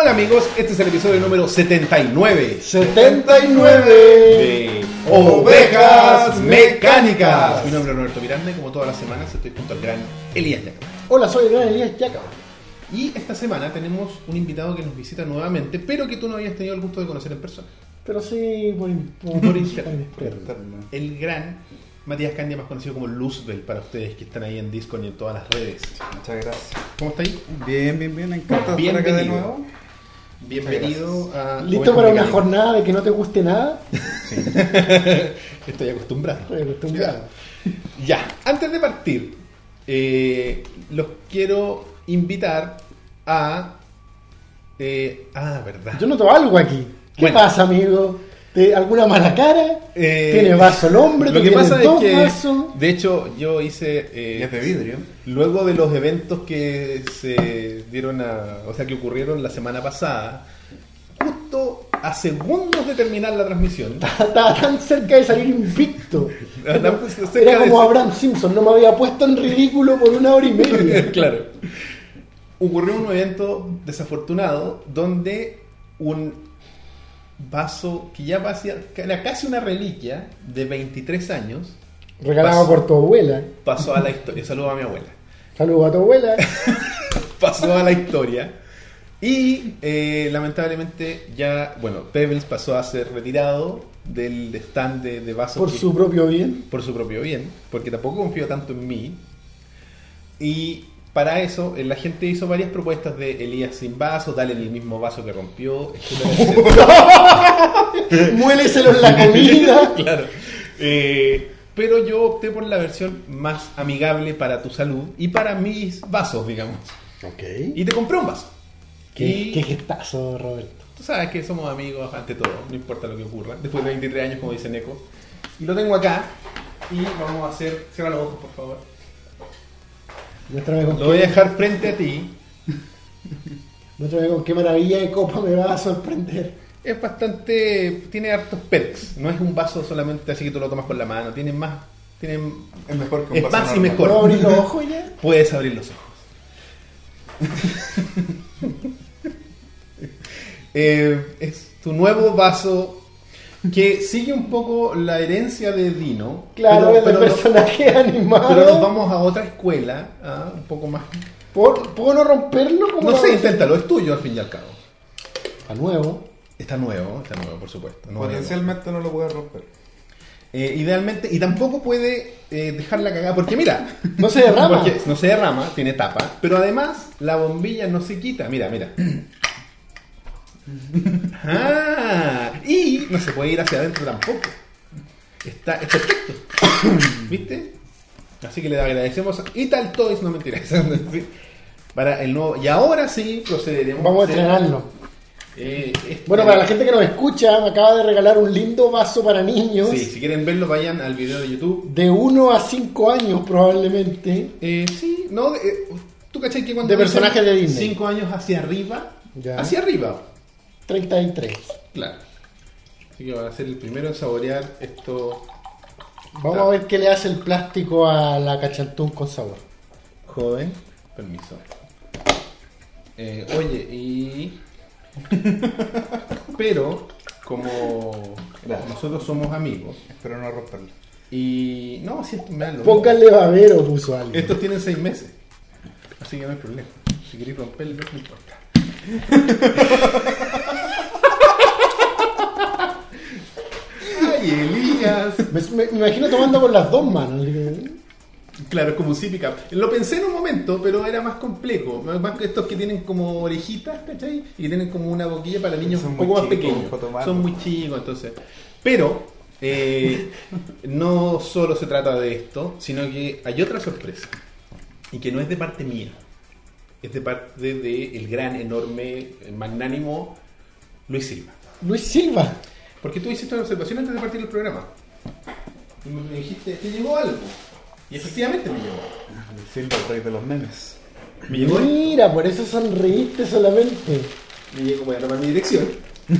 Hola amigos, este es el episodio número 79 79 de Ovejas Mecánicas. Mi nombre es Roberto Miranda y como todas las semanas estoy junto al gran Elías Yaca. Hola, soy el gran Elías Yaca. Y esta semana tenemos un invitado que nos visita nuevamente, pero que tú no habías tenido el gusto de conocer en persona. Pero sí, por, por, Por internet. El gran Matías Candia, más conocido como Luzbel para ustedes que están ahí en Discord y en todas las redes. Muchas gracias. ¿Cómo está ahí? Bien, bien, bien. Encantado de estar acá de nuevo. Bienvenido a... ¿Listo para una jornada de que no te guste nada? Estoy acostumbrado. Estoy acostumbrado. Ya, antes de partir, eh, los quiero invitar a... eh, ah, verdad. Yo noto algo aquí. ¿Qué Bueno. pasa, amigo? ¿Te- ¿Alguna mala cara? Eh, ¿Tiene vaso el hombre? Lo ¿Tú que pasa dos es que, vasos? de hecho, yo hice... eh, es de vidrio. Luego de los eventos que se dieron a... O sea, que ocurrieron la semana pasada, justo a segundos de terminar la transmisión... Estaba tan cerca de salir invicto. Era de como Abraham Simpson, no me había puesto en ridículo por una hora y media. claro. Ocurrió un evento desafortunado donde un vaso que ya era casi una reliquia de 23 años Regalado por tu abuela. pasó a la historia. Saludo a mi abuela. Saludos a tu abuela. Pasó a la historia. Y eh, lamentablemente ya, bueno, Pebbles pasó a ser retirado del stand de, de vasos Por que- su propio bien. por su propio bien, porque tampoco confío tanto en mí. Y para eso eh, la gente hizo varias propuestas de Elías sin vaso, dale el mismo vaso que rompió. Muéleselo en la comida. claro. Eh, pero yo opté por la versión más amigable para tu salud y para mis vasos, digamos. Ok. Y te compré un vaso. ¿Qué, Y qué gestazo, Roberto. tú sabes que somos amigos ante todo, no importa lo que ocurra. Después de 23 años, como dice Neko. Y lo tengo acá. Y vamos a hacer. Cierra los ojos, por favor. Muéstrame con, Lo voy a dejar frente a ti. muéstrame con qué maravilla de copa me va a sorprender. Es bastante. Tiene hartos perks. No es un vaso solamente así que tú lo tomas con la mano. Tiene más. Tiene, Es mejor que un Es vaso más y mejor. ¿Puedo abrir los ojos ya? puedes abrir los ojos. Eh, es tu nuevo vaso que sigue un poco la herencia de Dino. Claro, pero, el pero, personaje animado. pero nos vamos a otra escuela. ah, un poco más. ¿Puedo, puedo no romperlo? como No sé, inténtalo. Es tuyo al fin y al cabo. A nuevo. Está nuevo, está nuevo, por supuesto. no Potencialmente no lo puedes romper. Eh, idealmente, y tampoco puede eh, dejar la cagada, porque mira, No se derrama. porque no se derrama, tiene tapa, pero además la bombilla no se quita, mira, mira. Ah, y no se puede ir hacia adentro tampoco. Está, es perfecto. ¿Viste? Así que le agradecemos a Ital Toys, no mentiras. Sí. Para el nuevo. Y ahora sí procederemos. Vamos a estrenarlo. eh, este- Bueno, para la gente que nos escucha, me acaba de regalar un lindo vaso para niños. Sí, si quieren verlo, vayan al video de YouTube. De 1 a 5 años probablemente. Eh, sí, no, eh, tú cachai que cuando De personajes de Disney. 5 años hacia arriba, Ya. hacia arriba, 33. claro. Así que van a ser el primero en saborear esto Vamos a ver qué le hace el plástico a la cachantún con sabor. joven. Permiso. Eh, oye, y. Pero, como Gracias. nosotros somos amigos, Espero no romperlo. y. No, si esto me da lo Pónganle babero, puso alguien. Estos tienen 6 meses. Así que no hay problema. Si queréis romperlo, no importa. Me, me- me imagino tomando con las dos manos. Claro, es como un sippy cup. Lo pensé en un momento, pero era más complejo. Más que estos que tienen como orejitas, ¿cachai? Y que tienen como una boquilla para niños Son un poco más chicos, pequeños. para tomar. Son muy chicos, entonces. Pero, eh, no solo se trata de esto, sino que hay otra sorpresa. Y que no es de parte mía. Es de parte del el gran, enorme, magnánimo Luis Silva. Luis Silva. Porque tú hiciste una observación antes de partir el programa. Y me dijiste, ¿te llegó algo? Y efectivamente me llegó. Silva, el rey de los memes. Me llegó, Mira, por eso sonreíste solamente. me llegó, voy a tomar mi dirección,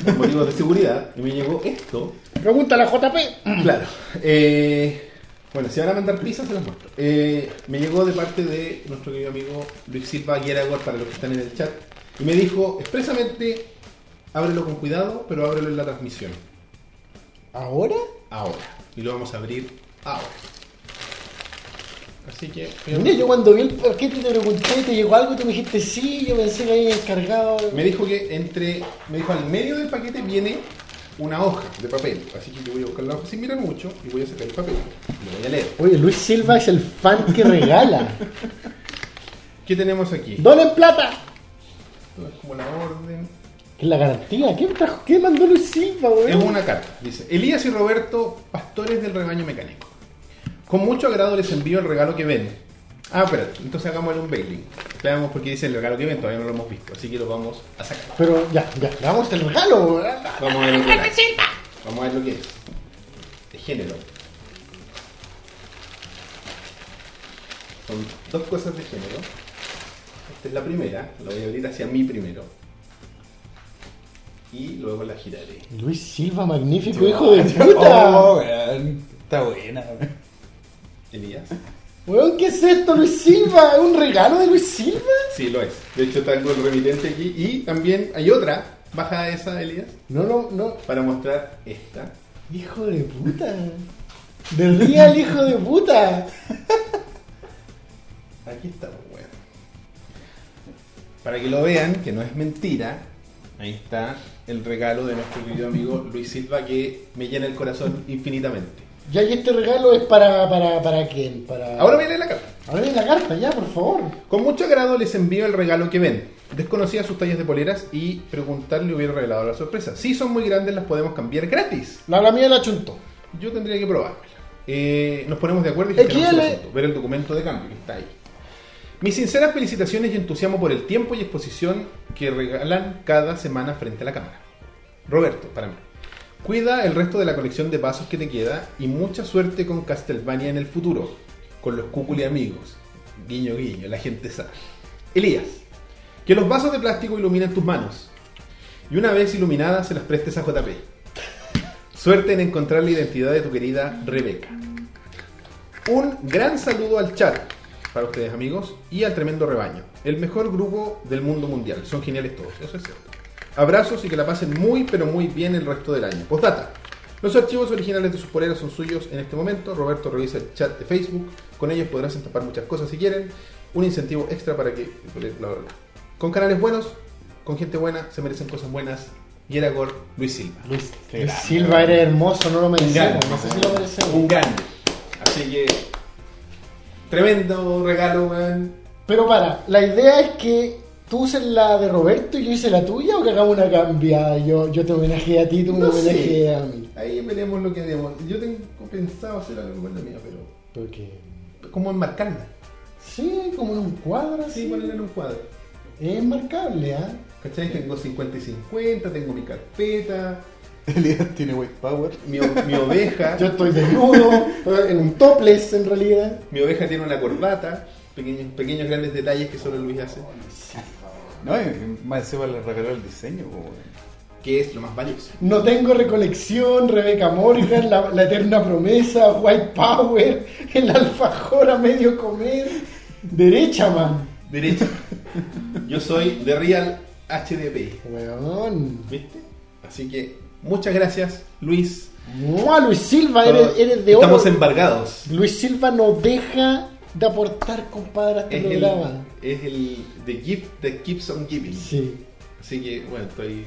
por motivos de seguridad, y me llegó esto. Pregúntale a JP. Claro. eh, bueno, si van a mandar pizzas, se las muestro. Eh, me llegó de parte de nuestro querido amigo Luis Silva Gueragor, para los que están en el chat. Y me dijo expresamente, ábrelo con cuidado, pero ábrelo en la transmisión. ¿Ahora? Ahora. Y lo vamos a abrir ahora. Así que... Mira, yo cuando vi el paquete te pregunté, ¿te llegó algo? Tú me dijiste sí, yo pensé que había encargado. Me dijo que entre... Me dijo, al medio del paquete viene una hoja de papel. Así que yo voy a buscar la hoja sin mirar mucho y voy a sacar el papel. Lo voy a leer. Oye, Luis Silva es el fan que regala. ¿Qué tenemos aquí? ¡Dólar en plata! Esto es como la orden. ¿Qué es la garantía? ¿Qué, trajo, qué mandó Luis Silva, Es una carta. Dice, Elías y Roberto, pastores del rebaño mecánico. Con mucho agrado les envío el regalo que ven. Ah, espérate, entonces hagámosle un bailing. Veamos por qué dice el regalo que ven, todavía no lo hemos visto, así que lo vamos a sacar. Pero ya, ya, damos el regalo, weón. Vamos a ver lo que es. Vamos a ver lo que es. De género. Son dos cosas de género. Esta es la primera, la voy a abrir hacia mí primero. Y luego la giraré. Luis Silva, magnífico hijo de puta. Oh, weón. Está buena, weón. Elías. Weón, ¿qué es esto, Luis Silva? ¿Es un regalo de Luis Silva? Sí, lo es. De hecho, tengo el remitente aquí. Y también hay otra, baja esa, Elías, No, no, no. para mostrar esta. Hijo de puta. De real hijo de puta. Aquí está, bueno. Para que lo vean, que no es mentira, ahí está el regalo de nuestro querido amigo Luis Silva que me llena el corazón infinitamente. Ya, y este regalo es para, para, para quién? Para... Ahora viene la carta. Ahora viene la carta, ya, por favor. Con mucho agrado les envío el regalo que ven. Desconocía sus tallas de poleras y preguntarle hubiera revelado la sorpresa. Si son muy grandes, las podemos cambiar gratis. La, la mía la chuntó. Yo tendría que probármela. Eh, nos ponemos de acuerdo y gestionamos el asunto. Ver el documento de cambio que está ahí. Mis sinceras felicitaciones y entusiasmo por el tiempo y exposición que regalan cada semana frente a la cámara. Roberto, para mí. Cuida el resto de la colección de vasos que te queda y mucha suerte con Castlevania en el futuro, con los cúculi amigos. Guiño, guiño, la gente sabe. Elías, que los vasos de plástico iluminen tus manos y una vez iluminadas se las prestes a JP. Suerte en encontrar la identidad de tu querida Rebeca. Un gran saludo al chat para ustedes amigos y al tremendo rebaño. El mejor grupo del mundo mundial. Son geniales todos, eso es cierto. Abrazos y que la pasen muy pero muy bien el resto del año. Postdata. Los archivos originales de sus poleras son suyos en este momento. Roberto revisa el chat de Facebook. Con ellos podrás estampar muchas cosas si quieren. Un incentivo extra para que... bla, bla, bla. Con canales buenos, con gente buena, se merecen cosas buenas. Yeragor, Luis Silva. Luis, Silva eres hermoso, no lo merecemos. No sé si lo merecemos. Un grande. Así que. Tremendo regalo, weón. Pero para, la idea es que tú uses la de Roberto y yo hice la tuya o que hagamos una cambiada. Yo, yo te homenajeé a ti, tú me No homenajeé a mí. Ahí veremos lo que demos. Yo tengo pensado hacer algo con la mía, pero. Porque. ¿Cómo enmarcarla? Sí, como en un cuadro. Sí, ponerla en un cuadro. Es enmarcable, ¿ah? ¿Cachai? Tengo 50 y 50, tengo mi carpeta, Elías tiene white power. mi, oveja. Yo estoy desnudo, en un topless en realidad. Mi oveja tiene una corbata. Pequeños, pequeños grandes detalles que solo Luis hace. No, y más encima le regaló el diseño. Que es lo más valioso. No tengo recolección, Rebeca Morgan, la, la eterna promesa, White Power, el alfajor a medio comer. Derecha, man. Derecha. Yo soy de Real HDP. Weón. ¿Viste? Así que muchas gracias, Luis. Mua, Luis Silva, eres, eres de oro. Estamos embargados. Luis Silva no deja de aportar, compadre, a este Es el, programa. es el the gift that keeps on giving. Sí. Así que, bueno, estoy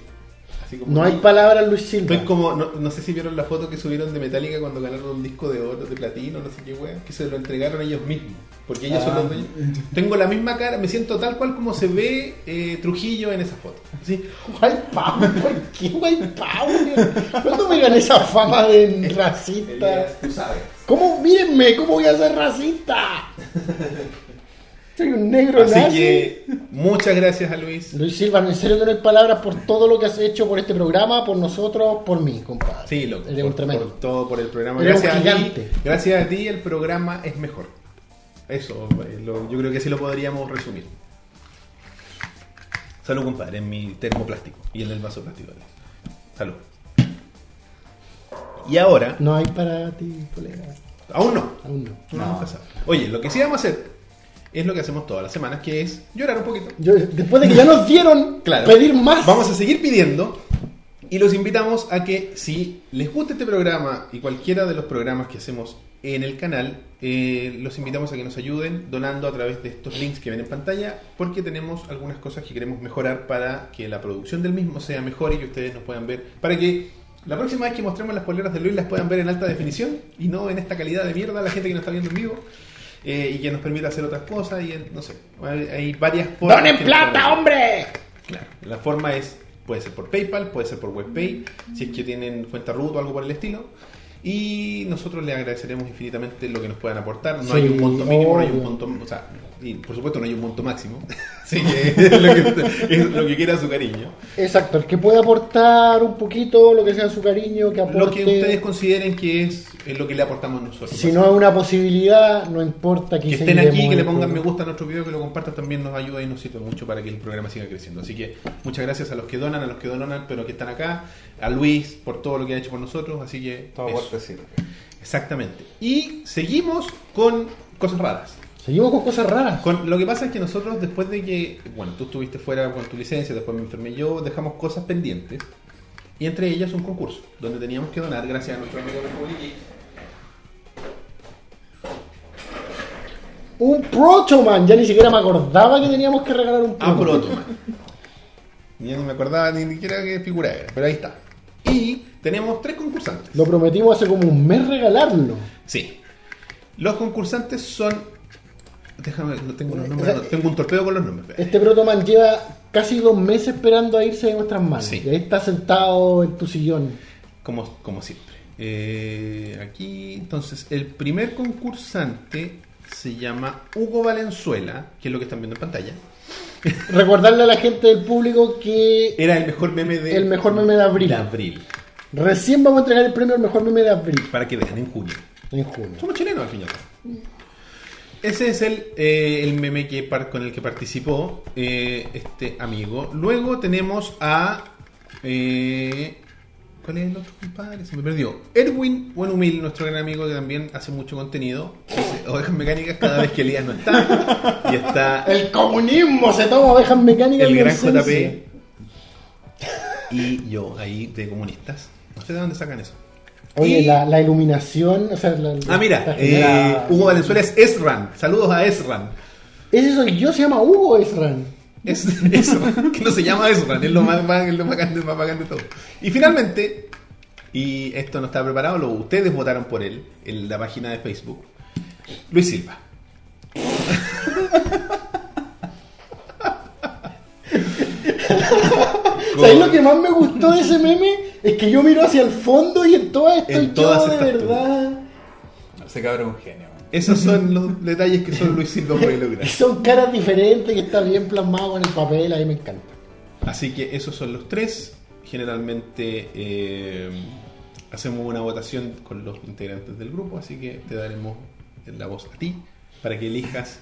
así como. No hay palabras, Luis Silva. Estoy como, no, no sé si vieron la foto que subieron de Metallica cuando ganaron un disco de oro, de platino, no sé qué weón, que se lo entregaron ellos mismos. Porque ellos son Ah. los dueños. Tengo la misma cara, me siento tal cual como se ve eh, Trujillo en esa foto. White Power, ¿por qué Power? ¿Cuándo me gané esa fama de racista? Tú sabes. ¿Cómo? Mírenme, ¿cómo voy a ser racista? Soy un negro Así nazi. que muchas gracias a Luis. Luis Silva, en serio que no hay palabras por todo lo que has hecho por este programa, por nosotros, por mí, compadre. Sí, loco. Por, por todo, por el programa. Eres Gracias a, ti, gracias a ti el programa es mejor. Eso, eh, lo- yo creo que así lo podríamos resumir. Salud, compadre, en mi termoplástico y en el vaso plástico. Salud. Y ahora, No hay para ti, colega. aún no. Aún no. No. sabe. Oye, lo que sí vamos a hacer es lo que hacemos todas las semanas, que es llorar un poquito. Yo- después de que ya nos dieron Claro. pedir más. Vamos a seguir pidiendo y los invitamos a que si les gusta este programa y cualquiera de los programas que hacemos en el canal, eh, los invitamos a que nos ayuden donando a través de estos links que ven en pantalla, porque tenemos algunas cosas que queremos mejorar para que la producción del mismo sea mejor y que ustedes nos puedan ver, para que la próxima vez que mostremos las poleras de Luis las puedan ver en alta definición y no en esta calidad de mierda la gente que nos está viendo en vivo. eh, y que nos permita hacer otras cosas y no sé, hay, hay varias formas. ¡Donen plata, hombre! Claro, la forma es, puede ser por PayPal, puede ser por WebPay, si es que tienen cuenta root o algo por el estilo. Y nosotros les agradeceremos infinitamente lo que nos puedan aportar. No Sí, hay un monto mínimo, no hay un monto, o sea, y por supuesto no hay un monto máximo. Así que es lo que, es lo que quiera su cariño. Exacto, el que pueda aportar un poquito, lo que sea su cariño, que aporte. Lo que ustedes consideren que es, lo que le aportamos nosotros. Si no es una posibilidad, no importa que estén aquí, que le pongan me gusta a nuestro video, que lo compartan también nos ayuda y nos sirve mucho para que el programa siga creciendo. Así que muchas gracias a los que donan, a los que donan, pero que están acá, a Luis por todo lo que ha hecho por nosotros. Así que Todo eso. exactamente. Y seguimos con cosas raras. Seguimos con cosas raras. Con, lo que pasa es que nosotros después de que, bueno, tú estuviste fuera con tu licencia, después me enfermé yo, dejamos cosas pendientes. Y entre ellas un concurso, donde teníamos que donar, gracias a nuestro amigo Republic, Un Protoman, ya ni siquiera me acordaba que teníamos que regalar un a Protoman. Protoman. Ya no me acordaba ni siquiera qué figura era, pero ahí está. Y tenemos tres concursantes. Lo prometimos hace como un mes regalarlo. Sí. Los concursantes son. Déjame, no tengo los O nombres, sea, tengo un torpedo con los nombres. Este Protoman lleva casi dos meses esperando a irse de nuestras manos. Sí. Y ahí está sentado en tu sillón. Como, como siempre. Eh, aquí, entonces, el primer concursante se llama Hugo Valenzuela, que es lo que están viendo en pantalla. Recordarle a la gente del público que Era el mejor meme de, el mejor meme de abril. de abril. Recién vamos a entregar el premio al mejor meme de abril. Para que vean, en junio. En junio. Somos chilenos al fin y al cabo. Ese es el, eh, el meme que par- con el que participó eh, este amigo. Luego tenemos a. eh, ¿Cuál es el otro compadre? Se me perdió. Erwin Buenhumil, nuestro gran amigo que también hace mucho contenido. Hace ovejas mecánicas cada vez que Elías no está. Y está El comunismo se toma ovejas mecánicas. el gran. JP y yo ahí de comunistas. No sé de dónde sacan eso. Oye, Y- la, la iluminación. O sea, la- Ah, mira, está eh. Hugo Valenzuela es Esran. Saludos a Esran. Ese soy yo, se llama Hugo Esran. Es Esran, que no se llama Esran, es lo más, más, es lo más bacán de- más bacán de todo. Y finalmente, y esto no estaba preparado, lo, ustedes votaron por él en la página de Facebook. Luis Silva. ¿Sabes lo que más me gustó de ese meme? Es que yo miro hacia el fondo y en todas estoy En todas yo de estás tú. verdad. Ese cabrón es un genio. man. Esos son los detalles que solo Luis Silva puede lograr. Y son caras diferentes que está bien plasmado en el papel, ahí me encanta. Así que esos son los tres. Generalmente eh, hacemos una votación con los integrantes del grupo, así que te daremos la voz a ti para que elijas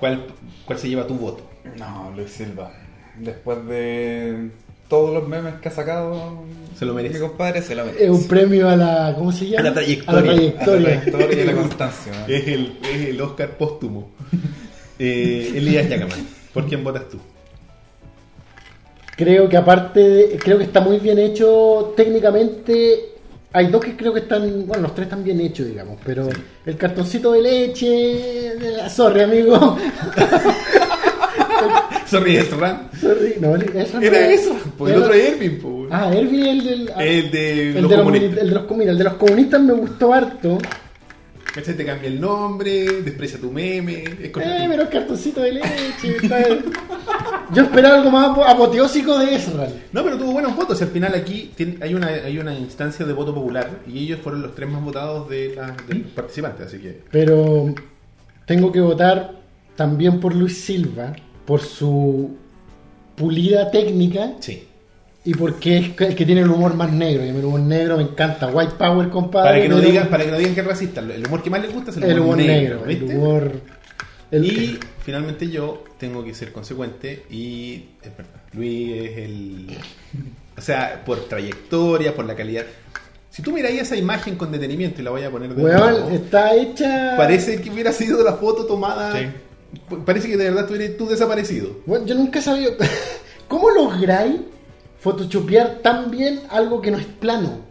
cuál, cuál se lleva tu voto. No, Luis Silva. Después de todos los memes que ha sacado, Se lo merece. Mi compadre se lo merece. Es un premio a la. ¿Cómo se llama? A la trayectoria. A la A la trayectoria. trayectoria y la constancia. man. Es el, es el Oscar póstumo. Eh, Elías Yacaman, ¿por quién votas tú? Creo que aparte, de- creo que está muy bien hecho técnicamente. Hay dos que creo que están, bueno, los tres están bien hechos, digamos, pero el cartoncito de leche, de la- sorry amigo, Sorry, Esran. sorry, no, eso no Era eso. Pues el otro es Ervin, po. Ah, Erwin, el del, El de el los de los, comunistas. mili- el de los comunistas, el de los comunistas me gustó harto, ¿Cachai? Te cambia el nombre, desprecia tu meme. Es eh, pero el cartoncito de leche, yo esperaba algo más apo- apoteósico de Ezra. No, pero tuvo buenos votos. Al final aquí tiene- hay, una, hay una instancia de voto popular y ellos fueron los tres más votados de, la- de los participantes. Así que Pero tengo que votar también por Luis Silva, por su pulida técnica sí. y porque es el que tiene el humor más negro. Y el humor negro me encanta. White Power, compadre. Para que no digan, para que no digan que es racista. El humor que más les gusta es el humor, el humor negro. ¿viste? el humor. el- Y finalmente yo tengo que ser consecuente y es verdad. Luis es el. O sea, por trayectoria, por la calidad. Si tú miráis esa imagen con detenimiento y la voy a poner de nuevo, está hecha. parece que hubiera sido la foto tomada Sí. Parece que de verdad tú eres tú desaparecido. Bueno, yo nunca he sabido. ¿Cómo lográis photoshopear tan bien algo que no es plano?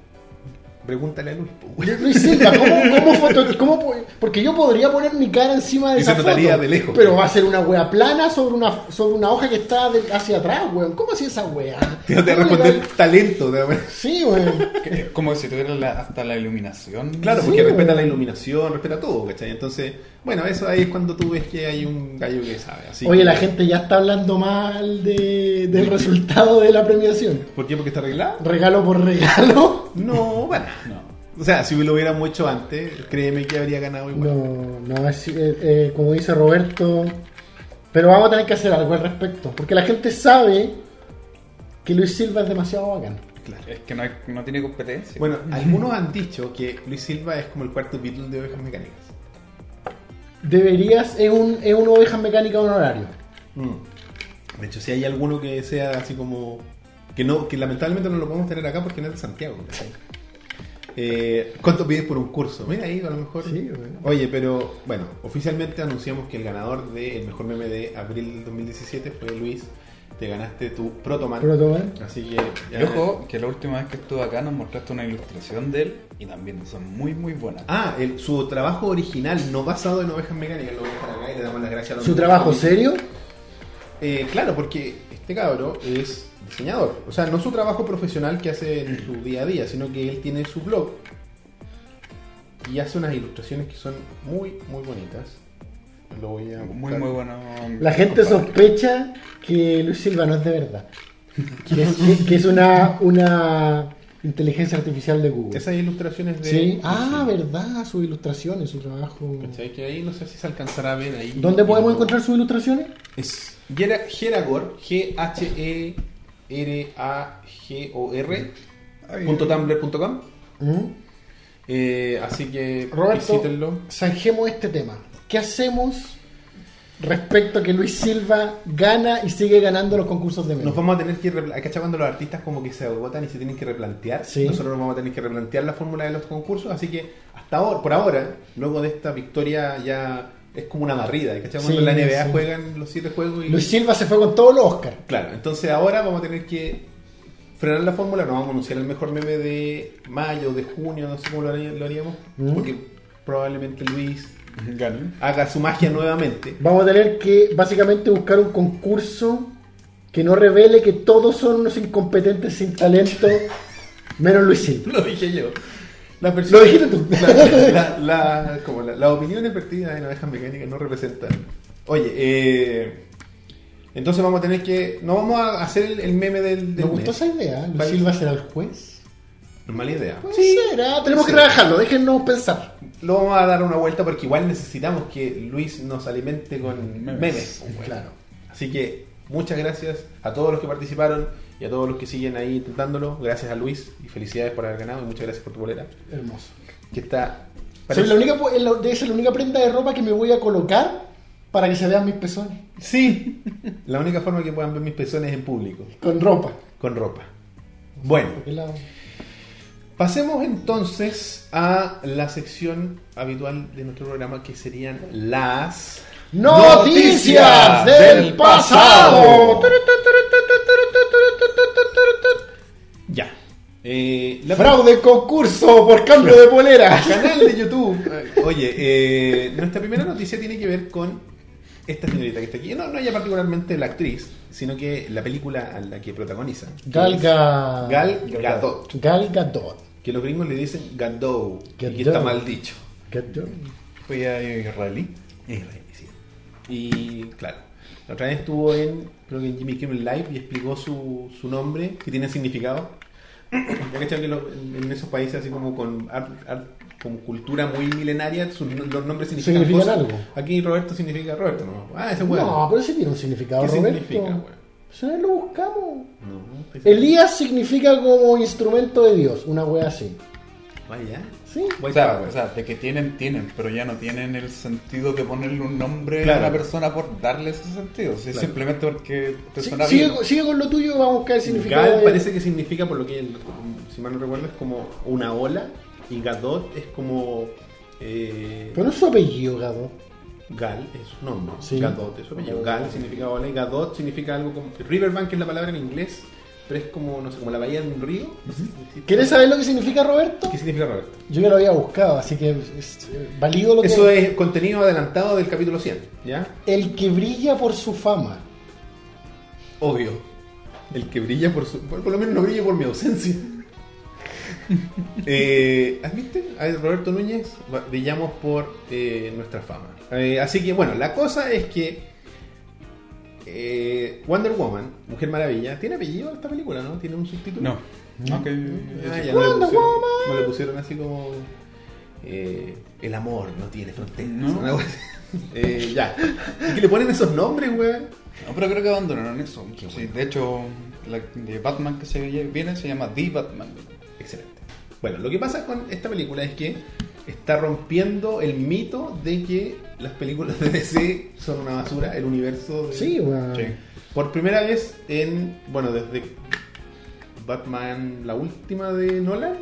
Pregúntale a Luis. güey. Luis Silva, ¿cómo, cómo foto- cómo porque yo podría poner mi cara encima de Y esa se foto, de lejos. pero va a ser una wea plana sobre una sobre una hoja que está de- hacia atrás, weón. ¿Cómo hacía esa wea? Te a ¿Cómo responder talento. a- Sí, weón. Como si tuviera la- hasta la iluminación. Claro, porque respeta la iluminación, respeta todo, ¿cachai? Entonces, bueno, eso ahí es cuando tú ves que hay un gallo que sabe. Así Oye, que- la gente ya está hablando mal de, del resultado de la premiación. ¿Por qué? Porque está arreglado. Regalo por regalo. No, bueno. No. O sea, si lo hubiéramos hecho antes, créeme que habría ganado igual. No, no, es, eh, eh, como dice Roberto, pero vamos a tener que hacer algo al respecto, porque la gente sabe que Luis Silva es demasiado bacán. Claro. Es que no, hay- no tiene competencia. Bueno, algunos han dicho que Luis Silva es como el cuarto Beatle de ovejas mecánicas. Deberías, es, un, es una oveja mecánica honorario. Mm. De hecho, si hay alguno que sea así como. que no que lamentablemente no lo podemos tener acá porque no es de Santiago. Eh, ¿Cuánto pides por un curso? Mira ahí, a lo mejor. Sí, bueno. Oye, pero bueno, oficialmente anunciamos que el ganador del mejor meme de abril del 2017 fue Luis. Te ganaste tu Protoman. Protoman. Así que. Y ojo, que la última vez que estuve acá nos mostraste una ilustración de él y también son muy, muy buenas. Ah, el- su trabajo original, no basado en ovejas mecánicas, lo voy a dejar acá y le damos las gracias a los ¿Su trabajo serio? Eh, claro, porque este cabro es diseñador. O sea, no su trabajo profesional que hace en su día a día, sino que él tiene su blog y hace unas ilustraciones que son muy, muy bonitas. Lo voy a Muy, muy bueno. La gente sospecha que Luis Silva no es de verdad. Que es, que- que es una, una inteligencia artificial de Google. Esas ilustraciones de. Sí. Ah, verdad, sus ilustraciones, su trabajo. ¿Cachai? Que ahí no sé si se alcanzará a ver ahí. ¿Dónde podemos encontrar sus ilustraciones? Es Gera- Geragor, E G-H-E-R-A-G-O-R, punto tumblr.com. ¿Mm? Eh, así que Roberto, visítenlo. zanjemos este tema. ¿Qué hacemos respecto a que Luis Silva gana y sigue ganando los concursos de memes? Nos vamos a tener que ¿cachai? cuando los artistas como que se agotan y se tienen que replantear. Sí. Nosotros nos vamos a tener que replantear la fórmula de los concursos, así que hasta ahora, por ahora, luego de esta victoria ya es como una barrida. ¿cachai? Cuando Sí, la NBA sí. juegan los siete juegos y Luis Silva se fue con todos los Oscars. Claro, entonces ahora vamos a tener que frenar la fórmula, nos vamos a anunciar el mejor meme de mayo, de junio, no sé cómo lo haríamos, Mm. porque probablemente Luis Haga su magia nuevamente. Vamos a tener que básicamente buscar un concurso que no revele que todos son unos incompetentes sin talento, menos Luis Silva. Lo dije yo. La Lo dijiste tú. La, la, la- como la- en ovejas mecánicas no representan. Oye, eh, entonces vamos a tener que. No vamos a hacer el, el meme del. del Me gustó mes. esa idea. Luis Vale. Silva será el juez. No es mala idea. Puede ser, ah, tenemos que trabajarlo, déjennos pensar. Lo vamos a dar una vuelta porque igual necesitamos que Luis nos alimente con Memes. memes. Claro. Así que muchas gracias a todos los que participaron y a todos los que siguen ahí intentándolo. Gracias a Luis y felicidades por haber ganado y muchas gracias por tu bolera. Hermoso. Que está. Soy la única, es la- debe ser la única prenda de ropa que me voy a colocar para que se vean mis pezones. Sí, la única forma que puedan ver mis pezones en público, Con ropa. con ropa. Bueno, ¿Por qué lado? Pasemos entonces a la sección habitual de nuestro programa que serían las Noticias del pasado. Ya. Eh, la Fraude concurso por cambio de polera. canal de YouTube. Eh, Oye, eh, nuestra primera noticia tiene que ver con esta señorita que está aquí. No, no ella particularmente la actriz, sino que la película a la que protagoniza. Gal Ga- Gal Gadot. Gal Gadot. Que los gringos le dicen Gadot. Y que está mal dicho. Gadot. Fue a israelí. Israelí, sí. Y claro, la otra vez estuvo en, creo que en Jimmy Kimmel Live y explicó su, su nombre, que tiene significado. Ya cachai que lo- en, en esos países así como con art- art- con cultura muy milenaria, sus- los nombres significan, Significan cosas. algo. Aquí Roberto significa Roberto, ¿no? Ah, ese weón. No, pero ese tiene un significado, ¿Qué Roberto. significa, weón? Pues ahí lo buscamos. No, pues- Elías significa como instrumento de Dios, una wea así. Vaya. ¿Sí? Voy O sea, para, o sea, de que tienen, tienen, pero ya no tienen el sentido de ponerle un nombre Claro. a una persona por darle ese sentido. O sea, Claro. Simplemente porque te Sí, suena sigue, bien. con- sigue con lo tuyo, vamos a buscar el significado. Gal de- parece que significa, por lo que, si mal no recuerdo, es como una ola. Y Gadot es como. eh, Pero no es su apellido, Gadot. Gal es su nombre. Sí. Gadot es su apellido. Gal significa ola y Gadot significa algo como. Riverbank es la palabra en inglés, pero es como, no sé, como la bahía de un río. ¿Quieres saber lo que significa Roberto? ¿Qué significa Roberto? Yo ya lo había buscado, así que es eh, válido lo que Eso es contenido adelantado del capítulo 100, ¿ya? El que brilla por su fama. Obvio. El que brilla por su. Por, por lo menos no brilla por mi ausencia. eh, ¿Viste? A Roberto Núñez, brillamos por eh, nuestra fama. Eh, así que, bueno, la cosa es que. eh, Wonder Woman, Mujer Maravilla, ¿tiene apellido esta película, no? ¿Tiene un subtítulo? No. Ah, ya no le, Wonder pusieron, Woman. no le pusieron así como. eh, el amor no tiene fronteras. No. Eh, ya. ¿Y que le ponen esos nombres, weón? No, pero creo que abandonaron eso. Sí, de hecho, la de Batman que se viene se llama The Batman. Excelente. Bueno, lo que pasa con esta película es que está rompiendo el mito de que las películas de DC son una basura, el universo de... Sí, weón. Sí. Por primera vez en, bueno, desde Batman, la última de Nolan,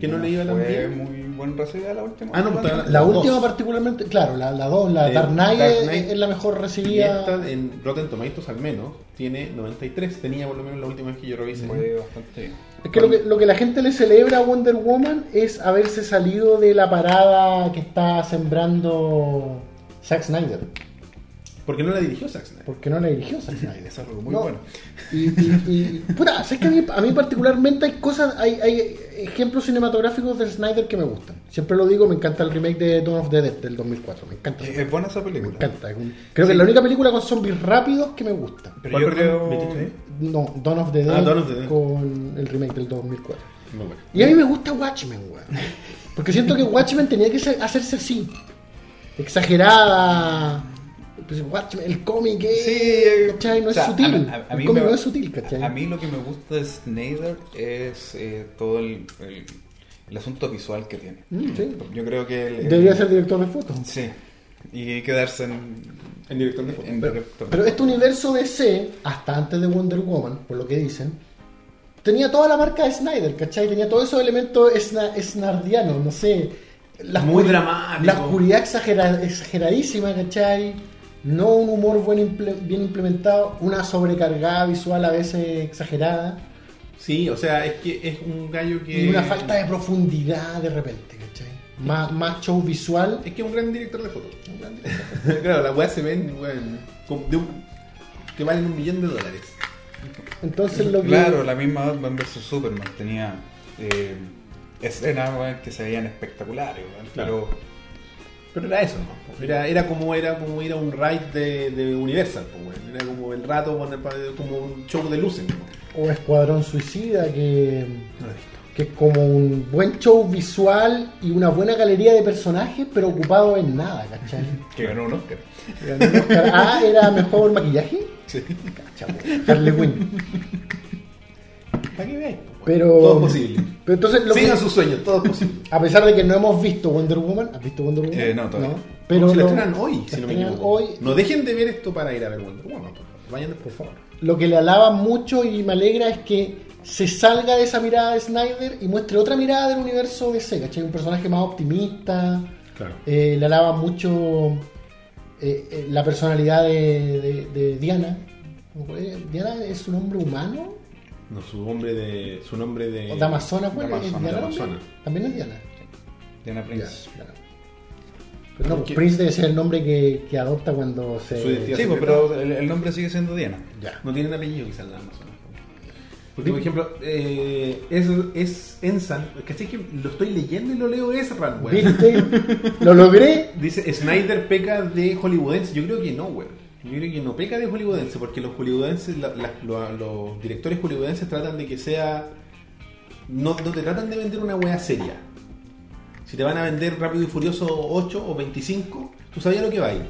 que no, le iba tan fue bien. muy buen recibida la última. Ah, no, pues, La última dos. particularmente, claro, la 2, la Eh, Dark Knight, Dark es- Knight. es la mejor Y recibida. esta en Rotten Tomatoes al menos tiene 93, tenía por lo menos la última vez que yo revisé. Fue bastante bien. Es que lo, que lo que la gente le celebra a Wonder Woman es haberse salido de la parada que está sembrando Zack Snyder. Porque no la dirigió Zack Snyder. Porque no la dirigió Zack Snyder. Es algo muy No. bueno. Y, y, y- puta, ¿sabes que a mí, a mí particularmente hay cosas, hay, hay ejemplos cinematográficos de Snyder que me gustan. Siempre lo digo, me encanta el remake de Dawn of the Dead del 2004. Me encanta. Es es buena esa Me película. encanta. es un- creo que es la única película con zombies rápidos que me gusta. Pero ¿Cuál, yo creo. 23? No, Dawn of the Dead, Ah, Dawn of the Dead. con el remake del 2004. Muy bueno. Y a mí me gusta Watchmen, weón. Porque siento que Watchmen tenía que ser- hacerse así. Exagerada. Pues Watchmen, el cómic es, Sí, ¿cachai? No o sea, es sutil. a- a- a el mí cómic me- no es sutil, ¿cachai? A mí lo que me gusta de Snyder es eh, todo el, el, el asunto visual que tiene. Mm, sí. Yo creo que. el- el- Debería ser director de fotos. Sí. Y quedarse en, En director de foto. en director. Pero este universo DC, hasta antes de Wonder Woman, por lo que dicen, tenía toda la marca de Snyder, ¿cachai? Tenía todos esos elementos esna- snardianos, no sé. La Muy dramático. La oscuridad exagera- exageradísima, ¿cachai? No un humor buen imple- bien implementado, una sobrecargada visual a veces exagerada Sí, o sea, es que es un gallo que... y una falta de profundidad de repente, ¿cachai? Más, más show visual. Es que es un gran director de fotos. claro, las weas se ven, weón, que valen un millón de dólares. Entonces lo que... Claro, la misma Batman vs Superman tenía eh, escenas que se veían espectaculares, Claro. pero Pero era eso, ¿no? Era, era como era como ir a un ride de, de Universal, pues. Era como el rato, como un show de luces, ¿no? O Escuadrón Suicida, que... No que es como un buen show visual y una buena galería de personajes, pero ocupado en nada, ¿cachai? que ganó un Oscar. Ganó un Oscar. Ah, era mejor maquillaje. Sí. Cacha. Harley Quinn. Para que veáis. Pero, Todo es posible. Pero entonces, lo que- Sigan sus sueños, todo es posible. a pesar de que no hemos visto Wonder Woman, ¿has visto Wonder Woman? Eh, no, todavía. Pero se lo, estrenan hoy, la si no me equivoco. hoy. No dejen de ver esto para ir a ver Wonder Woman, por favor. Vayan por favor. Lo que le alaba mucho y me alegra es que se salga de esa mirada de Snyder y muestre otra mirada del universo de Sega. Un personaje más optimista, Claro. Eh, le alaba mucho eh, la personalidad de, de- de Diana. ¿Diana es su nombre humano? No, su nombre de. Su nombre de. ¿O de Amazona? ¿Cuál es? Amazona, ¿Diana de nombre? Amazona. También es Diana. Diana Ya, Prince. Diana. Pero no, Porque- Prince debe ser el nombre que, que adopta cuando se. Sí, pues, pero el, el nombre sigue siendo Diana. Ya. No tienen apellido quizás la Amazon. Porque, por ejemplo, eh, es, es Ensan. ¿Cachai que lo estoy leyendo y lo leo Ezra, güey? ¿Viste? Lo logré. Dice Snyder peca de hollywoodense. Yo creo que no, güey. Yo creo que no peca de hollywoodense porque los hollywoodenses, la- la- lo- los directores hollywoodenses tratan de que sea. No, no te tratan de vender una wea seria. Si te van a vender Rápido y Furioso 8 o 25, tú sabías lo que va a ir.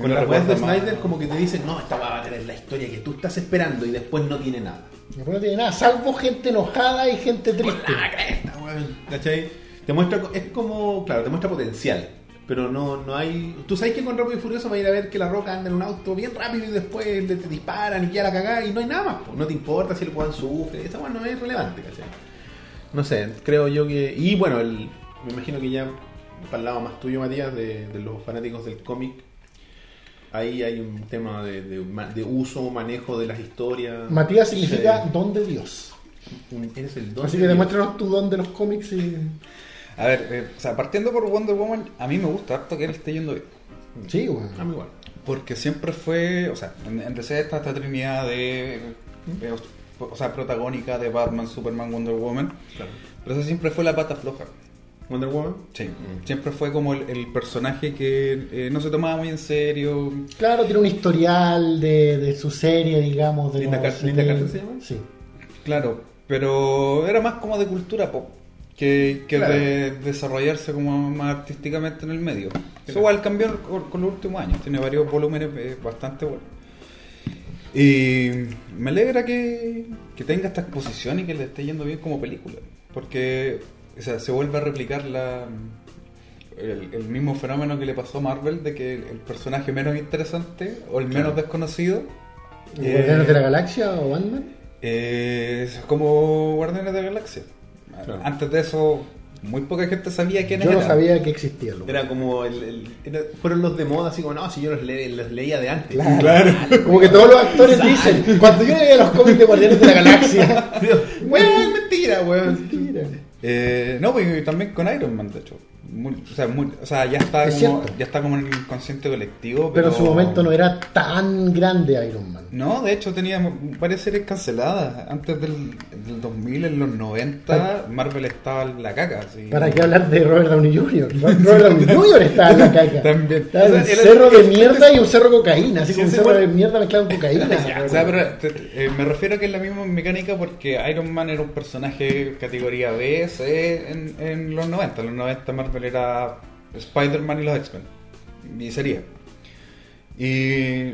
Con las weas de más- Snyder, como que te dicen, no, esta va a tener la historia que tú estás esperando y después no tiene nada. Después no tiene nada, salvo gente enojada y gente triste. la cresta, weón. ¿Cachai? Te muestra, es como, claro, te muestra potencial. Pero no, no hay. Tú sabes que con Rápido y Furioso va a ir a ver que la roca anda en un auto bien rápido y después le te disparan y queda la cagada y no hay nada más. No te importa si el weón sufre. Esa weón no es relevante, ¿cachai? No sé, creo yo que. Y bueno, el, me imagino que ya para el lado más tuyo, Matías, de, de los fanáticos del cómic, ahí hay un tema de, de ma- de uso manejo de las historias. Matías significa don de Dios. Eres el don Así que demuéstranos tu don de los cómics y... A ver, eh, o sea, partiendo por Wonder Woman, a mí me gusta harto que él esté yendo bien. Sí. A mí igual. Porque siempre fue, o sea, en, en DC está esta trinidad de, de- o sea, protagónica de Batman, Superman, Wonder Woman. Claro. Pero esa siempre fue la pata floja. Wonder Woman. Sí. Mm. Siempre fue como el, el personaje que eh, no se tomaba muy en serio. Claro, tiene un historial de, de su serie, digamos. De Linda Car- Linda 70. Carter se llama? Sí. Claro, pero era más como de cultura pop que, que Claro. de desarrollarse como más artísticamente en el medio. Eso igual cambió con, con los últimos años, tiene varios volúmenes eh, bastante buenos. Y me alegra que, que tenga esta exposición y que le esté yendo bien como película, porque o sea, se vuelve a replicar la, el, el mismo fenómeno que le pasó a Marvel de que el, el personaje menos interesante o el menos Claro. desconocido eh, ¿Guardianes de la Galaxia o Batman? eh, es como Guardianes de la Galaxia. Claro. Antes de eso, muy poca gente sabía quién Yo era. no sabía que existía. loco. Era como el, el- era- fueron los de moda, así como, no, si yo los, le- los leía de antes. Claro. Como que todos los actores dicen, cuando yo leía los cómics de Guardianes de la Galaxia. Weón, mentira, weón. Mentira. Eh, no, pues, y también con Iron Man, de hecho. Muy- o, sea, muy- o sea, ya está, Es como, cierto. ya está como en el inconsciente colectivo. Pero en su momento no era tan grande Iron Man. No, de hecho tenía varias series canceladas. Antes del, del 2000, en los 90, Marvel estaba en la caca. así. ¿Para qué hablar de Robert Downey Jr.? Robert Downey Jr. estaba en la caca. También. Estaba en O un sea, era- cerro de mierda y un cerro de cocaína. Así Sí, como un cerro de mierda mezclado con cocaína. O sea, pero te- te- eh, me refiero a que es la misma mecánica porque Iron Man era un personaje categoría B, C en, en los 90. En los 90 Marvel era Spider-Man y los X-Men. Y sería. Y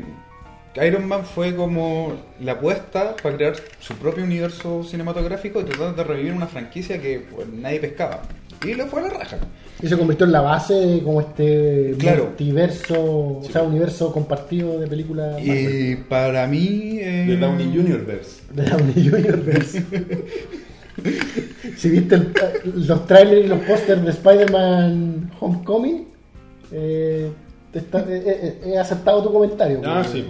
Iron Man fue como la apuesta para crear su propio universo cinematográfico y tratar de revivir una franquicia que pues, nadie pescaba. Y le fue a la raja. Y se convirtió en la base de como este Claro. multiverso, o sea, universo compartido de películas Marvel. Y para mí... eh, De Downey Jr. Verse. de Downey Jr. si viste los trailers y los pósters de Spider-Man Homecoming, eh, está- eh, eh, he aceptado tu comentario. Ah, sí.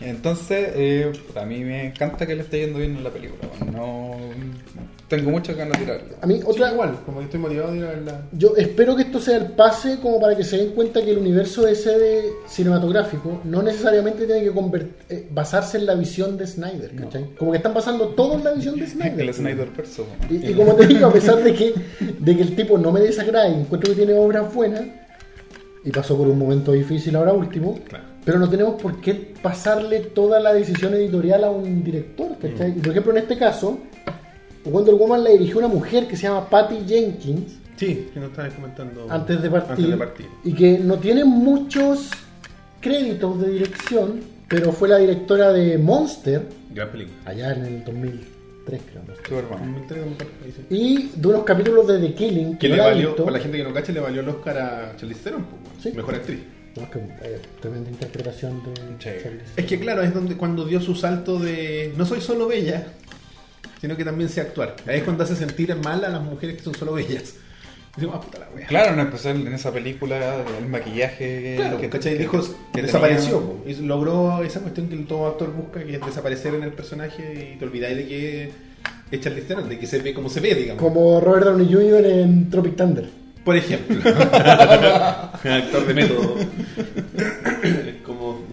Entonces, eh, a mí me encanta que le esté yendo bien en la película. No tengo muchas ganas de tirarla. A mí, Sí, otra, igual, como que estoy motivado de ir a verla. Yo espero que esto sea el pase como para que se den cuenta que el universo de CD cinematográfico no necesariamente tiene que convert- eh, basarse en la visión de Snyder, ¿cachai? Como que están basando todo en la visión de Snyder. El Snyder Perso. Y, y como te digo, a pesar de que, de que el tipo no me desagrada y encuentro que tiene obras buenas, y pasó por un momento difícil ahora último, Claro. pero no tenemos por qué pasarle toda la decisión editorial a un director, ¿cachai? Y por ejemplo, en este caso, Wonder Woman la dirigió una mujer que se llama Patty Jenkins, Sí, que no estabas comentando antes de partir, antes de partir. y que no tiene muchos créditos de dirección, pero fue la directora de Monster, Gran película. allá en el 2003 creo. no sé. Veces. Y de unos capítulos de The Killing, Que que le valió, visto. para la gente que no cacha, le valió el Oscar a Charlize Theron. Sí. mejor actriz. No, es que, eh, tremenda interpretación de Sí. Charlize. Es que claro, es donde cuando dio su salto de no soy solo bella, sino que también sé actuar. Ahí es cuando hace sentir mal a las mujeres que son solo bellas. Decimos, ah, puta la wea. Claro, en especial en esa película, el maquillaje. Claro, que, ¿cachai? que- Dijo, que desapareció, po, y logró esa cuestión que todo actor busca, que es desaparecer en el personaje y te olvidáis de que es Charlize Theron, de que se ve como se ve, digamos. Como Robert Downey Jr. en Tropic Thunder. Por ejemplo, actor de método.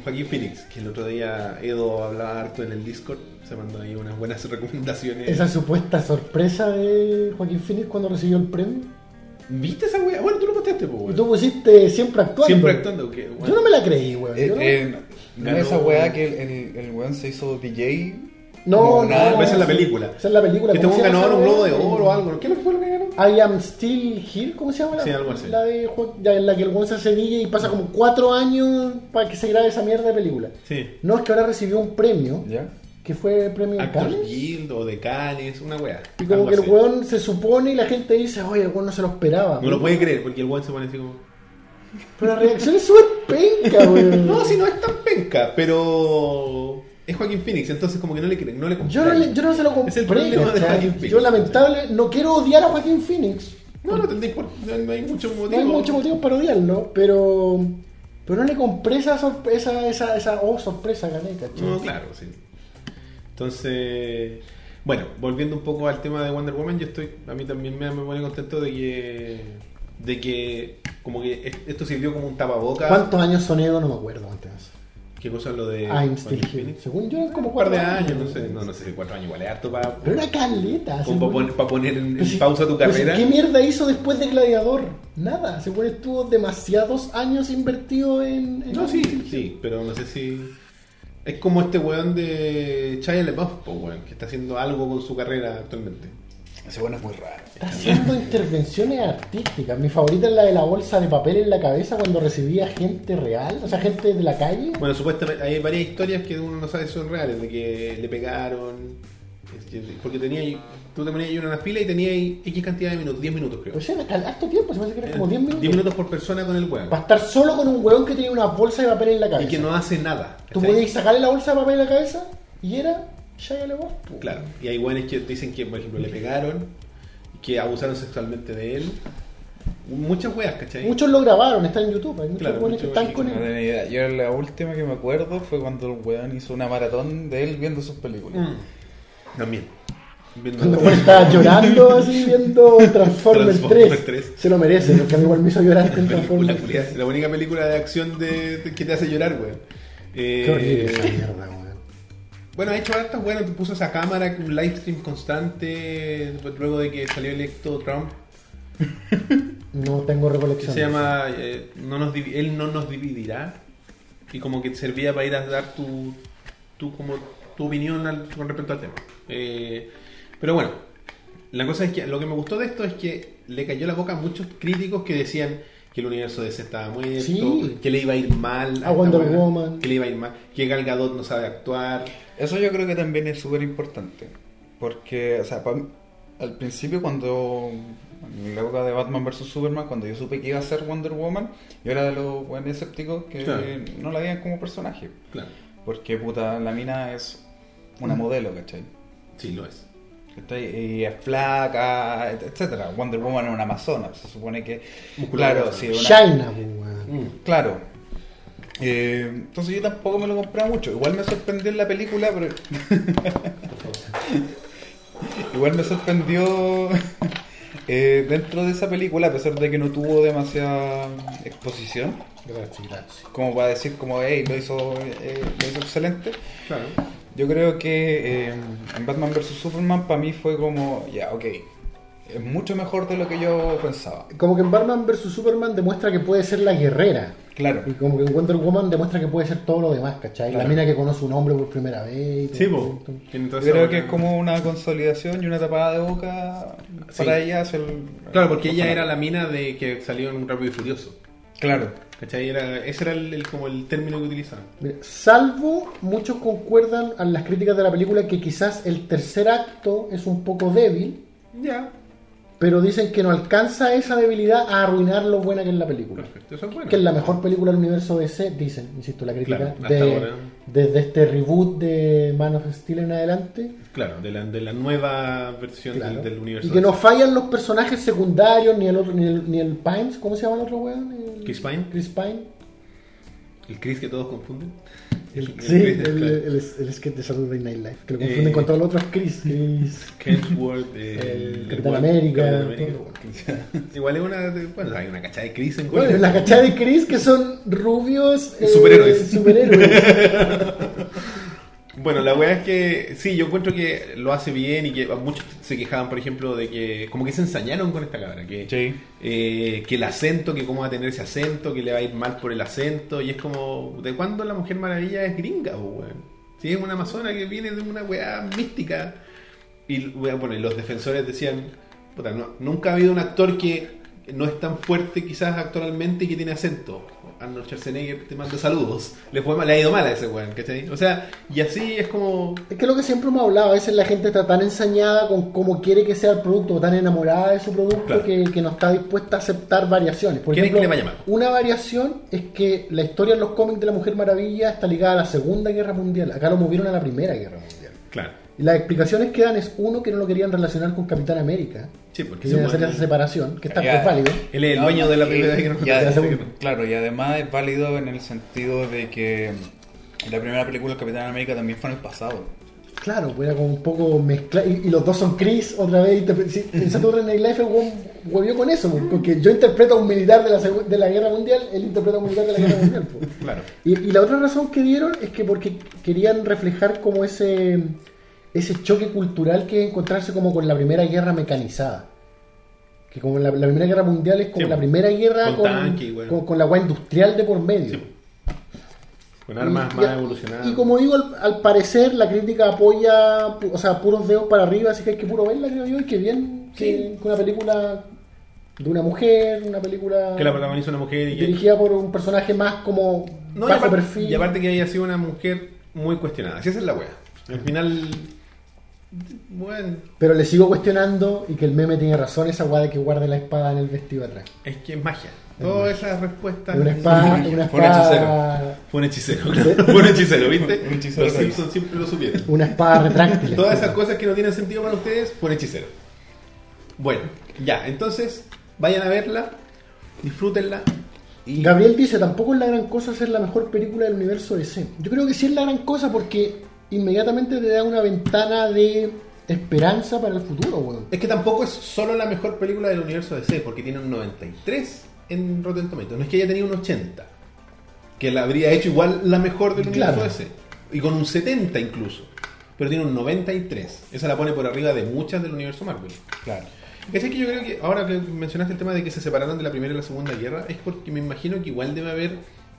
Joaquín Phoenix, que el otro día Edo hablaba harto en el Discord, se mandó ahí unas buenas recomendaciones. Esa supuesta sorpresa de Joaquín Phoenix cuando recibió el premio. ¿Viste esa wea? Bueno, tú lo posteaste, po, Y weón. tú pusiste siempre actuando. Siempre actuando, que Yo no me la creí, weón. Eh, no- eh, Ganó- esa weá que el, el, el weón se hizo DJ. No, no, esa es la película. Esa es la película. Que este ¿Cómo weón se llama ganó esa un globo de weá? oro o algo. ¿Qué fue lo que ganó? I am still here, ¿cómo se llama? la- Sí, algo así. La de en la que el weón se hace DJ y pasa como cuatro años para que se grabe esa mierda de película. Sí. No, es que ahora recibió un premio, ¿Ya? que fue premio de Cannes. Guild o de Cannes, una wea. Y como que el weón se supone y la gente dice, oye, el weón no se lo esperaba. No lo puede creer, porque el weón se pone así como. Pero la reacción es súper penca, weón. No, si no es tan penca, pero. Es Joaquín Phoenix, entonces como que no le creen, no le Yo no, le- yo no se lo compré. Es el problema de. Joaquin Phoenix. Yo lamentable, no quiero odiar a Joaquín Phoenix. No, no tendréis por. No, hay mucho motivo. No hay muchos motivos para odiarlo, pero Pero no le compré esa sorpresa, esa, esa, oh, sorpresa, ¿cachai? No, claro, sí. Entonces, bueno, volviendo un poco al tema de Wonder Woman, yo estoy, a mí también me, me pone contento de que, de que, como que es- esto sirvió como un tapaboca. ¿Cuántos años sonedo? No me acuerdo antes. ¿Qué cosa lo de I'm still here. Según yo, como Un par de cuatro años, no sé, no, no sé si cuatro años igual es harto para, Pero era caleta. como para poner, para poner en, en si- pausa tu si, carrera. ¿Qué mierda hizo después de Gladiador? Nada. Según estuvo demasiados años invertido en. en No, sí, sí, pero no sé si. Es como este weón de Shia LaBeouf, po, weón, que está haciendo algo con su carrera actualmente. Ese bueno es muy raro. Está haciendo intervenciones artísticas. Mi favorita es la de la bolsa de papel en la cabeza cuando recibía gente real, o sea, gente de la calle. Bueno, supuestamente hay varias historias que uno no sabe si son reales, de que le pegaron. es que- Porque tenía tú te ponías ahí en una fila y tenías X cantidad de minutos, 10 minutos creo. O sea, era harto tiempo, se me hace que era como 10 minutos. 10 minutos por persona con el weón. Para estar solo con un hueón que tenía una bolsa de papel en la Y cabeza. que no hace nada. Tú podías sacarle la bolsa de papel en la cabeza y era Shia LaBeouf. po. Claro, y hay weones que dicen que, por ejemplo, le pegaron, que abusaron sexualmente de él. Muchas weas, ¿cachai? Muchos lo grabaron, está en YouTube. Hay muchos Claro, que están con No él. tenía idea. Yo la última que me acuerdo fue cuando el weón hizo una maratón de él viendo sus películas. Mm. También. Viendo- Cuando el estaba llorando así viendo Transformers, Transformers 3. 3. Se lo merece, porque a mí igual me hizo llorar en La, película, Transformers. la única película de acción de, de- que te hace llorar, weón. Eh, Qué horrible esa mierda, weón. Bueno, ha hecho hartas, bueno, te puso esa cámara, un live stream constante, luego de que salió electo Trump, No tengo recolección. se llama eh, no nos Él no nos dividirá, y como que te servía para ir a dar tu, tu, como, tu opinión al- con respecto al tema. Eh, pero bueno, la cosa es que lo que me gustó de esto es que le cayó la boca a muchos críticos que decían que el universo de ese estaba muerto, Sí. que le iba a ir mal A Wonder Woman. que le iba a ir mal, que Gal Gadot no sabe actuar. Eso yo creo que también es súper importante. Porque, o sea, al principio cuando, en la época de Batman vs. Superman, cuando yo supe que iba a ser Wonder Woman, yo era de los buenos escépticos que Claro. no la veían como personaje. Claro, Porque, puta, la mina es una modelo, ¿cachai? sí lo es. Y es flaca, et- etcétera. Wonder Woman es una amazona, se supone que... Claro, sí, una, China, weón. Mm. Claro. Eh, entonces yo tampoco me lo compré mucho. Igual me sorprendió en la película, pero... Igual me sorprendió eh, dentro de esa película, a pesar de que no tuvo demasiada exposición, Gracias, gracias. como para decir como, hey, lo hizo, eh, lo hizo excelente. Claro. Yo creo que eh, en Batman vs. Superman para mí fue como, ya, ok, es mucho mejor de lo que yo pensaba. Como que en Batman vs Superman demuestra que puede ser la guerrera. Claro. Y como que en Wonder Woman demuestra que puede ser todo lo demás, ¿cachai? La mina que conoce un hombre por primera vez. y todo Sí, toda Yo esa creo que es como una consolidación y una tapada de boca Sí. para ella el... Claro, porque ella era la mina de que salió en un Rápido y Furioso. Claro. ¿Cachai? Era, ese era el, el- como el término que utilizaban. Salvo muchos concuerdan a las críticas de la película que quizás el tercer acto es un poco débil, Ya. Pero dicen que no alcanza esa debilidad a arruinar lo buena que es la película. Perfecto. Eso es bueno. Que es la mejor película del universo DC, dicen, insisto, la crítica, Claro, de- ahora. desde este reboot de Man of Steel en adelante. Claro, de la, de la nueva versión Claro. del, del universo. Y que no fallan los personajes secundarios, ni el otro, ni el, ni el Pines, ¿cómo se llama el otro weón? El- Chris Pine. Chris Pine. El Chris que todos confunden. El, El sí, el, el, sketch de Saturday Night Live, que lo confunden Eh, con todos los otros Chris. Chris. Hemsworth, eh, El Capitán América, América. todo. Igual es una. Bueno, hay una cachada de Chris en Bueno, la cachada de Chris que son rubios eh, Superhéroes. superhéroes. Bueno, la weá es que sí, yo encuentro que lo hace bien y que muchos se quejaban, por ejemplo, de que como que se ensañaron con esta cabra, que, Sí. eh, que el acento, que cómo va a tener ese acento, que le va a ir mal por el acento, y es como, ¿de cuándo la Mujer Maravilla es gringa, weón? Si es una amazona que viene de una weá mística. Y bueno, y los defensores decían, puta, no- nunca ha habido un actor que no es tan fuerte quizás actualmente y que tiene acento. Arnold Schwarzenegger te manda saludos. Le, fue mal, le ha ido mal a ese weón, ¿cachai? O sea, y así es como... Es que lo que siempre hemos hablado, a veces la gente está tan ensañada con cómo quiere que sea el producto, o tan enamorada de su producto, Claro. que, que no está dispuesta a aceptar variaciones. Por ¿Quieren ejemplo, que le vaya mal? una variación es que la historia en los cómics de la Mujer Maravilla está ligada a la Segunda Guerra Mundial. Acá lo movieron a la Primera Guerra Mundial. Claro. Y las explicaciones que dan es uno que no lo querían relacionar con Capitán América. Sí, porque se hacer esa separación, que está Ya. pues, válido. Él es el dueño de la primera y- que y segunda. Claro, y además es válido en el sentido de que la primera película del Capitán América también fue en el pasado. Claro, pues era como un poco mezclado. Y, y los dos son Chris, otra vez. sí, En el weón huevió con eso, pues, porque yo interpreto a un militar de la, de la guerra mundial, él interpreta a un militar de la guerra mundial. pues. Claro. Y, y la otra razón que dieron es que porque querían reflejar como ese ese choque cultural que es encontrarse como con la primera guerra mecanizada. Que como la, la primera guerra mundial es como Sí, la primera guerra con con, tanque y bueno. con, con la agua industrial de por medio. Sí. Con armas Y- más y- evolucionadas. Y como digo, al, al parecer la crítica apoya, o sea, puros dedos para arriba, así que hay que puro verla, creo yo, y que bien que, que una película de una mujer, una película que la protagoniza una mujer y que... dirigida por un personaje más como No, y bajo aparte, perfil. y aparte que haya sido una mujer muy cuestionada. Si esa es la wea. Al final... Bueno, Pero le sigo cuestionando y que el meme tiene razón, esa guada de que guarde la espada en el vestido atrás. es que es magia. Todas esas respuestas... Es una espada, Fue un espada, Fue un hechicero. claro. Fue un hechicero, ¿viste? Un hechicero Los. Simpsons siempre lo supieron. una espada retráctil. Todas esas cosas que no tienen sentido para ustedes, fue un hechicero. Bueno, ya, entonces vayan a verla, disfrútenla. Y Gabriel dice, tampoco es la gran cosa ser la mejor película del universo DC. Yo creo que sí es la gran cosa porque inmediatamente te da una ventana de esperanza para el futuro, weón. es que tampoco es solo la mejor película del universo DC, porque tiene un 93 en Rotten Tomatoes. No es que haya tenido un 80, que la habría hecho igual la mejor del Claro. universo DC. Y con un 70 incluso. Pero tiene un 93. Esa la pone por arriba de muchas del universo Marvel. Claro. ¿Cachai que yo creo que ahora que mencionaste el tema de que se separaron de la Primera y la Segunda Guerra, es porque me imagino que igual debe haber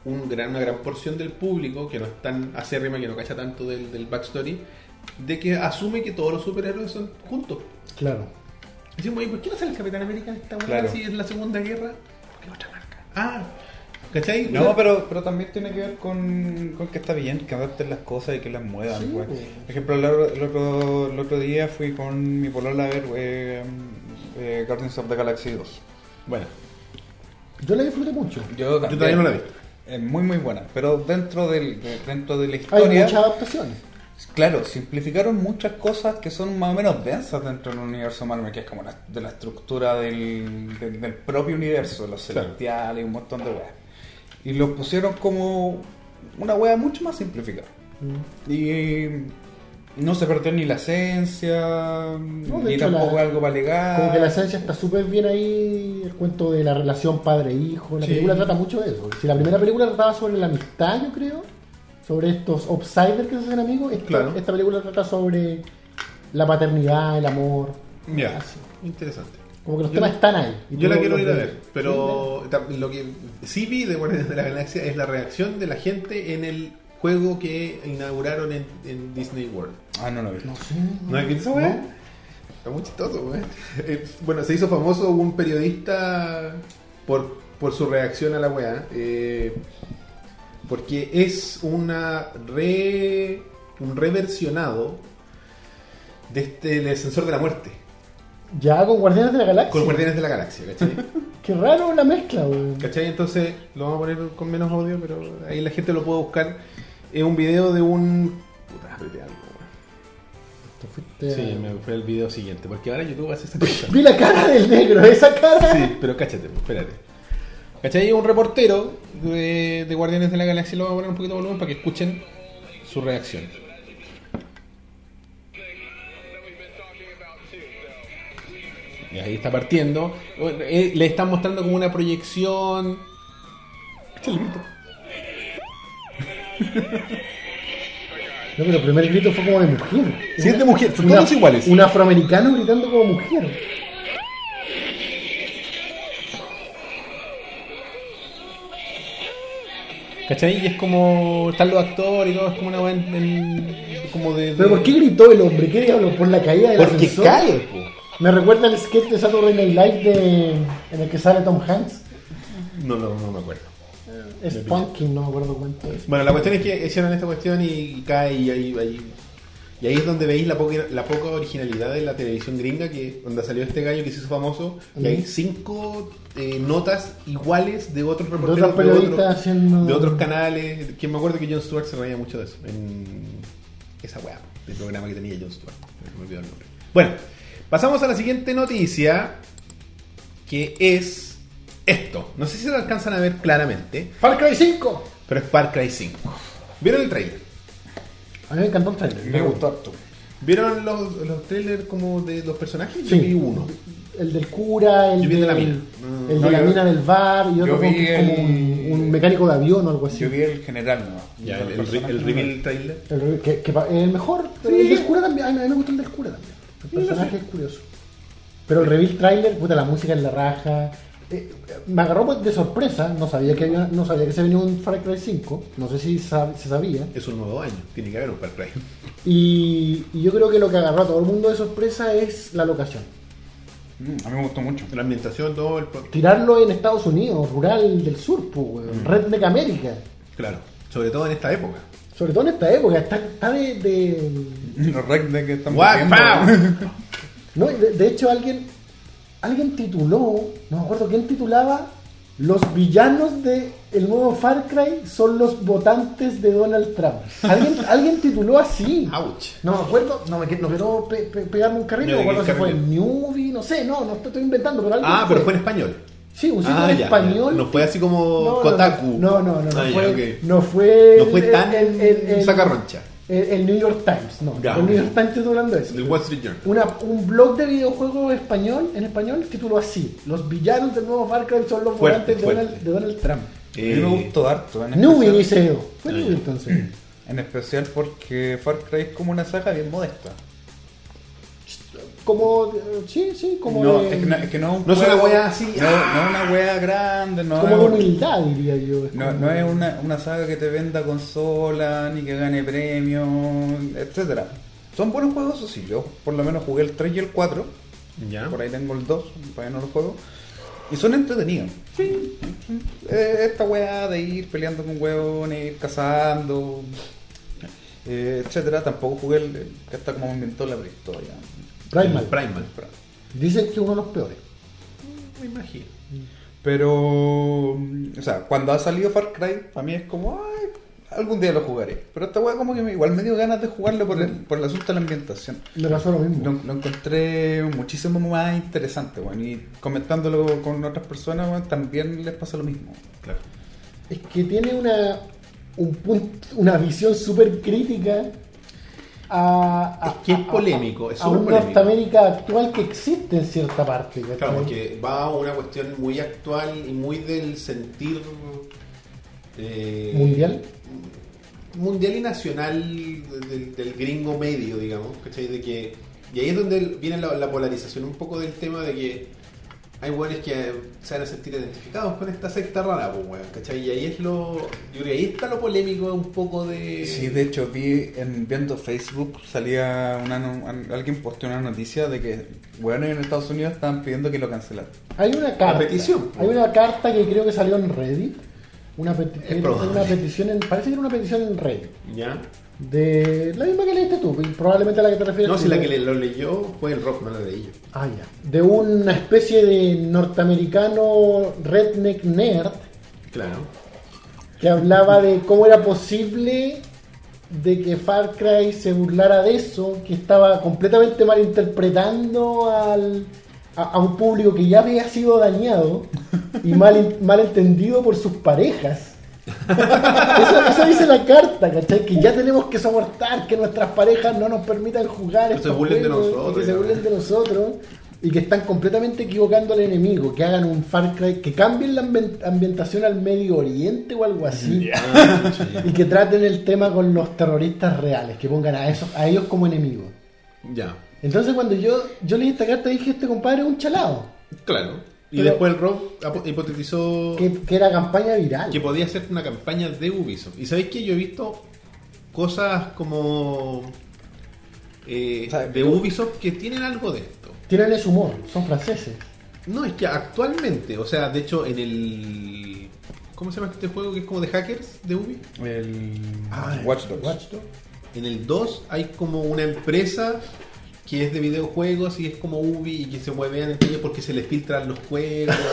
un gran, una gran porción del público que no es tan acérrima, que no cacha tanto del, del backstory, de que asume que todos los superhéroes son juntos. Claro. Decimos, oye, ¿por qué no sale el Capitán América en esta Claro. si es la Segunda Guerra? Porque otra marca. Ah, ¿cachai? No, pero, pero también tiene que ver con, con que está bien, que adapten las cosas y que las muevan. Sí, pues. Por ejemplo, el, otro- el otro, el otro día fui con mi polola a ver eh, eh, Guardians of the Galaxy 2. Bueno, Yo la disfruté mucho. Yo, yo todavía no la vi. Es muy muy buena, pero dentro del de- dentro de la Hay historia, muchas adaptaciones. claro, simplificaron muchas cosas que son más o menos densas dentro del universo Marvel, que es como la, de la estructura del, del, del propio universo, los Claro. celestiales y un montón de weas. Y lo pusieron como una wea mucho más simplificada. Y no se perdió ni la esencia, ni hecho, tampoco la- algo para alegar. Como que la esencia está súper bien ahí, el cuento de la relación padre-hijo. La Sí. película trata mucho de eso. Si la primera película trataba sobre la amistad, yo creo, sobre estos outsiders que se hacen amigos, esta, Claro. esta película trata sobre la paternidad, el amor. Ya, Así. interesante. Como que los Yo- temas están ahí. Yo la quiero ir a ver, pero ta- lo que sí vi de Guardianes de la Galaxia es la reacción de la gente en el juego que inauguraron en, en Disney World. Ah, no lo vi. No sé. ¿No has visto esa weá? Está muy chistoso, weón. Eh, Bueno, se hizo famoso un periodista por, por su reacción a la weá. eh, porque es una re, un reversionado de este el ascensor de la muerte. Ya con Guardianes de la Galaxia. Con Guardianes de la Galaxia, ¿cachai? Qué raro la mezcla, weón. ¿Cachai? Entonces lo vamos a poner con menos audio, pero ahí la gente lo puede buscar. Es un video de un. Puta, apreté algo. Fuiste- Sí, me fue el video siguiente, porque ahora YouTube hace esa cosa. Vi la cara del negro, esa cara. Sí, pero cáchate, espérate. ¿Cachai? Un reportero de, de Guardianes de la Galaxia, lo voy a poner un poquito de volumen para que escuchen su reacción. Y ahí está partiendo. Eh, Le están mostrando como una proyección. Grito. No, pero el primer grito fue como de mujer. Sí, es de mujer, son Una- todos iguales. Un afroamericano gritando como mujer. ¿Cachai? Y es como. Están los actores y todo, es como una weá en- en- como de, ¿Pero por qué gritó el hombre? ¿Qué diablo? ¿Por la caída del Porque ascensor? cae, po. Me recuerda el sketch de Saturday Night Live de, en el que sale Tom Hanks. No, no, no me acuerdo. Es Pumpkin, no me acuerdo cuánto es. Bueno, la cuestión es que hicieron esta cuestión y cae y ahí, ahí- y ahí es donde veis la poca, la poca originalidad de la televisión gringa, que donde salió este gallo que se hizo famoso, y hay cinco eh, notas iguales de otros De reporteros otros periodistas haciendo. de otros canales, que me acuerdo que Jon Stewart se reía mucho de eso, en esa weá. del programa que tenía Jon Stewart. Me olvidó el nombre. Bueno, pasamos a la siguiente noticia, que es esto. No sé si lo alcanzan a ver claramente, Far Cry 5. pero es Far Cry 5. ¿Vieron el trailer? A mí me encantó el trailer. Me gustó harto. ¿Vieron los, los trailers como de los personajes? Yo Sí. vi uno. El del cura, el, Yo vi el de la del- mina. Mm. el No, de la yo- mina del bar y otro yo como, vi como el- un, un mecánico de avión o algo así. Yo vi el general, ¿no? Ya, el, el, re- el reveal trailer. El, que, que pa- el mejor, pero el del cura también. Ay, a mí me gusta el del cura también. El personaje es curioso. Pero el reveal trailer, puta, la música en la raja. Eh, me agarró pues, de sorpresa, no sabía que había, no sabía que se venía un Far Cry 5, no sé si sab- se sabía. Es un nuevo año, tiene que haber un Far Cry. Y, y yo creo que lo que agarró a todo el mundo de sorpresa es la locación. Mm, A mí me gustó mucho. La ambientación, todo el. Tirarlo en Estados Unidos, rural del sur, pues, Mm. Redneck América. Claro, sobre todo en esta época. Sobre todo en esta época, está, está de, de- Los rednecks que están. No, de, de hecho alguien alguien tituló, no me acuerdo quién titulaba, los villanos de el nuevo Far Cry son los votantes de Donald Trump. Alguien, alguien tituló así. Ouch. No me acuerdo, no me no quiero pe- pe- pegarme un carril, No, me acuerdo ¿qué si fue Newbie, no sé, no, no estoy, inventando, pero alguien Ah, pero fue en español. Sí, un sitio Ah, en ya, español. No fue así como No, Kotaku. No, no, no, no, Ah, fue, no fue. No fue el- tan el- el- el- sacarroncha. El, el New York Times, no. Ya, el New. York Times titulando eso. Del Wall Street Journal. Una, un blog de videojuegos español, en español tituló así: Los villanos del nuevo Far Cry son los Fuerte, votantes de. Donald, de Donald Trump. Mí me gustó harto. Newbie dice. Fue Newbie entonces. En especial porque Far Cry es como una saga bien modesta. Como. eh, Sí, sí, como. no, de, es que no, es que no, es una wea así, No, ah. no es una wea grande, no como de humildad, diría yo. no, no es una, una saga que te venda consola, ni que gane premios, etcétera. Son buenos juegos, sí. Yo por lo menos jugué el 3 y el 4. Ya. Por ahí tengo el 2, todavía no lo juego. Y son entretenidos. Sí. Eh, esta weá de ir peleando con hueones, ir cazando, eh, etcétera. Tampoco jugué el, el que está como inventó la prehistoria. Primal. El Primal. Dicen que es uno de los peores. Me imagino. Pero, mm, o sea, cuando ha salido Far Cry, para mí es como, ay, algún día lo jugaré. Pero esta weá como que me, igual me dio ganas de jugarlo por el, por el asunto de la ambientación. Me pasó lo mismo. Lo, lo encontré muchísimo más interesante, weón. Y comentándolo con otras personas, weón, también les pasa lo mismo. Claro. Es que tiene una, un punto, una visión súper crítica a, a- Es que es polémico, es a un polémico. Norteamérica actual que existe en cierta parte. Claro, porque va a una cuestión muy actual y muy del sentir eh, ¿Mundial? mundial y nacional del, del gringo medio, digamos, ¿cachai? De que, y ahí es donde viene la, la polarización un poco del tema de que hay hueones que se van a sentir identificados con esta secta rara, pues, weón, ¿cachai? Y ahí es lo. Yo creo que ahí está lo polémico un poco de. Sí, de hecho, vi en, viendo Facebook, salía una, no- alguien posteó una noticia de que, weones en Estados Unidos estaban pidiendo que lo cancelaran. Hay una carta. petición. Hay una carta que creo que salió en Reddit. Una, peti- una petición en, parece que era una petición en Reddit. ¿Ya? De la misma que leíste tú, probablemente a la que te refieres. No, si la que le- lo leyó fue el rock, no la leí yo. Ah, ya. De una especie de norteamericano redneck nerd Claro. que hablaba de cómo era posible de que Far Cry se burlara de eso, que estaba completamente malinterpretando al, a, a un público que ya había sido dañado y mal, mal entendido por sus parejas. Eso, eso dice la carta, ¿cachai? Que ya tenemos que soportar que nuestras parejas no nos permitan jugar Que se burlen de nosotros, y que se ya. burlen de nosotros y que están completamente equivocando al enemigo, que hagan un Far Cry, que cambien la ambien- ambientación al Medio Oriente o algo así y que traten el tema con los terroristas reales, que pongan a esos, a ellos como enemigos. Ya. Entonces cuando yo, yo leí esta carta dije este compadre es un chalado, Claro. Y Pero- después el apo- hipotetizó que, que era campaña viral. que podía ser una campaña de Ubisoft. Y sabéis que yo he visto cosas como eh, O sea, de Ubisoft que tienen algo de esto. Tienen ese humor, son franceses. No, es que actualmente, o sea, de hecho en el... ¿Cómo se llama este juego que es como de hackers de Ubi? El Ah, Watch Dogs. Watch Dogs. En el 2 hay como una empresa que es de videojuegos y es como Ubi y que se mueven entre ellos porque se les filtran los juegos.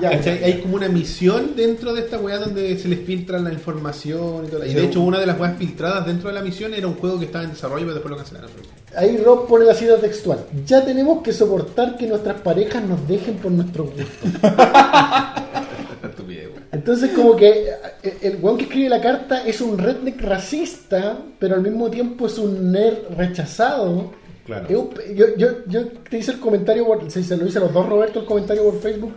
Ya, ¿Cachai? ya. Hay como una misión dentro de esta weá donde se les filtran la información y todo. Y de hecho, una de las weas filtradas dentro de la misión era un juego que estaba en desarrollo, pero después lo cancelaron. Ahí Rob pone la cita textual. Ya tenemos que soportar que nuestras parejas nos dejen por nuestros gustos. Estupidez, weón. Entonces como que eh, el weón que escribe la carta es un redneck racista, pero al mismo tiempo es un nerd rechazado. Claro. Yo, yo, yo te hice el comentario, por, se, se lo hice a los dos Roberto el comentario por Facebook.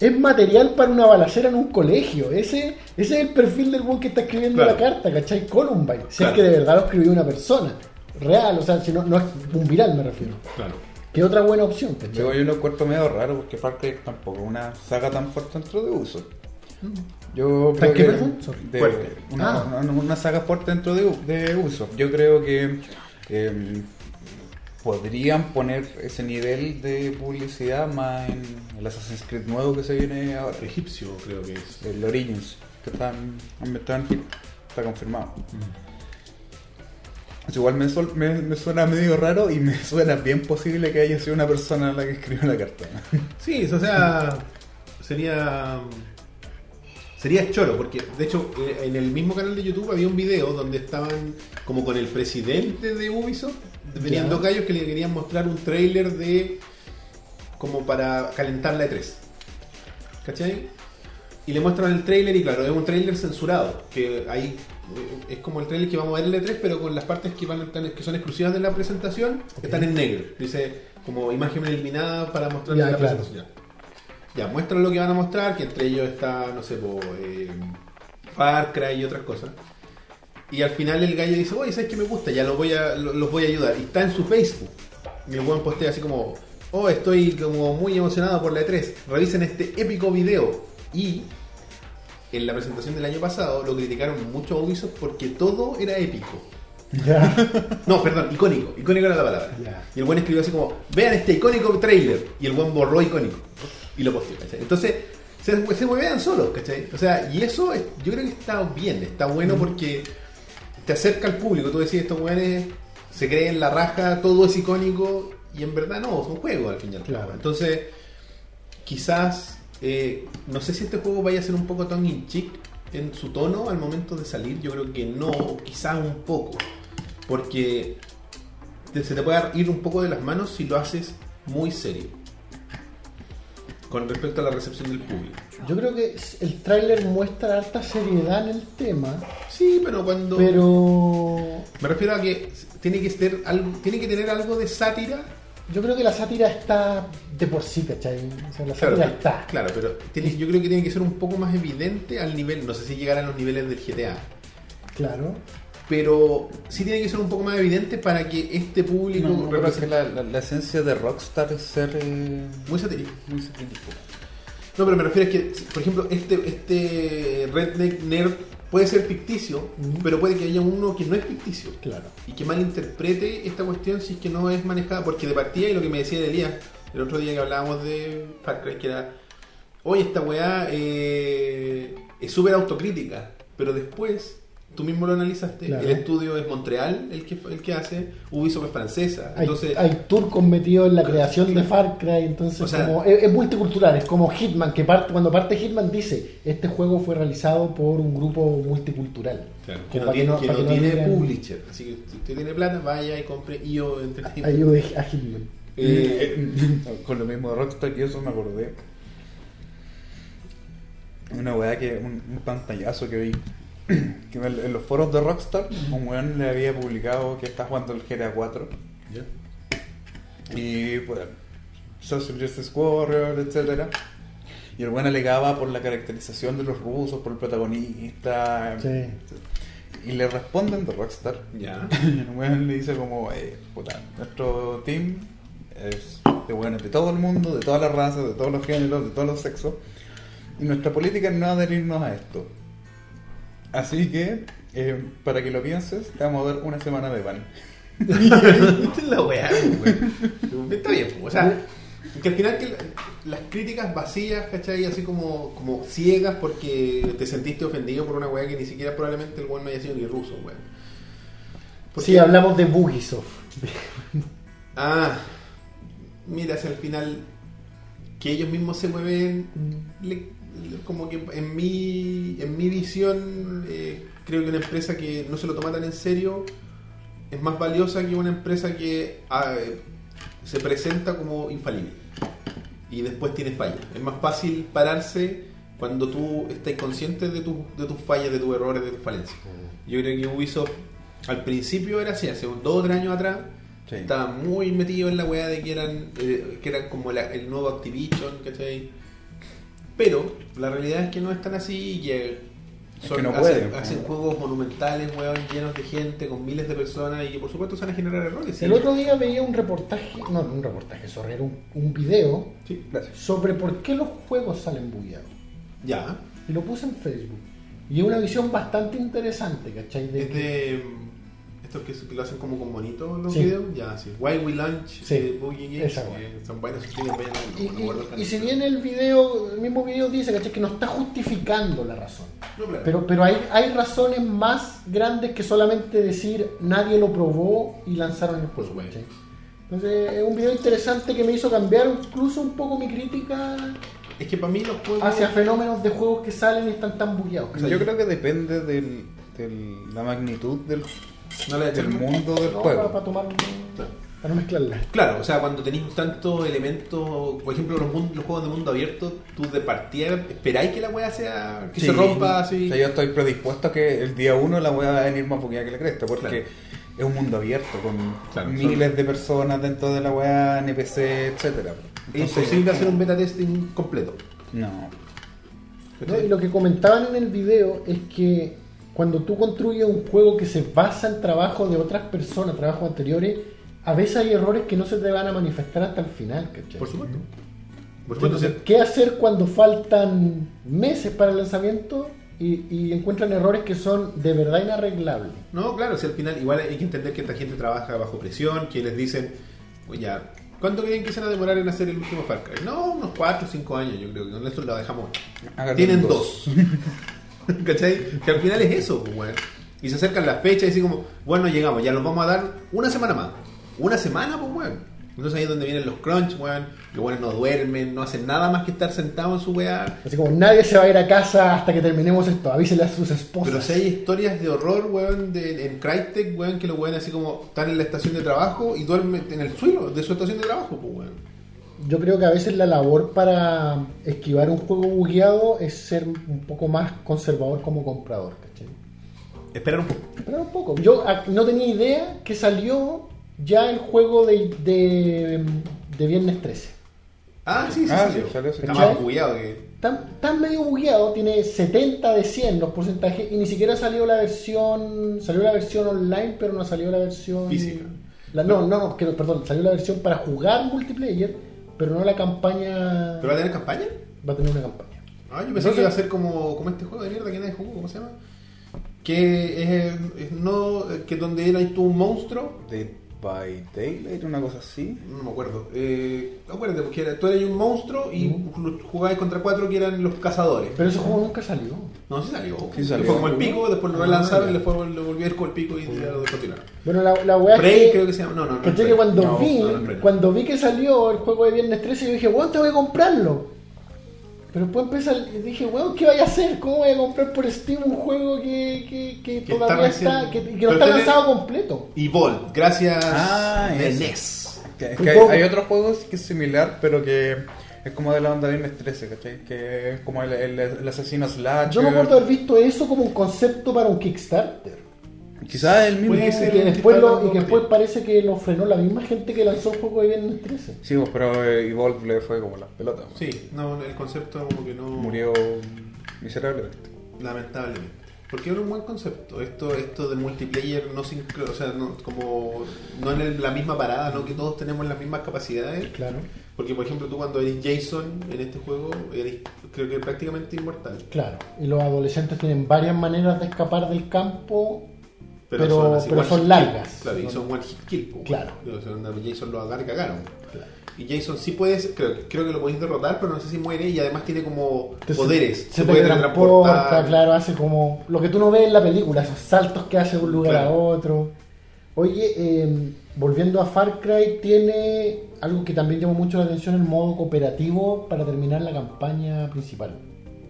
Es material para una balacera en un colegio. Ese, ese es el perfil del weón que está escribiendo Claro. la carta, ¿cachai? Columbine. Si Claro. es que de verdad lo escribió una persona. Real, o sea, si no, no es un viral me refiero. Claro. ¿Qué otra buena opción? ¿cachai? Yo, yo lo encuentro medio raro porque Far Cry tampoco es una saga tan fuerte dentro de uso. Yo ¿Tan creo qué, que perdón? De-. Una, Ah. una- una saga fuerte dentro de, de uso. Yo creo que eh, podrían poner ese nivel de publicidad más en el Assassin's Creed nuevo que se viene ahora, Egipcio, creo que es. el Origins, que está en- ambientado en Egipto. Está confirmado. Igual me, suel- me- me suena medio raro y me suena bien posible que haya sido una persona la que escribió la carta. Sí, o sea, sería. Sería choro, porque de hecho eh, en el mismo canal de YouTube había un video donde estaban como con el presidente de Ubisoft, venían dos gallos que le querían mostrar un trailer de. como para calentar la E3. ¿Cachai? Y le muestran el trailer y claro, es un trailer censurado, que ahí eh, es como el trailer que vamos a ver en el E3, pero con las partes que van que son exclusivas de la presentación, están en negro. Dice como imagen eliminada para mostrar la claro. presentación. Ya, muestran lo que van a mostrar, que entre ellos está, no sé, po, eh, Far Cry y otras cosas. Y al final el gallo dice, oye, ¿sabes qué me gusta? Ya los voy a, lo- los voy a ayudar. Y está en su Facebook. Y el buen postea así como, oh, estoy como muy emocionado por la E3. Revisen este épico video. Y en la presentación del año pasado lo criticaron mucho a Ubisoft porque todo era épico. Ya. No, perdón, icónico. Icónico era la palabra. Ya. Y el buen escribió así como, vean este icónico trailer. Y el buen borró icónico. Y lo posteó, ¿cachai? Entonces, se, se muevean solos, ¿cachai? O sea, y eso es- yo creo que está bien, está bueno porque te acerca al público. Tú decís, estos weones se creen la raja, todo es icónico. Y en verdad no, al fin y al cabo. Claro. Entonces, quizás, eh, no sé si este juego vaya a ser un poco tongue in cheek en su tono al momento de salir. Yo creo que no, quizás un poco. Porque se te puede ir un poco de las manos si lo haces muy serio. Con respecto a la recepción del público. Yo creo que el tráiler muestra harta seriedad en el tema, Sí, pero cuando. pero Me refiero a que tiene que, ser algo, tiene que tener algo de sátira. Yo creo que la sátira está de por sí, ¿cachai? O sea, la Claro, sátira pero- está. claro, pero tiene- yo creo que tiene que ser un poco más evidente al nivel. No sé si llegar a los niveles del GTA. Claro. Pero sí tiene que ser un poco más evidente para que este público No, no, represente- la, la- la esencia de Rockstar es ser eh, muy satírico. muy satírico. No, pero me refiero a que, por ejemplo, este, este Redneck Nerd puede ser ficticio, pero puede que haya uno que no es ficticio. Claro. Y que malinterprete esta cuestión si es que no es manejada. Porque de partida, y lo que me decía Elías el otro día que hablábamos de Far Cry, que era, oye, esta weá eh, es súper autocrítica, pero después... Tú mismo lo analizaste. Claro. El estudio es Montreal el que, el que hace. Ubisoft es francesa. Hay, Entonces, hay turcos metidos en la creación de Far Cry, entonces O sea- como, es, es multicultural, es como Hitman, que parte, cuando parte Hitman dice, este juego fue realizado por un grupo multicultural. Claro, que no tiene, no- que para no que no tiene digan- publisher. Así que si usted tiene plata, vaya y compre IO Entertainment. Ayude a Hitman. Eh, Con lo mismo de Rockstar, yo eso me acordé. Una weá que, un, un pantallazo que vi. Que en, el- en los foros de Rockstar, un weón le había publicado que está jugando el GTA 4. Y pues, Social Justice Warrior, etcétera Y el weón alegaba por la caracterización de los rusos, por el protagonista. Sí. Y le responden de Rockstar. ya. Y el weón le dice como, eh, puta, nuestro team es de weones de todo el mundo, de todas las razas, de todos los géneros, de todos los sexos. Y nuestra política es no adherirnos a esto. Así que, eh, para que lo pienses, te vamos a dar una semana de es la weá. Está bien, o sea, que al final que la- las críticas vacías, ¿cachai? Así como, como ciegas porque te sentiste ofendido por una weá que ni siquiera probablemente el weón no haya sido ni ruso, weón. ¿Por Sí, hablamos de Bugisoft. Ah, mira, si al final que ellos mismos se mueven, le- como que en mi, en mi visión, eh, creo que una empresa que no se lo toma tan en serio es más valiosa que una empresa que ah, eh, se presenta como infalible y después tiene fallas. Es más fácil pararse cuando tú estás consciente de, tu- de tus fallas, de tus errores, de tus falencias. Yo creo que Ubisoft al principio era así, hace un dos o tres años atrás Sí. estaba muy metido en la weá de que eran, eh, que eran como la- el nuevo Activision, ¿cachai? Pero la realidad es que no es tan así y que, Es son- que no hacen, pueden. hacen juegos monumentales, weón, llenos de gente, con miles de personas y que por supuesto se van a generar errores. ¿sí? El otro día veía un reportaje, no, no un reportaje, sorry, era un, un video Sí, sobre por qué los juegos salen bugueados. ya. Y lo puse en Facebook. Y es una visión bastante interesante, ¿cachai? De Es que- de estos que, que lo hacen como con bonitos los Sí. videos. Ya, sí. Why We Lunch, Sí, de Boogie Games, son buenos, y, no si bien el video, el mismo video dice, ¿cachai? Que no está justificando la razón. No, claro. Pero, pero hay, hay razones más grandes que solamente decir nadie lo probó y lanzaron el juego. Entonces es un video interesante que me hizo cambiar incluso un poco mi crítica es que para mí los juegos... hacia fenómenos de juegos que salen y están tan bugueados. O sea, yo yo- creo que depende de la magnitud del, No le del mundo del No, juego. para, para tomar para no mezclarla. Claro, o sea, cuando tenéis tantos elementos, por ejemplo, los, mun- los juegos de mundo abierto, tú de partida esperáis que la weá sea, que Sí. se rompa así. O sea, yo estoy predispuesto a que el día uno la voy a venir más bugueada que la cresta, porque Claro. es un mundo abierto con Claro, miles de personas dentro de la weá, NPC, etcétera. es Entonces, imposible hacer un beta testing completo. No. ¿no? Y lo que comentaban en el video es que cuando tú construyes un juego que se basa en trabajo de otras personas, trabajos anteriores, a veces hay errores que no se te van a manifestar hasta el final, ¿cachai? Por supuesto. Por supuesto, Entonces, o sea, ¿qué hacer cuando faltan meses para el lanzamiento y, y encuentran errores que son de verdad inarreglables? No, claro, si al final igual hay que entender que esta gente trabaja bajo presión, que les dicen, pues ya, ¿cuánto creen que se van a demorar en hacer el último Far Cry? No, unos 4 o 5 años, yo creo que con esto lo dejamos. Tienen dos. dos. ¿Cachai? Que al final es eso, pues, weón. Y se acercan las fechas y así como, bueno, llegamos, ya los vamos a dar una semana más. Una semana, pues, weón. Entonces ahí es donde vienen los crunch, weón. Los buenos no duermen, no hacen nada más que estar sentados en su weá. Así como nadie se va a ir a casa hasta que terminemos esto, avísele a sus esposas. Pero si hay historias de horror, weón, de, en Crytek, weón, que los weón así como están en la estación de trabajo y duermen en el suelo de su estación de trabajo, pues, weón. Yo creo que a veces la labor para esquivar un juego bugueado es ser un poco más conservador como comprador, ¿cachai? Esperar un poco. Pero un poco. Yo ah, no tenía idea que salió ya el juego de, de, de Viernes 13. Ah, sí, sí, Ah, sí. sí, salió. Está más bugueado que. Tan, tan medio bugueado, tiene 70 de 100 los porcentajes y ni siquiera salió la versión salió la versión online, pero no salió la versión Física. La- no, no, no, que- perdón, salió la versión para jugar multiplayer, pero no la campaña. ¿Pero va a tener campaña? Va a tener una campaña. Ah, yo pensé Entonces- que iba a ser como, como este juego de mierda que nadie jugó, ¿cómo se llama? Que es, es no, que donde era tú un monstruo, Dead by Daylight, una cosa así. no me acuerdo. Eh, acuérdate, porque era- tú eras un monstruo y jugabas contra cuatro que eran los cazadores. Pero ese juego nunca salió. No, sí salió. Sí salió. Fue como el pico, después lo Ah, relanzaron ya. y le, fue, le volvió a ir con el pico y ya lo continuaron. Bueno, la, la weá Prey que, creo que se llama. No, no, no. que cuando No, vi, no, no, no. cuando vi que salió el juego de Viernes 13, yo dije, weón, tengo que comprarlo. Pero después empecé, dije, weón, ¿qué voy a hacer? ¿Cómo voy a comprar por Steam un juego que, que, que Que todavía está está, que, no está lanzado completo? Y Volt, gracias Ah, de. NES. Que, es que hay, hay otros juegos que es similar, pero que es como de la onda Viernes 13, ¿cachai? Que es como el, el, el asesino slash. Yo me acuerdo haber visto eso como un concepto para un Kickstarter. Quizás el mismo. Puede Y ser. que que después, lo- y que después parece que lo frenó la misma gente que lanzó el juego de Viernes 13. Sí, pues, pero eh, Evolve le fue como las pelotas. Sí, no, el concepto como que no. Murió miserablemente. Lamentablemente. Porque era un buen concepto. Esto, esto del multiplayer no sincro, o sea, no, como no en el- la misma parada, no que todos tenemos las mismas capacidades. Claro, Porque por ejemplo tú cuando eres Jason en este juego eres creo que prácticamente inmortal. claro. Y los adolescentes tienen varias maneras de escapar del campo. Pero, Pero- son, así, pero one son hit largas. kill. Claro, y Son- one hit kill. po. Claro. Jason lo agarra y cagaron. Claro. Y Jason sí puedes, creo, creo que lo podéis derrotar, pero no sé si muere y además tiene como Entonces, poderes. Se, Se, puede transporta, teletransportar. claro, hace como lo que tú no ves en la película, esos saltos que hace de un lugar Claro. a otro. Oye, eh, volviendo a Far Cry, tiene algo que también llamó mucho la atención, el modo cooperativo para terminar la campaña principal.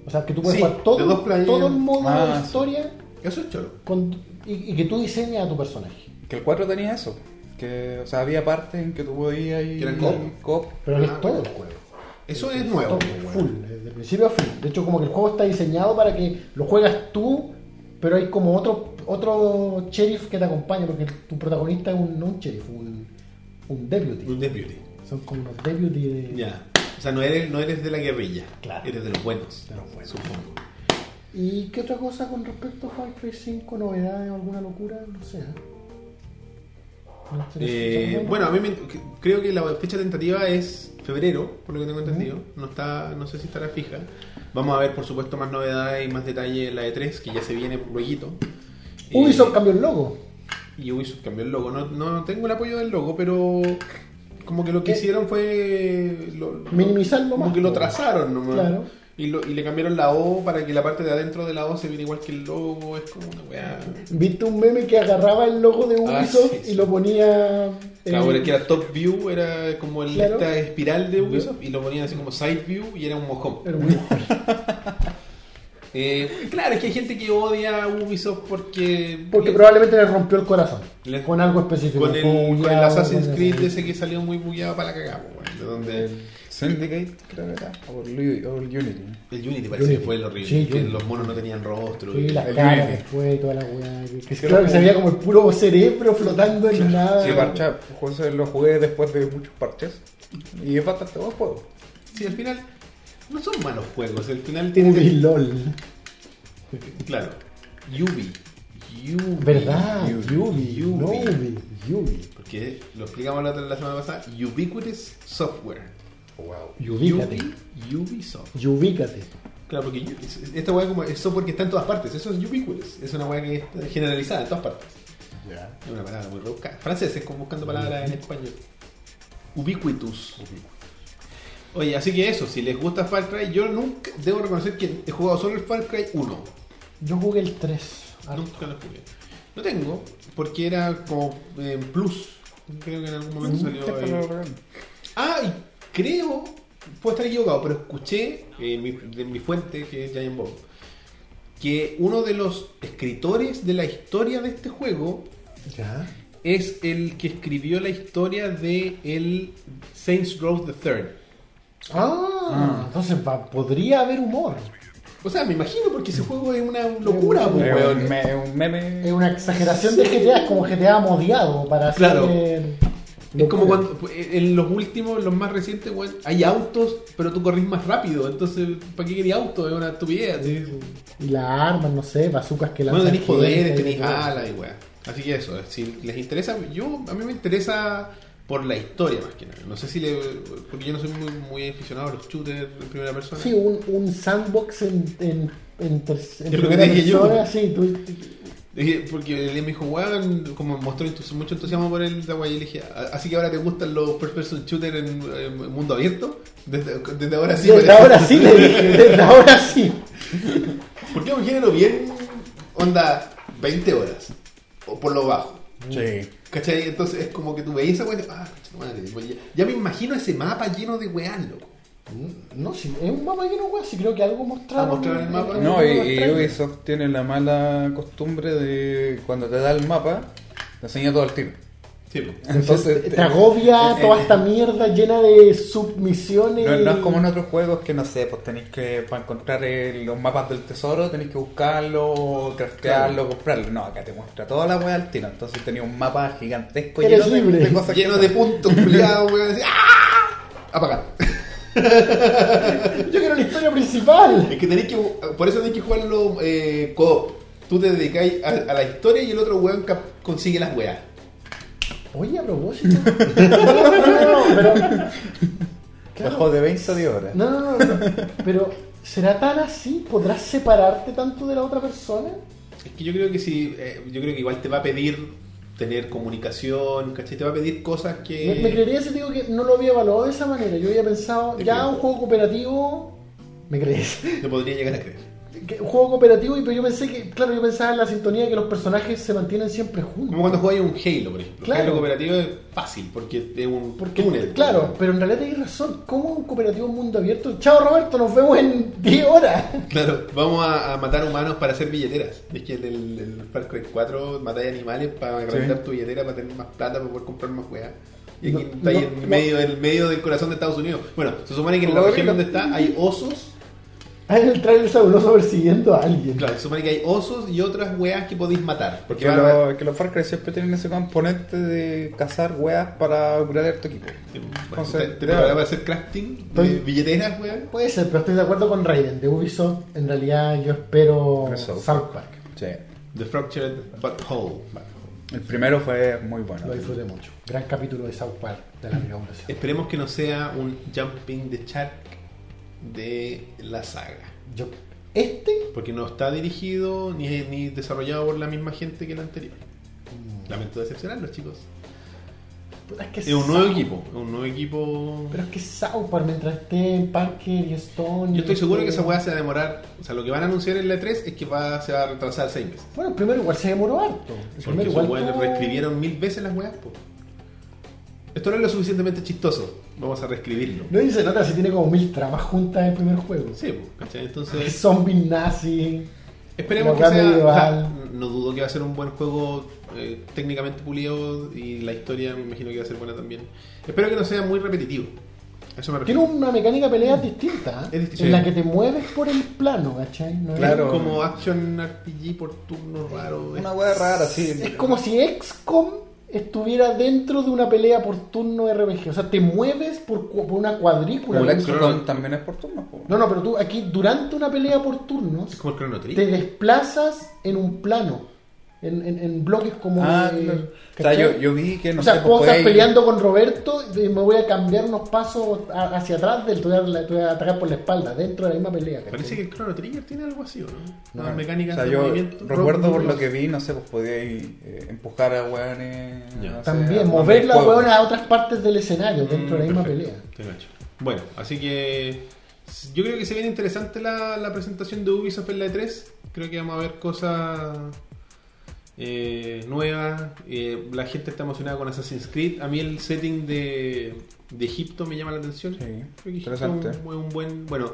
O sea, que tú puedes Sí, jugar todo, de todo el modo Ah, sí. historia Eso es choro. con- y, y que tú diseñas a tu personaje. Que el 4 tenía eso. Que, o sea, había partes en que tú podías ir. Que eran co-op. co-op. Pero es Ah, todo bueno. el juego. Eso es nuevo. Todo, full, desde principio a fin. De hecho, como que el juego está diseñado para que lo juegas tú, pero hay como otro otro sheriff que te acompaña, porque tu protagonista es un, no un sheriff, un, un deputy. Un deputy. Son como los deputy de... Ya. O sea, no eres, no eres de la guerrilla. Claro. Eres de los buenos. De los buenos. Supongo. ¿Y qué otra cosa con respecto a Far Cry 5? ¿Novedades alguna locura? No sé. ¿eh? ¿No te Eh, bueno, a mí me- creo que la fecha tentativa es febrero, por lo que tengo entendido. No está, no sé si estará fija. Vamos a ver, por supuesto, más novedades y más detalle en la E3, que ya se viene luego. Ubisoft cambió el logo. Y Ubisoft cambió el logo. No, no tengo el apoyo del logo, pero como que lo que ¿Qué? hicieron fue lo, Minimizarlo como más, que lo trazaron nomás. Claro. Y, lo- y le cambiaron la O para que la parte de adentro de la O se viera igual que el logo. Es como una weá. ¿Viste un meme que agarraba el logo de Ah, Ubisoft sí, sí. y lo ponía... Claro, eh, que era top view, era como el, Claro. esta espiral de Ubisoft y lo ponían así como side view y era un mojón. era un- Eh, claro, es que hay gente que odia a Ubisoft porque. Porque le- probablemente le rompió el corazón. Le- con algo específico. con el, con el Assassin's Creed el- ese que salió muy bugueado para la cagada, po, weón, de donde El Syndicate, creo que era. O el, o el Unity. el Unity parece Unity. que fue el horrible, Sí, que Unity. los monos no tenían rostro. Sí, las El caras Unity. después y toda la weá. Que, claro que que- se veía como el puro cerebro flotando en nada. Sí, parcha, José lo jugué después de muchos parches. Y es bastante buen juego. Sí, al final no son malos juegos, al final Ubi tienen LOL. claro, Yubi, Yubi, ¿Verdad? Yubi, Yubi. Yubi. No Ubi. Yubi. porque lo explicamos la, la semana pasada, Ubiquitous Software. Wow. Ubícate. Yubi, Ubisoft. Ubícate. Claro, porque es- esta weá como es software que está en todas partes, eso es ubiquitous, es una weá que está generalizada en todas partes. Es una palabra muy rebuscada. Franceses como buscando palabras en español. Ubiquitous. Oye, así que eso, si les gusta Far Cry, yo nunca, debo reconocer que he jugado solo el Far Cry 1. Yo jugué el 3. Ah, Nunca lo jugué. Lo tengo, porque era como eh, Plus. Creo que en algún momento salió ahí. Ah, y creo, puedo estar equivocado, pero escuché eh, mi- de mi fuente, que es Giant Bomb, que uno de los escritores de la historia de este juego Ya. es el que escribió la historia de el Saints Row the Third. Ah, entonces va- podría haber humor. O sea, me imagino porque ese juego es una locura, po, Es weón. un, me- un meme. Es una exageración de GTA, es como GTA modiado para hacer. Es como cuando en los últimos, los más recientes, weón, hay autos, pero tú corres más rápido. Entonces, ¿para qué querías auto? Es una estupidez. así. Y las armas, no sé, bazucas que Bueno, lanzan. tenéis poderes, tenéis alas y weá. Así que eso, si les interesa, yo a mí me interesa por la historia más que nada. No sé si le. Porque yo no soy muy, muy aficionado a los shooters en primera persona. Sí, un, un sandbox en, en, en, en primera dije yo. persona, sí, tú- porque él me dijo, weón, como mostró mucho entusiasmo por el de y le dije, "A- así que ahora te gustan los first person shooter en, en mundo abierto. Desde, desde ahora sí. desde parece". ahora sí le dije, desde ahora sí. Porque es un género bien. onda 20 horas. O por lo bajo. Sí. ¿Cachai? Entonces es como que tú veías esa weá ah, madre, ya, ya me imagino ese mapa lleno de weá, loco. No, sí, es un mapa lleno, weón, sí creo que algo mostraron. Ah, mostraron el mapa. No, en y. Ubisoft tiene la mala costumbre de cuando te da el mapa, te enseña todo el tiro. Sí, pues. Entonces, te agobia eh, toda eh, esta mierda llena de submisiones. No, no es como en otros juegos que no sé, pues tenéis que, para encontrar el- los mapas del tesoro, tenéis que buscarlo, craftearlo, comprarlo. No, acá te muestra toda la wea al tiro. Entonces tenía un mapa gigantesco Eres lleno de, libre. de cosas Lleno de puntos, culiados, weón. ¡ah! Apagar. Yo quiero la historia principal. Es que tenéis que. Por eso tenéis que jugarlo eh, co-op. Tú te dedicáis a, a la historia y el otro weón consigue las weas. Oye, a propósito. No, no, no, no, pero. Bajó de 20 a 10 horas. No, no, no, no, Pero, ¿será tan así? ¿Podrás separarte tanto de la otra persona? Es que yo creo que sí. eh, yo creo que igual te va a pedir tener comunicación, ¿cachai? Te va a pedir cosas que. Me, me creería si te digo que no lo había evaluado de esa manera. Yo había pensado, ya creo. un juego cooperativo. ¿Me crees? Te podría llegar a creer. Que- un juego cooperativo, y pero yo pensé que, claro, yo pensaba en la sintonía de que los personajes se mantienen siempre juntos. Como cuando jugáis un Halo, por ejemplo. Claro. Halo cooperativo es fácil, porque es un Porque, túnel. claro, pero en realidad tienes razón. ¿Cómo un cooperativo mundo abierto? Chao Roberto, nos vemos en 10 horas. Claro, vamos a, a matar humanos para hacer billeteras. Es que en el, el Far Cry 4 matáis animales para agrandar tu billetera, para tener más plata, para poder comprar más weas. Y aquí No, está ahí no, en, no. medio, en medio del corazón de Estados Unidos. Bueno, se supone que en la región donde está hay osos. Ah, en el trailer sale un oso persiguiendo a alguien. Claro, se supone que hay osos y otras weas que podéis matar. Porque a- que los Far Cry siempre tienen ese componente de cazar weas para upgradear tu equipo. Bueno, Entonces, te, para hacer crafting de Estoy- billeteras, weas. Puede ser, pero estoy de acuerdo con Raiden. De Ubisoft, en realidad yo espero South South Park. Sí. The Fractured Butthole. El primero fue muy bueno. Lo disfruté mucho. Gran capítulo de South Park de la inauguración. Esperemos que no sea un Jumping the Shark de la saga. Yo, este, Porque no está dirigido ni, ni desarrollado por la misma gente que el anterior. Lamento decepcionarlos, chicos. es que Es un nuevo South- equipo. Es un nuevo equipo. Pero es que South Park, mientras esté en Parker y Stone. Yo estoy seguro que esté- esa weá se va a demorar. O sea, lo que van a anunciar en la 3 es que va, se va a retrasar 6 meses. Bueno, el primero igual se demoró harto. El Porque igual. reescribieron mil veces las weas. po. Esto no es lo suficientemente chistoso. Vamos a reescribirlo. No dice nada si tiene como mil tramas juntas en el primer juego. Sí, po, ¿cachai? Entonces. Zombie nazi. Esperemos que sea. o sea, no dudo que va a ser un buen juego eh, técnicamente pulido y la historia me imagino que va a ser buena también. Espero que no sea muy repetitivo. Eso me Tiene una mecánica de pelea distinta. ¿eh? En la que te mueves por el plano, ¿cachai? No Claro. Es como action RPG por turno raro. Una wea rara, sí. Es como si XCOM estuviera dentro de una pelea por turno RPG. O sea, te mueves por, cu- por una cuadrícula. Como el Claro. XCOM también es por turno. No, no, pero tú aquí durante una pelea por turnos Es como el Chrono te desplazas en un plano. En, en- en bloques como Ah, de- claro. O sea, yo, yo vi que no o sea, sé, puedo pues, estar peleando con Roberto y me voy a cambiar unos pasos a- hacia atrás del te voy a, te voy a atacar por la espalda, dentro de la misma pelea. ¿cachai? Parece que el Chrono Trigger tiene algo así, ¿o ¿no? No. Unas mecánicas O sea, de yo movimiento. recuerdo por lo que vi, no sé, pues podíais eh, empujar a no sé, También, a- mover juego. huevona a otras partes del escenario dentro de la misma Mm, Perfecto, pelea. Bueno, así que yo creo que se viene interesante la, la presentación de Ubisoft en la E3. Creo que vamos a ver cosas eh, nuevas. Eh, la gente está emocionada con Assassin's Creed. A mí el setting de, de Egipto me llama la atención. Sí, Creo interesante. es un, un buen. Bueno,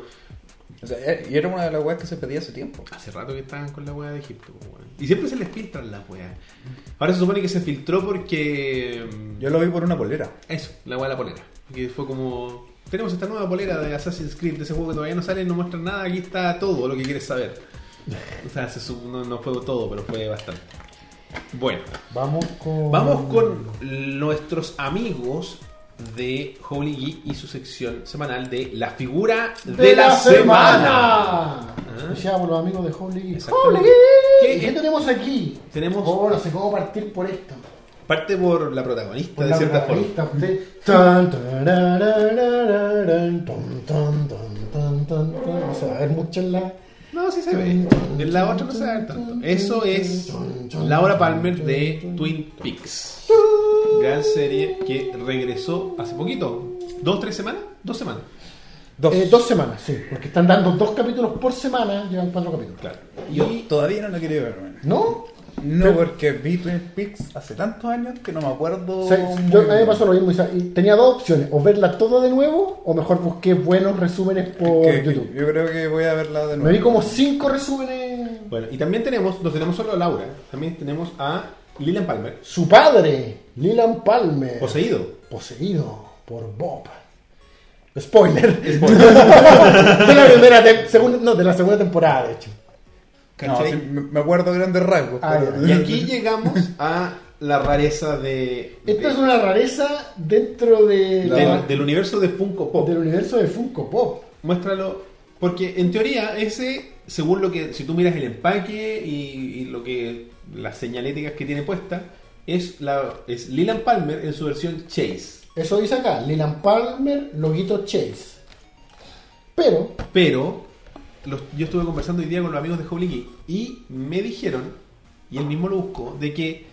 O sea, eh, y era una de las weas que se pedía hace tiempo. hace rato que estaban con la weá de Egipto. pues. Y siempre se les filtran las weas. Ahora se supone que se filtró porque. mm, Yo lo vi por una polera. Eso, la weá de la polera. Que fue como. Tenemos esta nueva polera de Assassin's Creed, de ese juego que todavía no sale, no muestra nada, aquí está todo lo que quieres saber. O sea, se su- no, no fue todo, pero fue bastante. Bueno, Vamos con. vamos con nuestros amigos de Holy Geek y su sección semanal de la figura de, la, semana. Escuchaba por los amigos de Holy Geek. ¡Holy Geek! ¿Qué- ¿Qué, tenemos aquí? Tenemos- Oh, no sé cómo partir por esto. Parte por la protagonista, Por de la cierta forma. protagonista, ton, ton. No se va a ver mucho en la. No, sí se ve. En la otra no se ve tanto. Eso es Laura Palmer de Twin Peaks. Gran serie que regresó hace poquito. ¿Dos, tres semanas? Dos semanas. Dos. Eh, dos semanas, sí, porque están dando dos capítulos por semana, llevan cuatro capítulos. Claro. Yo Y todavía no la quería ver, man. ¿No? No, Pero- porque vi Twin Peaks hace tantos años que no me acuerdo. O sea, muy yo, a mí me pasó lo mismo. y tenía dos opciones: o verla toda de nuevo, o mejor busqué buenos resúmenes por Que- que YouTube. yo creo que voy a verla de nuevo. Me vi como cinco resúmenes. bueno, y también tenemos, no tenemos solo a Laura, también tenemos a Lilian Palmer, Su padre, Leland Palmer, poseído. poseído por Bob. Spoiler. de la primera segunda, no, de la segunda temporada, de hecho. No, me me acuerdo grandes rasgos. Ah, pero- Y aquí llegamos a la rareza de, Esta de- es una rareza dentro de la- del, del universo de Funko Pop. del universo de Funko Pop. Muéstralo. Porque en teoría, ese, según lo que, si tú miras el empaque y, y lo que, las señaléticas que tiene puesta, es la es Leland Palmer en su versión Chase. Eso dice acá, Leland Palmer, loguito Chase. Pero, Pero los- yo estuve conversando hoy día con los amigos de Holy Geek y me dijeron, y él mismo lo buscó, de que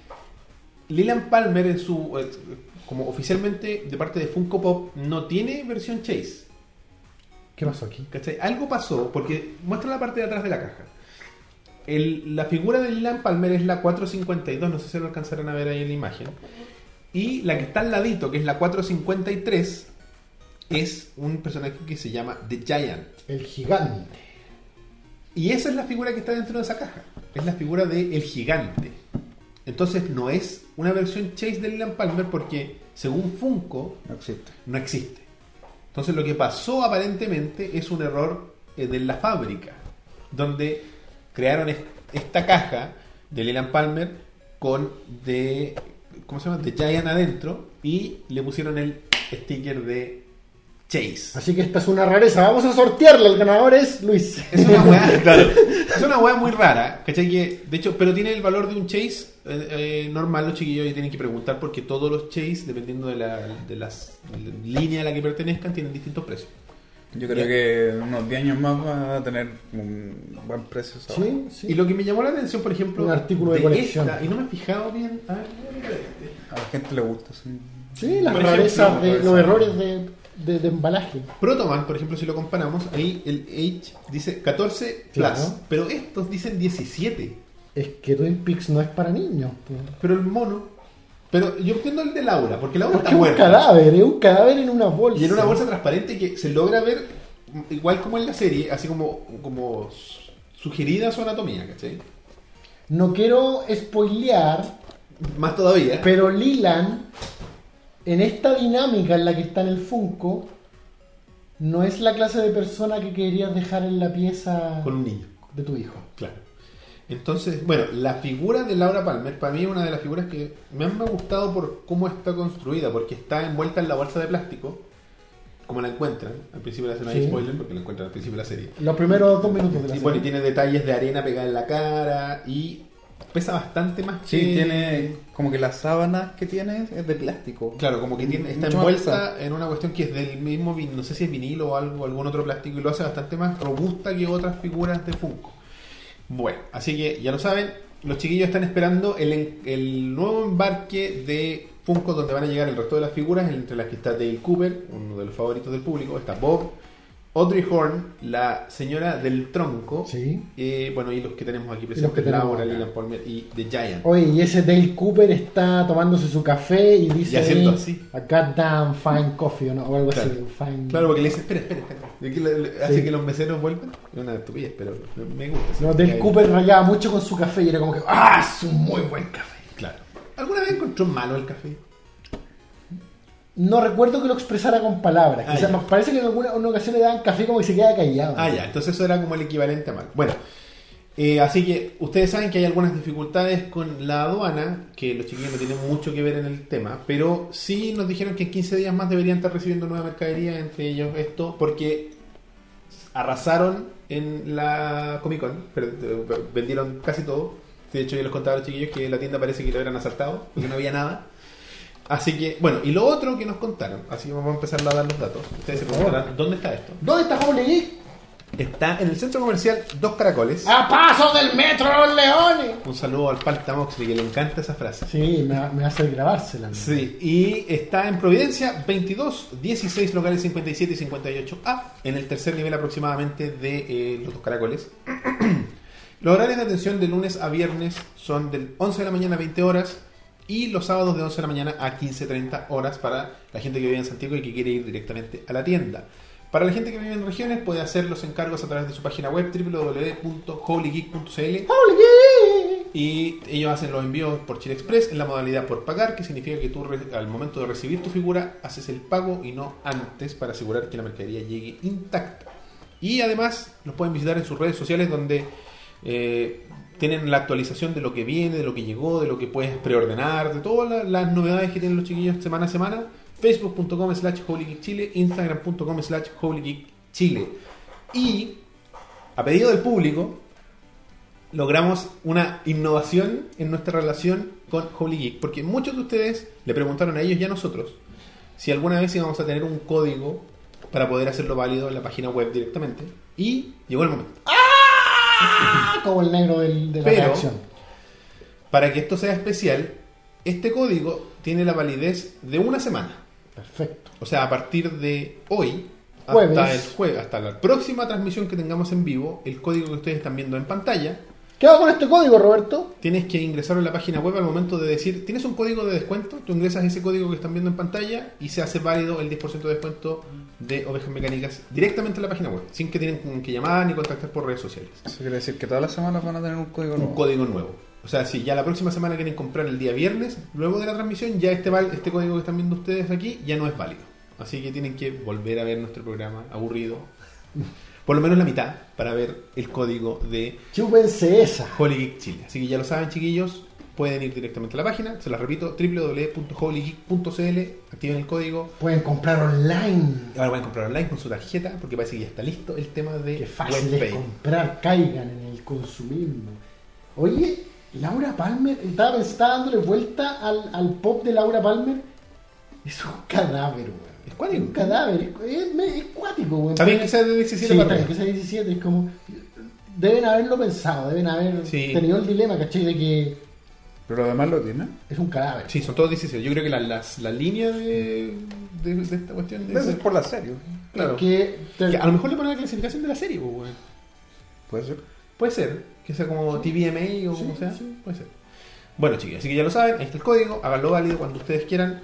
Leland Palmer en su eh, como oficialmente de parte de Funko Pop no tiene versión Chase. ¿Qué pasó aquí? ¿Cachai? Algo pasó, porque muestra la parte de atrás de la caja. El- la figura de Lilan Palmer es la 452, no sé si lo alcanzarán a ver ahí en la imagen. Y la que está al ladito, que es la 453, es un personaje que se llama The Giant. El gigante. Y esa es la figura que está dentro de esa caja. Es la figura de El Gigante. Entonces no es una versión Chase de Lilan Palmer porque, según Funko, No existe. no existe. Entonces lo que pasó aparentemente es un error eh, de la fábrica, donde crearon est- esta caja de Leland Palmer con de ¿cómo se llama? de Giant adentro y le pusieron el sticker de Chase. Así que esta es una rareza. Vamos a sortearla. El ganador es Luis. Es una weá, claro. Es una weá muy rara, ¿cachai? Que, de hecho, pero tiene el valor de un chase eh, eh, normal. Los chiquillos tienen que preguntar porque todos los chase, dependiendo de la de las línea a la que pertenezcan, tienen distintos precios. Yo creo Ya. que unos 10 años más va a tener un buen precio. Sí, sí. Y lo que me llamó la atención, por ejemplo, Un artículo de colección. esta, y no me he fijado bien. A ver, a este. A la gente le gusta. sí. Sí, las rarezas de los errores de, de- de embalaje. Protoman, por ejemplo, si lo comparamos, ahí el Age dice 14 plus, Claro. pero estos dicen 17. Es que Twin Peaks no es para niños. pues. Pero el mono. Pero yo entiendo el de Laura, porque Laura Porque está es un muerta. cadáver, es un cadáver en una bolsa. Y en una bolsa transparente que se logra ver igual como en la serie, así como, como sugerida su anatomía, ¿cachai? No quiero spoilear, Más todavía. pero Lilan, en esta dinámica en la que está en el Funko, no es la clase de persona que querías dejar en la pieza Con un niño, de tu hijo. claro. Entonces, bueno, la figura de Laura Palmer para mí es una de las figuras que me han gustado por cómo está construida, porque está envuelta en la bolsa de plástico, como la encuentran. Al principio le hacen ahí Sí. spoiler porque la encuentran al principio de la serie. Los primeros dos minutos de la Y bueno, y serie. tiene detalles de arena pegada en la cara y pesa bastante más Sí, que- tiene como que las sábanas que tiene es de plástico. Claro, como que tiene, está envuelta en una cuestión que es del mismo, no sé si es vinilo o algo, algún otro plástico y lo hace bastante más robusta que otras figuras de Funko. Bueno, así que ya lo saben, los chiquillos están esperando el, el nuevo embarque de Funko donde van a llegar el resto de las figuras, entre las que está Dale Cooper, uno de los favoritos del público, está Bob, Audrey Horn, la señora del tronco, Sí. eh, bueno, y los que tenemos aquí presentes, Laura. Leland Palmer y The Giant. Oye, y ese Dale Cooper está tomándose su café y dice Y haciendo así. a goddamn fine coffee o, no, o algo Claro. así. Fine... Claro, porque le dice, espera, espera, espera. Hace Sí. que los meseros vuelvan. Es una estupidez, pero me gusta. No, Dale Cooper rayaba mucho con su café y era como que ¡Ah! Es un muy buen café. Claro. ¿Alguna vez encontró malo el café? No recuerdo que lo expresara con palabras. Ah, Quizás parece que en alguna una ocasión le daban café como que se queda callado. Ah, ya, entonces eso era como el equivalente a malo. Bueno, eh, así que ustedes saben que hay algunas dificultades con la aduana, que los chiquillos no tienen mucho que ver en el tema, pero sí nos dijeron que en 15 días más deberían estar recibiendo nueva mercadería, entre ellos esto, porque arrasaron en la Comic Con, pero eh, vendieron casi todo. De hecho, yo les contaba a los chiquillos que la tienda parece que lo hubieran asaltado, porque no había nada. Así que, bueno, y lo otro que nos contaron, así que vamos a empezar a dar los datos. Ustedes se preguntarán, ¿dónde está esto? ¿Dónde está Holy Geek? Está en el centro comercial Dos Caracoles. ¡A paso del metro Los Leones! Un saludo al Palta Moxley, que le encanta esa frase. Sí, me, me hace grabársela. Sí, y está en Providencia 22, 16 locales 57 y 58A, en el tercer nivel aproximadamente de eh, los Dos Caracoles. los horarios de atención de lunes a viernes son del 11 de la mañana a 20 horas y los sábados de 11 de la mañana a 15.30 horas para la gente que vive en Santiago y que quiere ir directamente a la tienda. Para la gente que vive en regiones puede hacer los encargos a través de su página web www.holygeek.cl ¡Holy Geek! y ellos hacen los envíos por Chile Express en la modalidad por pagar, que significa que tú al momento de recibir tu figura haces el pago y no antes para asegurar que la mercadería llegue intacta. Y además los pueden visitar en sus redes sociales donde eh, tienen la actualización de lo que viene, de lo que llegó, de lo que puedes preordenar, de todas la- las novedades que tienen los chiquillos semana a semana. Facebook.com slash Chile, Instagram.com slash Chile. Y a pedido del público, logramos una innovación en nuestra relación con Holy Geek, porque muchos de ustedes le preguntaron a ellos y a nosotros si alguna vez íbamos a tener un código para poder hacerlo válido en la página web directamente, y llegó el momento. ¡Ah! Como el negro del- de la Pero- reacción. Para que esto sea especial, este código tiene la validez de una semana. Perfecto. O sea, a partir de hoy, jueves. hasta el jueves, hasta la próxima transmisión que tengamos en vivo, el código que ustedes están viendo en pantalla, ¿Qué hago con este código, Roberto? tienes que ingresarlo en la página web al momento de decir, tienes un código de descuento, tú ingresas ese código que están viendo en pantalla y se hace válido el 10% de descuento de ovejas mecánicas directamente en la página web, sin que tienen que llamar ni contactar por redes sociales. Eso quiere decir que todas las semanas van a tener un código un nuevo. código nuevo. O sea, si ya la próxima semana quieren comprar el día viernes, luego de la transmisión, ya este, val- este código que están viendo ustedes aquí ya no es válido. Así que tienen que volver a ver nuestro programa aburrido. Por lo menos la mitad para ver el código de Chúpense esa. Holy Geek Chile. Así que ya lo saben, chiquillos. Pueden ir directamente a la página. Se las repito, www.holygeek.cl. Activen el código. Pueden comprar online. Ahora pueden comprar online con su tarjeta porque parece que ya está listo el tema de Qué fácil es comprar, caigan en el consumismo. Oye, Laura Palmer, estaba, estaba dándole vuelta al, al pop de Laura Palmer. Es un cadáver. Es cuático. un cadáver, es, es, es cuático, weón. También que sea de 17 Sí, para también arriba. que sea 17, es como. Deben haberlo pensado, deben haber Sí. tenido el dilema, ¿cachai? De que Pero además lo tiene. es un cadáver. Sí, son todos 16. Yo creo que la, las- la línea de, de, de esta cuestión Debe es, por la serie. claro. Que, te- Que a lo mejor le ponen la clasificación de la serie, pues, weón. Puede ser. Puede ser, que sea como TVMA o Sí, como sea. sí. Puede ser. Bueno, chiquillos, así que ya lo saben, ahí está el código, háganlo válido cuando ustedes quieran,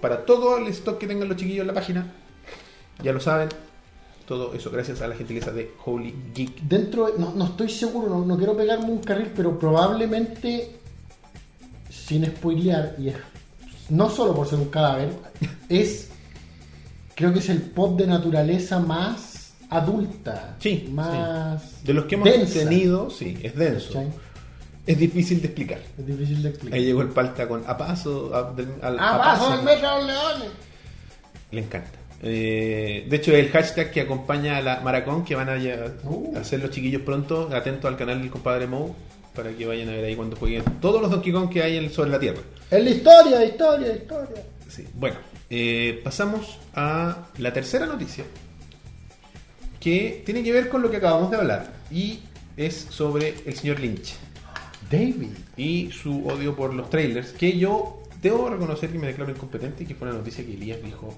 para todo el stock que tengan los chiquillos en la página. Ya lo saben, todo eso gracias a la gentileza de Holy Geek. dentro, de- no, no estoy seguro, no, no quiero pegarme un carril, pero probablemente, sin spoilear, y es, no solo por ser un cadáver, es, creo que es el pop de naturaleza más adulta, Sí, más De los que hemos densa, tenido, sí, es denso. Es difícil de explicar. Es difícil de explicar. Ahí llegó el palta con a paso, a, del- al, ¡Ah, a paso paso. del metro de los leones! Le encanta. Eh, de hecho, el hashtag que acompaña a la Maracón, que van a Uh. hacer los chiquillos pronto, atentos al canal del compadre Mo, para que vayan a ver ahí cuando jueguen todos los Donkey Kong que hay en- sobre la Tierra. Es la historia, historia, historia. Sí. Bueno, eh, pasamos a la tercera noticia, que tiene que ver con lo que acabamos de hablar, y es sobre el señor Lynch David. y su odio por los trailers, que yo debo reconocer que me declaro incompetente y que fue una noticia que Elías dijo,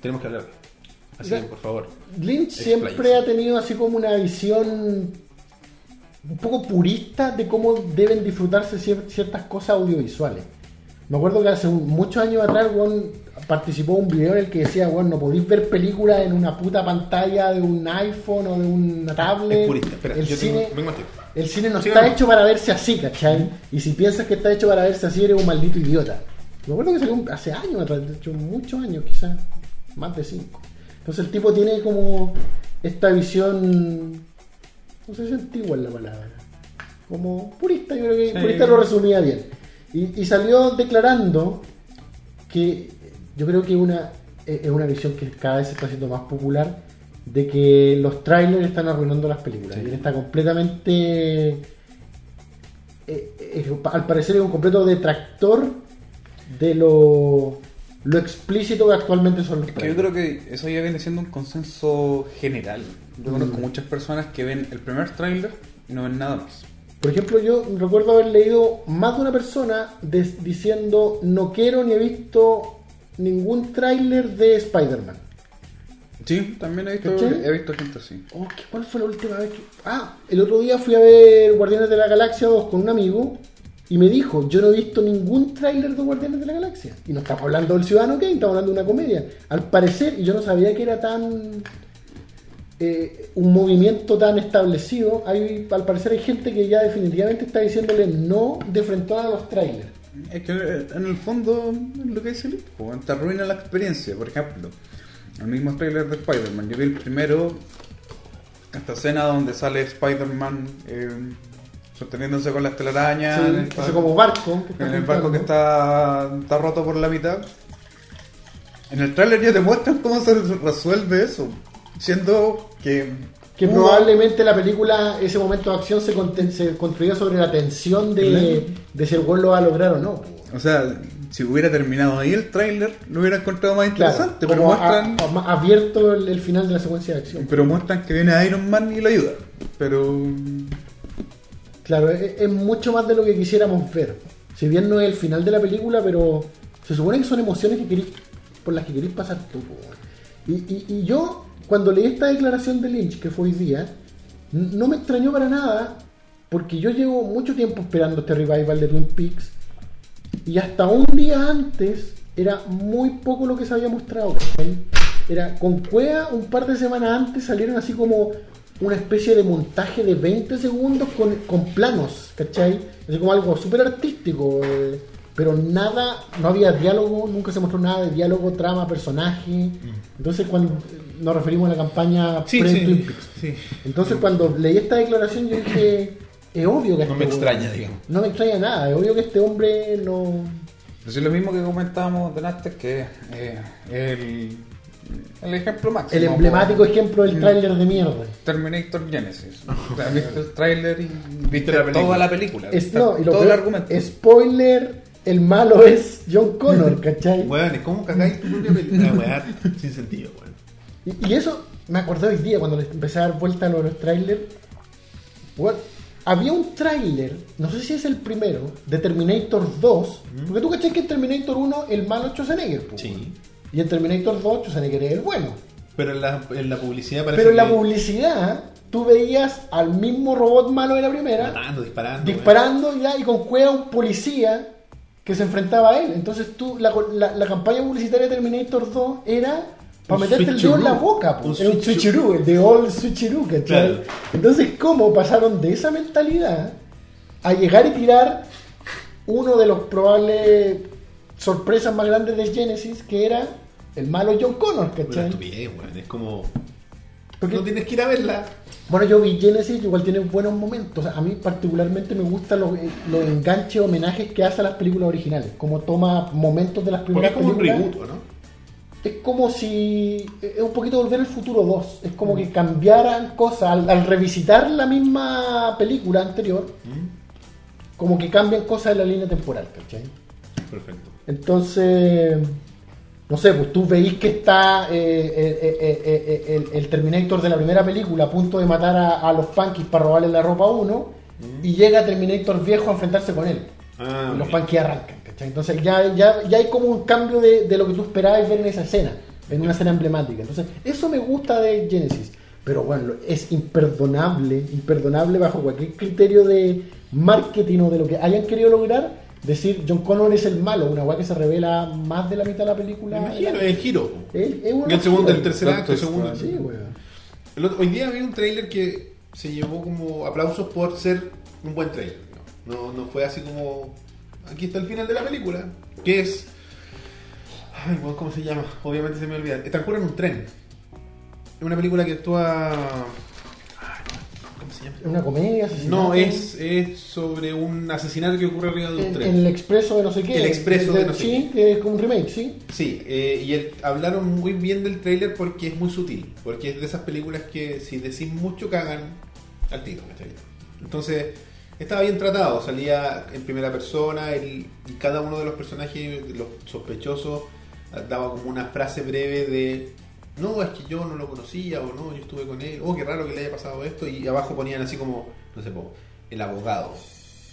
tenemos que hablar. Así que, por favor, Lynch siempre ha tenido así como una visión un poco purista de cómo deben disfrutarse cier- ciertas cosas audiovisuales. Me acuerdo que hace un- muchos años atrás Juan participó en un video en el que decía, bueno, no podéis ver películas en una puta pantalla de un iPhone o de una tablet. es purista. Espera, el, yo cine, tengo, vengo a ti. El cine no Sí, está no. hecho para verse así, ¿cachai? Y si piensas que está hecho para verse así, eres un maldito idiota. Me acuerdo que salió hace años atrás, de hecho, muchos años, quizás, más de cinco. Entonces el tipo tiene como esta visión, no sé si antigua es la palabra, como purista, yo creo que Sí. purista lo resumía bien. Y, y salió declarando que yo creo que una, es una visión que cada vez se está haciendo más popular, de que los trailers están arruinando las películas. Sí. Y él está completamente... eh, eh, al parecer es un completo detractor de lo, lo explícito que actualmente son los Es que yo creo que eso ya viene siendo un consenso general. Yo conozco Mm. muchas personas que ven el primer tráiler y no ven nada más. Por ejemplo, yo recuerdo haber leído más de una persona diciendo no quiero ni he visto ningún tráiler de Spider-Man. Sí, también he visto, ¿Cachai? he visto gente así. Oh, ¿qué- ¿Cuál fue la última vez que.? Ah, el otro día fui a ver Guardianes de la Galaxia 2 con un amigo y me dijo: Yo no he visto ningún tráiler de Guardianes de la Galaxia. Y no estamos hablando del Ciudadano Kane, estamos hablando de una comedia. Al parecer, y yo no sabía que era tan. eh, un movimiento tan establecido. Hay, al parecer, hay gente que ya definitivamente está diciéndole no de frente a los trailers. Es que eh, en el fondo es lo que dice Lito, po, te arruina la experiencia. Por ejemplo, el mismo trailer de Spider-Man. Yo vi el primero, esta escena donde sale Spider-Man eh, sosteniéndose con las telarañas. en ese como barco. en el barco que está, está roto por la mitad. En el tráiler ya te muestran cómo se resuelve eso. Siendo que... Que probablemente la película, ese momento de acción se, conten- se construía sobre la tensión de, de si el gol lo va a lograr o no. O sea, si hubiera terminado ahí el tráiler, lo hubiera encontrado más interesante. pero, muestran, a- a- más abierto el, el final de la secuencia de acción. pero muestran que viene Iron Man y lo ayuda. Pero... Claro, es, es mucho más de lo que quisiéramos ver. Si bien no es el final de la película, pero se supone que son emociones que querís, por las que queréis pasar tú. Y, y- y yo cuando leí esta declaración de Lynch, que fue hoy día, no me extrañó para nada, porque yo llevo mucho tiempo esperando este revival de Twin Peaks, y hasta un día antes era muy poco lo que se había mostrado. ¿cachai? Era con Cuea, un par de semanas antes salieron así como una especie de montaje de 20 segundos con, con planos, ¿cachai? Así como algo súper artístico, eh, pero nada, no había diálogo, nunca se mostró nada de diálogo, trama, personaje. Entonces, cuando nos referimos a la campaña Sí, pre-Twin sí, Peaks. sí. Entonces, cuando leí esta declaración, yo dije, es obvio que No este me extraña, digamos. No me extraña nada, es obvio que este hombre no. Es lo mismo que comentábamos delante, que eh, el, el ejemplo máximo. El emblemático ejemplo del tráiler de mierda. Terminator Genesis. O sea, viste el tráiler y viste la toda la película. Es, no, y lo todo el argumento. spoiler, el malo es John Connor, ¿cachai? Weón, es como cagáis tu propia película. Sin sentido, weón. Y, y eso me acordé hoy día cuando les empecé a dar vuelta a los, los trailers. Weón, había un tráiler, no sé si es el primero, de Terminator 2. Porque tú cachai que en Terminator 1 el malo es Schwarzenegger. po, Sí. Y en Terminator 2 Schwarzenegger es el bueno. Pero en la, en la publicidad parece Pero en la publicidad tú veías al mismo robot malo de la primera Matando, disparando. disparando ya y con cueva un policía que se enfrentaba a él. Entonces tú, la, la- la campaña publicitaria de Terminator 2 era para Un meterte el dedo en la boca. Un era un switcheroo. el de all switcheroo, ¿cachai? Claro. Entonces, ¿cómo pasaron de esa mentalidad a llegar y tirar uno de los probables sorpresas más grandes de Genesis, que era el malo John Connor, ¿cachai? estupidez, weón. Es como. Porque- No tienes que ir a verla. Bueno, yo vi Genesis, igual tiene buenos momentos. A mí particularmente me gustan los, eh, los enganches, homenajes que hace a las películas originales. Como toma momentos de las Porque primeras es como un películas. reboot, ¿o ¿no? Es como si... Es un poquito volver al futuro 2. Es como que cambiaran cosas. Al, al revisitar la misma película anterior, Mm, como que cambian cosas en la línea temporal, ¿cachai? Perfecto. Entonces, no sé, pues tú veís que está eh, eh, eh, eh, eh, el, el Terminator de la primera película a punto de matar a, a los punkies para robarle la ropa a uno y llega Terminator viejo a enfrentarse con él. Ah, y los punkies arrancan, ¿cachai? Entonces ya, ya, ya hay como un cambio de, de lo que tú esperabas ver en esa escena, en una escena emblemática. Entonces, eso me gusta de Genesis. Pero bueno, es imperdonable, imperdonable bajo cualquier criterio de marketing o de lo que hayan querido lograr, decir John Connor es el malo, una weá que se revela más de la mitad de la Me película. imagino, es el giro. Una Y el segundo, giro. el tercer acto, twist, segundo. Sí. El otro- hoy día vi un tráiler que se llevó como aplausos por ser un buen tráiler. No, no fue así como aquí está el final de la película, que es ay, ¿cómo se llama? Obviamente se me olvida. Transcurre en un tren. Es una película que actúa ay, ¿cómo se llama? Una comedia. asesinato. No, es, es sobre un asesinato que ocurre arriba de un En, tren. en el expreso de no sé qué. El expreso de no sé Sí, que es como un remake, sí. Sí, eh, y el- hablaron muy bien del tráiler porque es muy sutil, porque es de esas películas que si decís mucho cagan al tiro, ¿cachai? Entonces, estaba bien tratado, salía en primera persona, el- y cada uno de los personajes, los sospechosos, daba como una frase breve de, no, es que yo no lo conocía, o no, yo estuve con él, oh, qué raro que le haya pasado esto, y abajo ponían así como, no sé, el abogado,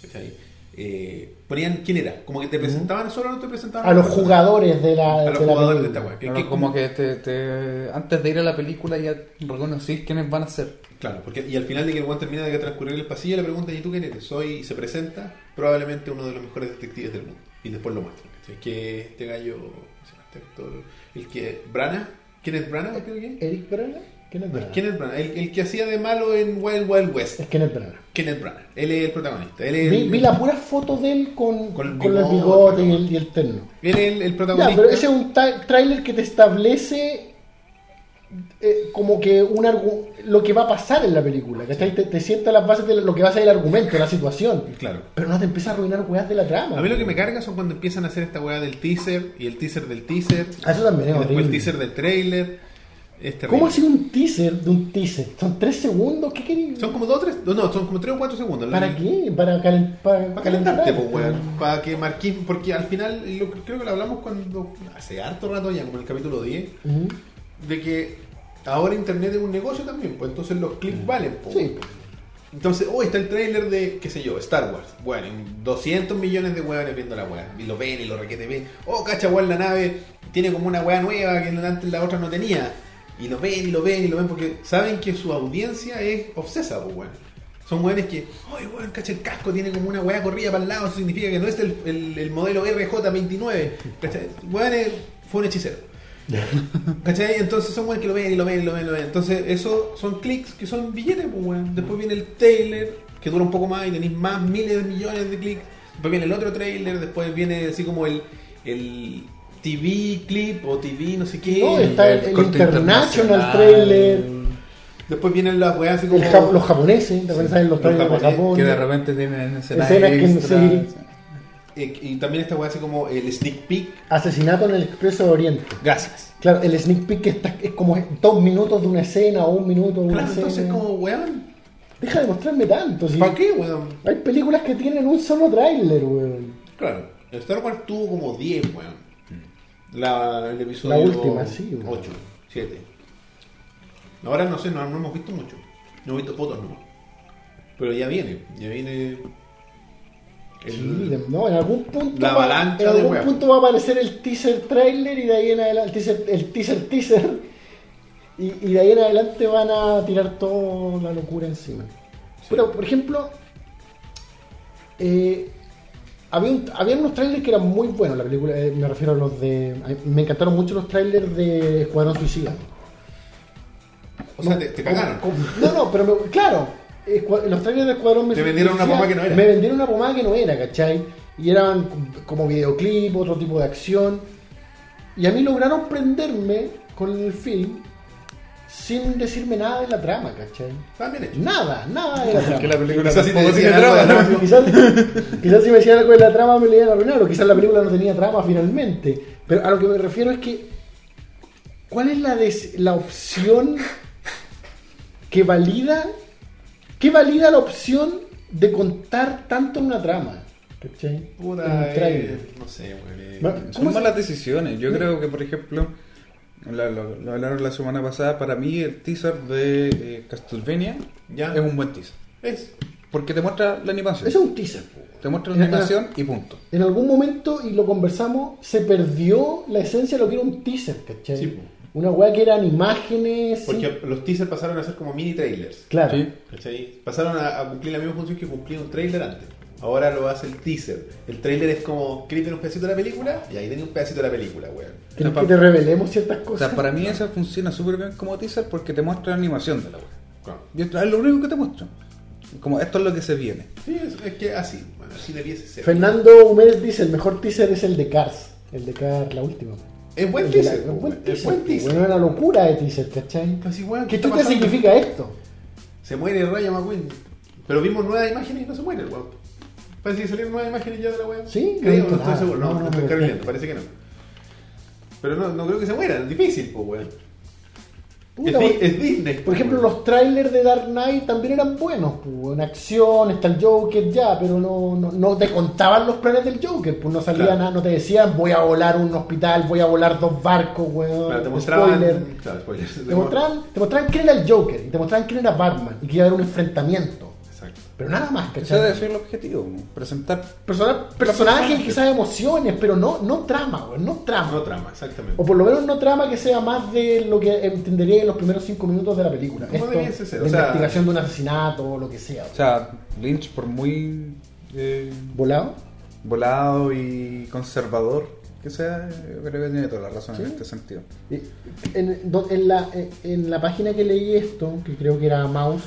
¿cachai? Eh, ponían quién era, como que te presentaban, solo no te presentaban A los persona. jugadores de la. A los de la jugadores de película. esta weá. Que- Claro, que- como que te, te- antes de ir a la película ya reconocís quiénes van a ser. Claro, porque y al final de que el guante termina de transcurrir el pasillo, le preguntan, ¿y tú quién eres? Soy, y se presenta, probablemente uno de los mejores detectives del mundo. Y después lo muestran. ¿cachai? Que este gallo, ¿cómo se llama este actor? El que, Brana, ¿quién es Brana? Que es. Eric Branagh. Kenneth Branagh. ¿Quién es Brana? El, el que hacía de malo en Wild Wild West. Es Kenneth Branagh. Kenneth Branagh. Él es el protagonista. Él es Vi, el, vi la pura foto de él con, Con con, el el bigote, bigote y ¿no? el, y el terno. él es el, el Ya, protagonista. pero ese es un tráiler que te establece eh, como que un lo que va a pasar en la película, ¿cachai? Te, te sienta las bases de lo que va a ser el argumento, la situación. Claro. Pero no te empieza a arruinar weas de la trama. A mí lo que me carga son cuando empiezan a hacer esta weá del teaser y el teaser del teaser. Ah, eso también es y después el teaser del trailer. ¿Cómo ha sido un teaser de un teaser? ¿Son tres segundos? ¿Qué querías? Son como dos o tres, no, son como tres o cuatro segundos. ¿Para qué? Para, calen- para Para calentar. calentarte, pues, weón. Para que marquís, porque al final, lo, creo que lo hablamos cuando, hace harto rato ya, como en el capítulo 10, Ujú. de que ahora internet es un negocio también, pues entonces los clics valen, pues. Sí. Entonces, hoy está el tráiler de, qué sé yo, Star Wars. Bueno, 200 millones de weones viendo la weá. Y lo ven y lo requete ven. Oh, cacha, weón, la nave tiene como una weá nueva que antes la otra no tenía. Y lo ven y lo ven y lo ven porque saben que su audiencia es obsesa, pues, weón. Son weones que, oye, weón, cacha, el casco tiene como una weá corrida para el lado, eso significa que no es el, el- el modelo RJ29. ¿Cachai? Weones, fue un hechicero. ¿Cachai? Entonces son weones que lo ven y lo ven y lo ven y lo ven. Entonces, eso son clics que son billetes, pues, weón. Después viene el trailer, que dura un poco más y tenéis más miles de millones de clics. Después viene el otro trailer, después viene así como el, el TV clip o TV no sé qué. No, está el, el el corte International. Trailer, Después vienen las weas así como. los japoneses, de repente salen los los trailers de Japón. Que de repente tienen escenas, Escenas que no sé. Eh, y también esta wea así como el sneak peek. Asesinato en el Expreso de Oriente. Gracias. Claro, el sneak peek que está, es como dos minutos de una escena o un minuto de una Claro, escena. entonces como weón. Deja de mostrarme tanto. si ¿Para qué, weón? Hay películas que tienen un solo tráiler, weón. Claro. Star Wars tuvo como 10, weón. La, el episodio La última, sí, weón. 8, 7. Ahora no sé, no, no hemos visto mucho. No hemos visto fotos, no. Pero ya viene, ya viene. El- no, en algún punto. La va- en algún punto va a aparecer el teaser trailer y de ahí en adelante. El teaser, el teaser, teaser. Y, y de ahí en adelante van a tirar toda la locura encima. Pero, por ejemplo, eh, había, un- había unos trailers que eran muy buenos. La película, eh, me refiero a los de. me encantaron mucho los trailers de Escuadrón Suicida. O sea, te, te cagaron. No, no, pero me- claro, los trailers de Escuadrón me Te vendieron una pomada que no era. Me vendieron una pomada que no era, ¿cachai? Y eran como videoclip, otro tipo de acción. Y a mí lograron prenderme con el film sin decirme nada de la trama, ¿cachai? Está bien hecho. Nada, nada de la trama. Que la película Quizás si te algo de trama, ¿no? quizás, quizás si me decían algo de la trama me le iban a arruinar, o quizás la película no tenía trama finalmente. Pero a lo que me refiero es que, ¿cuál es la, des- la opción que valida, que valida la opción de contar tanto en una trama? ¿Cachai? En Puta, un eh, trailer. no sé, ¿Cómo Son se- malas decisiones. Yo creo que, por ejemplo, lo, lo hablaron la semana pasada, para mí el teaser de eh, Castlevania Ya. es un buen teaser. Es. Porque te muestra la animación. Es un teaser. Te muestra la animación y punto. En algún momento, y lo conversamos, se perdió la esencia de lo que era un teaser, ¿cachai? Sí, po. Una weá que eran imágenes. Porque los teasers pasaron a ser como mini trailers. Claro. Sí. ¿Cachai? Pasaron a, a cumplir la misma función que cumplía un trailer antes. Ahora lo hace el teaser. El trailer es como, ¿querés ver un pedacito de la película? Y ahí tenés un pedacito de la película, weón. ¿Quieres O sea, que te revelemos ciertas O cosas? sea, para mí esa funciona súper bien como teaser porque te muestra la animación de la web. Claro. Y esto es lo único que te muestra. Como esto es lo que se viene. Sí, es, es que así, bueno, así debiese ser. Fernando Humédez dice: el mejor teaser es el de Cars. El de Cars, la última. Es buen teaser, es buen es teaser. buen. Bueno, una locura de teaser, ¿cachai? Así, weón, ¿Qué chuta significa esto? Se muere Raya McQueen. Pero vimos nuevas imágenes y no se muere el weón. Parece que salieron nuevas imágenes ya de la weón. Sí, no creo, visto no estoy seguro. No, No, no, no, cargando, parece que no. Pero no, no creo que se muera, es difícil, pues weón. Puta, es, Disney. Por pues, ejemplo, los trailers de Dark Knight también eran buenos. Pues. En acción, está el Joker ya, pero no, no, no te contaban los planes del Joker. Pues no salía Claro. nada, no te decían voy a volar un hospital, voy a volar dos barcos, weón. Te mostraban. Spoiler. Claro, spoiler. Te mostraban, te mostraban quién era el Joker y te mostraban quién era Batman y que iba a haber un enfrentamiento. Pero nada más, Ese debe ¿cachai? ser el objetivo. Presentar. Persona- personajes, quizás emociones, pero no, no trama, weón, no trama. No trama, exactamente. O por lo menos no trama que sea más de lo que entendería en los primeros cinco minutos de la película. Como Esto, debiese ser, o sea- investigación de un asesinato o lo que sea. O sea, Lynch, por muy eh, ¿Volado? volado y conservador que sea, yo creo que tiene toda la razón Sí. en este sentido. En, en la, en la página que leí esto, que creo que era Mouse,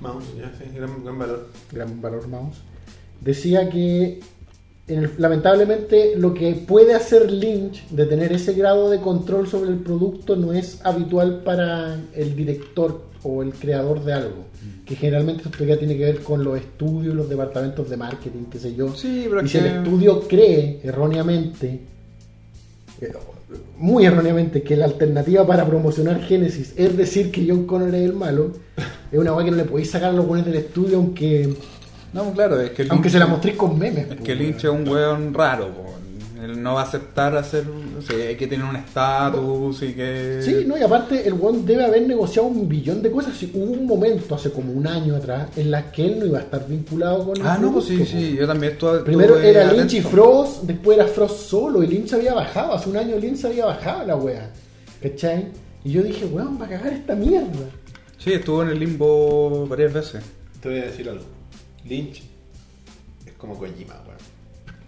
Mouse, ya, sí, gran, gran valor. gran valor Mouse, decía que en el- lamentablemente lo que puede hacer Lynch de tener ese grado de control sobre el producto no es habitual para el director o el creador de algo. Que generalmente esto ya tiene que ver con los estudios, los departamentos de marketing, qué sé yo. Sí, pero y si el estudio cree erróneamente, eh, muy erróneamente, que la alternativa para promocionar Genesis es decir que John Connor es el malo, es una weá que no le podéis sacar a los buenos del estudio aunque No, claro, es que Lynch, aunque se la mostréis con memes. Es po, que weón. Lynch es un weón raro, po. él no va a aceptar hacer. O sea, hay que tener un estatus y que. Sí, no, y aparte el one debe haber negociado un billón de cosas. Sí, hubo un momento hace como un año atrás en las que él no iba a estar vinculado con el Ah, no, pues sí, sí, yo también estuve. Primero era atento. Lynch y Frost, después era Frost solo, y Lynch había bajado, hace un año Lynch había bajado la wea, ¿cachai? Y yo dije, weón, va a cagar esta mierda. Sí, estuvo en el limbo varias veces. Te voy a decir algo. Lynch es como Kojima, weón.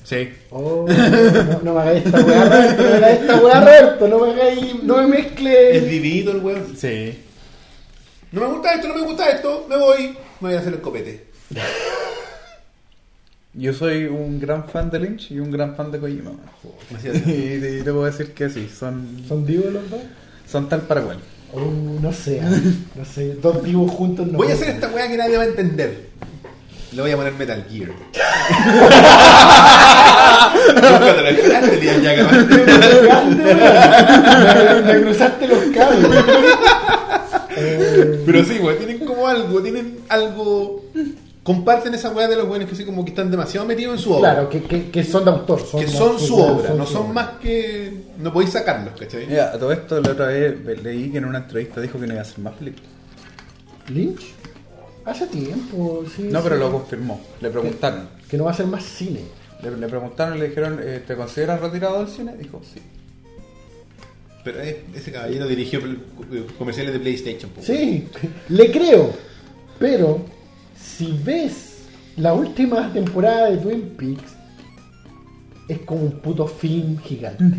Sí. Oh, no, no me hagáis esta weá, Roberto, no me hagáis esta weá, Roberto, no me hagáis, no me Es mezcle. dividido el weón. Sí. No me gusta esto, no me gusta esto, me voy. Me voy a hacer el copete. Yo soy un gran fan de Lynch y un gran fan de Kojima. Y, y te puedo decir que sí, son, ¿Son divos los dos? son tal para cual. Oh, no sé, no sé, dos divos juntos no. Voy a hacer esta weá que nadie va a entender. Le voy a poner Metal Gear. Nunca te lo esperaste, Liam Yaga. me, cruzaste los cables. Pero sí, weón, tienen como algo, tienen algo. Comparten esa weá de los buenos que sí, como que están demasiado metidos en su obra. claro, que, que, que son de autor. Son que son su obra, no son obra. más que. No podéis sacarlos, ¿cachai? Mira, a todo esto la otra vez leí que en una entrevista dijo que no iba a hacer más películas. ¿Lynch? Hace tiempo, sí. No, pero lo confirmó. Le preguntaron. Que no va a hacer más cine. Le, le preguntaron y le dijeron, eh, ¿te consideras retirado del cine? Dijo, sí. Pero ese caballero dirigió comerciales de PlayStation. Sí, le creo. Pero si ves la última temporada de Twin Peaks, es como un puto film gigante.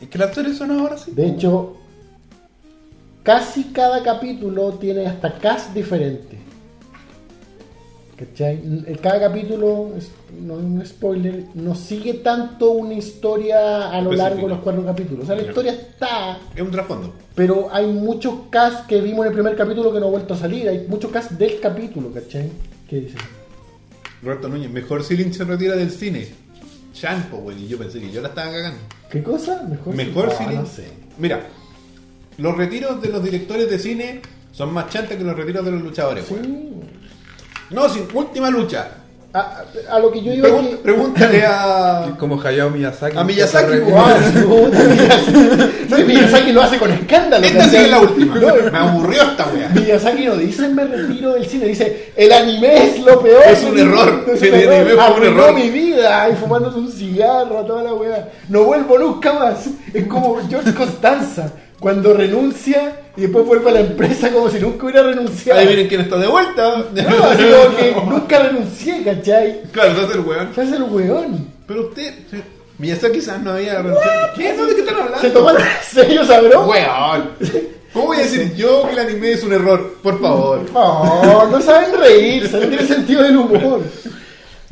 Es que las series son ahora sí. De hecho, casi cada capítulo tiene hasta cast diferente. ¿Cachai? Cada capítulo, no es un spoiler, no sigue tanto una historia a lo largo de los cuatro capítulos. O sea, la historia está, Es un trasfondo. pero hay muchos cast que vimos en el primer capítulo que no ha vuelto a salir. Hay muchos cast del capítulo, ¿cachai? ¿Qué dices? Roberto Núñez, mejor si Lynch se retira del cine. Champo, güey, y yo pensé que yo la estaba cagando. ¿Qué cosa? Mejor, Mejor Ah, si Lynch. no sé. Mira, los retiros de los directores de cine son más chantes que los retiros de los luchadores, güey. Sí. No, sin última lucha. A, a- lo que yo iba Pregun- que- pregúntale a. Como Hayao Miyazaki. A Miyazaki, Miyazaki. No, Miyazaki lo hace con escándalo. Esta sí es la última. No, Me aburrió esta wea. Miyazaki no dice me retiro del cine, dice el anime es lo peor. Es un error. Es Sí, un el error. anime fue un Arruinó error. mi vida y fumándose un cigarro, toda la wea. No vuelvo nunca más. Es como George Costanza cuando renuncia y después vuelve a la empresa como si nunca hubiera renunciado. Adivinen quién está de vuelta. No, así como que nunca renuncié, ¿cachai? Claro, se hace el weón. Se hace el weón. Pero usted. Miyazaki quizás no había renunciado. ¿Qué? ¿De qué están hablando? Se toma en serio, sabrón. Weón. ¿Cómo voy a decir yo que el anime es un error? Por favor. No, no saben reírse, no tiene sentido del humor.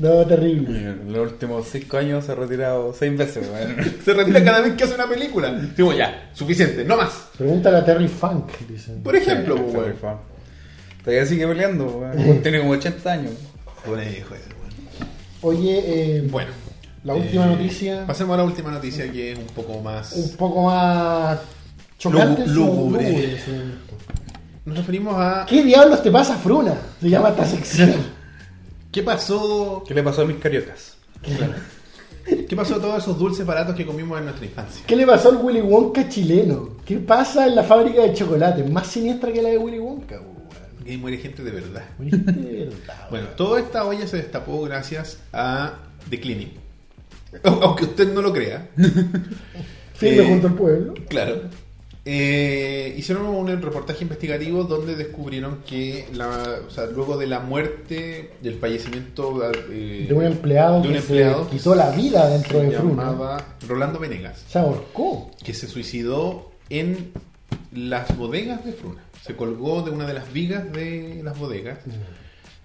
No, terrible. En los últimos cinco años se ha retirado seis veces, weón. Se retira cada vez que hace una película. Digo, ya, suficiente, no más. Pregúntale a Terry Funk, dicen. Por ejemplo, Sí, weón. fan. Todavía sigue peleando, weón. Tiene como 80 años. Bueno, hijo. Oye, eh, Bueno. la última eh, noticia, Pasemos a la última noticia que es un poco más. un poco más chocante. Lúgubre. Nos referimos a. ¿Qué diablos te pasa, Fruna? Se llama esta sección. ¿Qué pasó? ¿Qué le pasó a mis cariocas? ¿Qué pasó a todos esos dulces baratos que comimos en nuestra infancia? ¿Qué le pasó al Willy Wonka chileno? ¿Qué pasa en la fábrica de chocolate? Más siniestra que la de Willy Wonka. Que muere gente de verdad. De verdad, Bueno, toda esta olla se destapó gracias a The Cleaning. Aunque usted no lo crea. Firme eh, junto al pueblo. Claro. Eh, hicieron un reportaje investigativo donde descubrieron que la, o sea, luego de la muerte, del fallecimiento eh, De un empleado de un que empleado se quitó la vida dentro de Fruna. llamaba Rolando Venegas, Se ahorcó. que se suicidó en las bodegas de Fruna. Se colgó de una de las vigas de las bodegas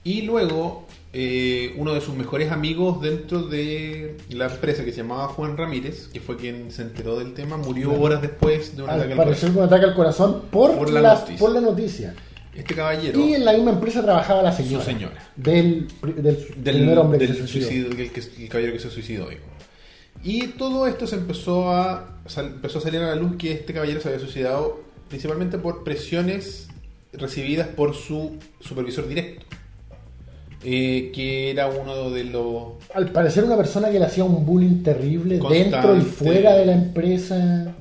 y luego eh, uno de sus mejores amigos dentro de la empresa que se llamaba Juan Ramírez, que fue quien se enteró del tema, murió horas después de un ataque Al al parecer corazón. un ataque al corazón por, Por la la, noticia. por la noticia. Este caballero, Y en la misma empresa trabajaba la señora. Su señora. Del, del, del, primer hombre del que se suicidó. suicidio, el, que- el caballero que se suicidó. digo. Y todo esto se empezó a, sal- empezó a salir a la luz que este caballero se había suicidado principalmente por presiones recibidas por su supervisor directo, eh, que era uno de los Al parecer una persona que le hacía un bullying terrible Constante. dentro y fuera de la empresa.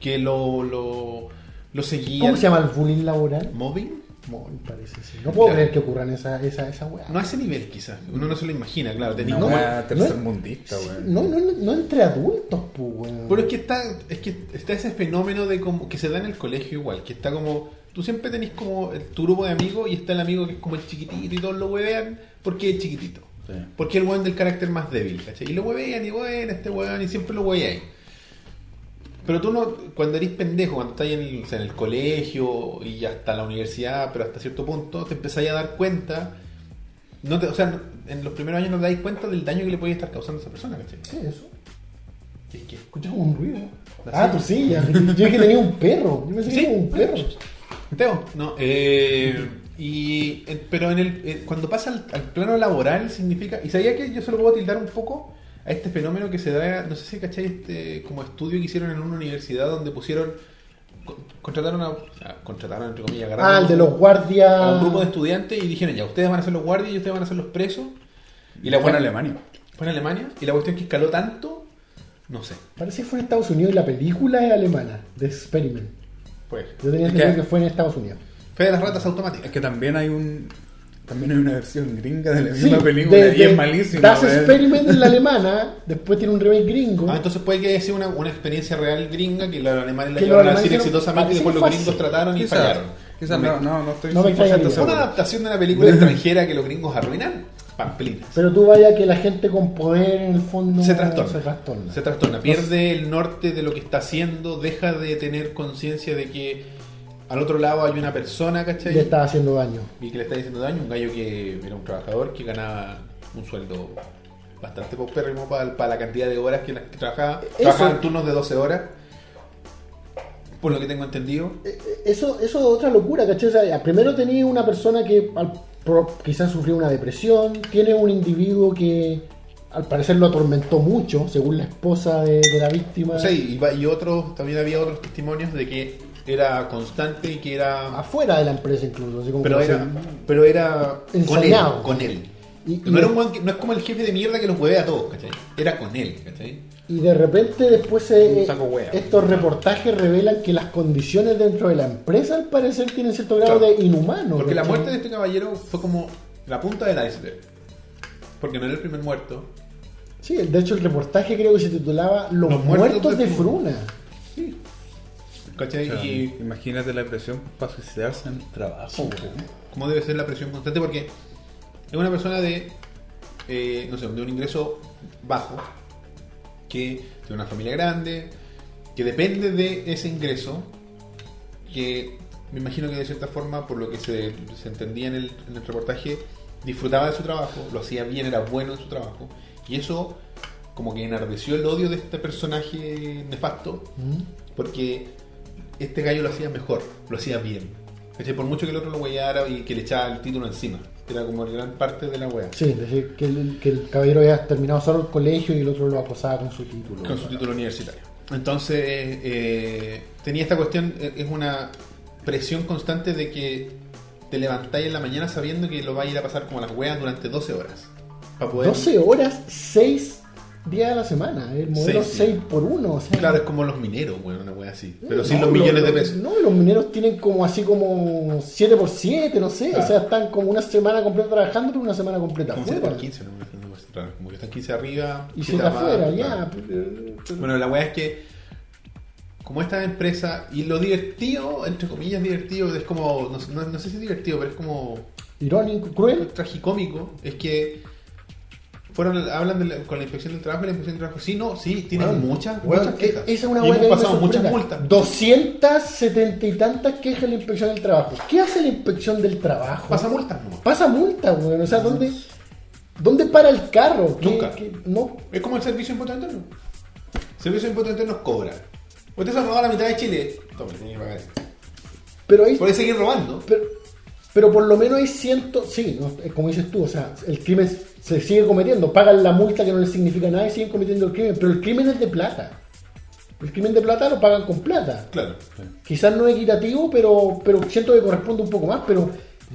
que lo, lo, lo seguían. ¿Cómo se llama el bullying laboral? ¿Mobbing? Muy parece, sí. No puedo Claro. creer que ocurran esa, esa, esa weá. No a ese nivel, quizás. Uno no se lo imagina, claro. Una no- tercermundista, weón. No, no, no, no entre adultos, pues, weón. Pero es que está, es que está ese fenómeno de como que se da en el colegio igual, que está como tú siempre tenés como tu grupo de amigos y está el amigo que es como el chiquitito y todos lo huevean porque es chiquitito. Sí. Porque es el weón del carácter más débil, ¿cachai? Y lo huevean y bueno, este weón y siempre lo huevean. Pero tú no, cuando eres pendejo, cuando estás en el, o sea, en el colegio y hasta la universidad, pero hasta cierto punto, te empezáis a dar cuenta, no te, o sea, en los primeros años no te dais cuenta del daño que le puede estar causando a esa persona, ¿cachai? ¿Qué es eso? ¿Qué- qué? Escuchas un ruido. Ah, tu silla. Yo dije que tenía un perro. Yo pensé que ¿Sí? tenía un perro. Teo, no, eh, y, eh, pero en el, eh, cuando pasa al, al plano laboral significa, y sabía que yo se lo puedo tildar un poco a este fenómeno que se da, no sé si cachai este como estudio que hicieron en una universidad donde pusieron, co- contrataron a, o sea, contrataron entre comillas, Ah, el de los a un guardias. grupo de estudiantes y dijeron ya, ustedes van a ser los guardias y ustedes van a ser los presos. Y la fue en Alemania. Fue en Alemania y la cuestión que escaló tanto, no sé, Parece que fue en Estados Unidos y la película es alemana, The Experiment. Pues. Yo tenía Es entendido que- que fue en Estados Unidos. Fe de las ratas Es automáticas. que también hay un. También hay una versión gringa de la Sí, misma película de- y de es malísima. Das. Experiment en la alemana, después tiene un remake gringo. Ah, entonces puede que haya sido una, una experiencia real gringa que los alemanes la llevaron a decir exitosamente y después los gringos trataron y fallaron. quizás no, no, no estoy No me 100% extrañaría. Fue una adaptación de una película extranjera que los gringos arruinan. Pamplinas. Pero tú vaya que la gente con poder en el fondo se trastorna. Se trastorna. Se trastorna. Pierde el norte de lo que está haciendo, deja de tener conciencia de que al otro lado hay una persona, ¿cachai? Le está haciendo daño. Y que le está diciendo daño, un gallo que era un trabajador que ganaba un sueldo bastante paupérrimo para, para la cantidad de horas que, trabajaba. Eso- Trabajaba en turnos de 12 horas, por lo que tengo entendido. Eh, eh, Eso, eso es otra locura, ¿cachai? O sea, primero tenía una persona que al- quizás sufrió una depresión, tiene un individuo que al parecer lo atormentó mucho, según la esposa de, de la víctima. Sea, y, y otros, también había otros testimonios de que era constante y que era. afuera de la empresa incluso. así como Pero era, se- pero era con él, Ensañado. con él. Y- y- no, era un no es como el jefe de mierda que los hueve a todos, ¿cachai? Era con él, ¿cachai? Y de repente después se- wea. estos reportajes revelan que las condiciones dentro de la empresa al parecer tienen cierto grado Claro. de inhumano. Porque la muerte de este caballero fue como la punta del iceberg. Porque no era el primer muerto. Sí, de hecho el reportaje creo que se titulaba Los, Los muertos, muertos de, de Fruna. ¿Cachai? O sea, Y Imagínate la presión para suicidarse en el trabajo. cómo debe ser la presión constante, porque es una persona de, eh, no sé, de un ingreso bajo, que tiene una familia grande, que depende de ese ingreso, que me imagino que de cierta forma, por lo que se, se entendía en el, en el reportaje, disfrutaba de su trabajo, lo hacía bien, era bueno en su trabajo, y eso como que enardeció el odio de este personaje nefasto, ¿Mm? porque este gallo lo hacía mejor, lo hacía bien. Por mucho que el otro lo hueara y que le echaba el título encima. Era como el gran parte de la wea. Sí, es decir, que el, que el caballero había terminado solo el colegio y el otro lo acosaba con su título. Con su título universitario. Entonces, eh, tenía esta cuestión, eh, es una presión constante de que te levantáis en la mañana sabiendo que lo vais a ir a pasar como las weas durante 12 horas. Para poder... 12 horas, 6 días a la semana. El modelo Seis 6 días. por 1. O sea, Claro, es como los mineros, weón, una wea así. Pero No, sin los millones de pesos. No, los mineros tienen como así como 7 por 7 no sé. O sea, están como una semana completa trabajando y una semana completa Como afuera. 7 por 15, no me acuerdo, claro, como que están 15 arriba. Y 7 7 afuera, ya. claro. pero- Bueno, la weá es que, como esta empresa, y lo divertido, entre comillas divertido, es como, no, no- no sé si es divertido, pero es como Irónico, cruel. tragicómico, es que fueron hablan de la- con la inspección del trabajo y la inspección del trabajo, sí, no, sí, tienen muchas, weón, muchas quejas. Esa es una y que pasado muchas multas. 270 y tantas quejas en la inspección del trabajo. ¿Qué hace la inspección del trabajo? Pasa multas, no. Pasa multa, weón. O sea, ¿dónde, ¿dónde para el carro? ¿Qué- Nunca. qué- no, Es como el servicio de impuesto interno. El servicio de impuesto interno nos cobra. Usted se ha robado la mitad de Chile. Tome, tiene que pagar. pero hay Puede seguir robando. Pero, pero por lo menos hay ciento, sí, ¿no? Es como dices tú, o sea, el crimen se sigue cometiendo, pagan la multa que no les significa nada y siguen cometiendo el crimen, pero el crimen es de plata. El crimen de plata lo pagan con plata. Claro. Quizás no es equitativo, pero, pero siento que corresponde un poco más, pero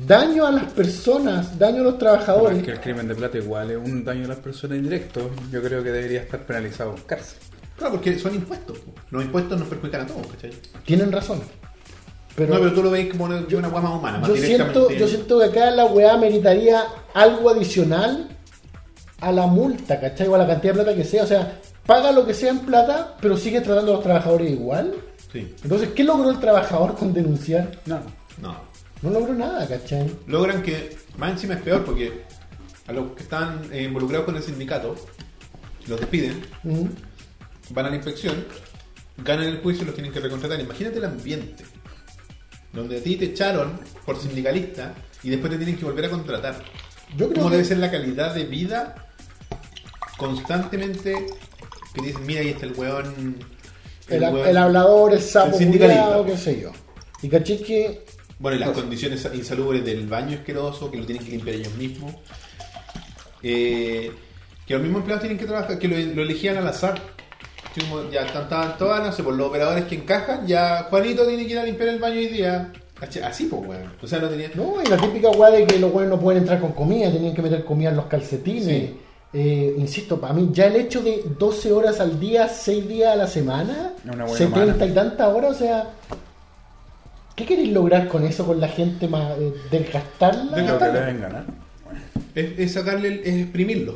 daño a las personas, daño a los trabajadores. es que el crimen de plata igual es un daño a las personas indirecto. Yo creo que debería estar penalizado en cárcel. Claro, porque son impuestos. Los impuestos nos perjudican a todos, ¿cachai? Tienen razón. Pero, no, pero tú lo veis como una, una weá más humana, más yo, siento, yo siento que acá la weá meritaría algo adicional a la multa, ¿cachai? O a la cantidad de plata que sea. O sea, paga lo que sea en plata, pero sigue tratando a los trabajadores igual. Sí, Entonces, ¿qué logró el trabajador con denunciar? No. no. No logró nada, ¿cachai? Logran que, más encima es peor porque a los que están eh, involucrados con el sindicato, los despiden, van a la inspección, ganan el juicio y los tienen que recontratar. Imagínate el ambiente, donde a ti te echaron por sindicalista y después te tienen que volver a contratar. Yo creo ¿Cómo que- debe ser la calidad de vida constantemente que dices, mira, ahí está el weón. El, weón". el hablador, el sapo, El culiao, qué sé yo. Y caché que Bueno, y las condiciones insalubres del baño asqueroso, que lo tienen que limpiar ellos mismos. Eh, que los mismos empleados tienen que trabajar, que lo, lo elegían al azar. Ya están, estaban todas, no sé, por los operadores que encajan, ya Juanito tiene que ir a limpiar el baño hoy día. Así, Así, pues, weón. O sea, no tenía. No, y la típica weá de que los weones no pueden entrar con comida, tenían que meter comida en los calcetines. Sí. Eh, insisto, para mí, ya el hecho de 12 horas al día, 6 días a la semana, Una buena 70 mano. y tantas horas, o sea, ¿qué queréis lograr con eso, con la gente más eh, desgastarla? Lo que deben ganar. Es, es sacarle, el- es exprimirlo.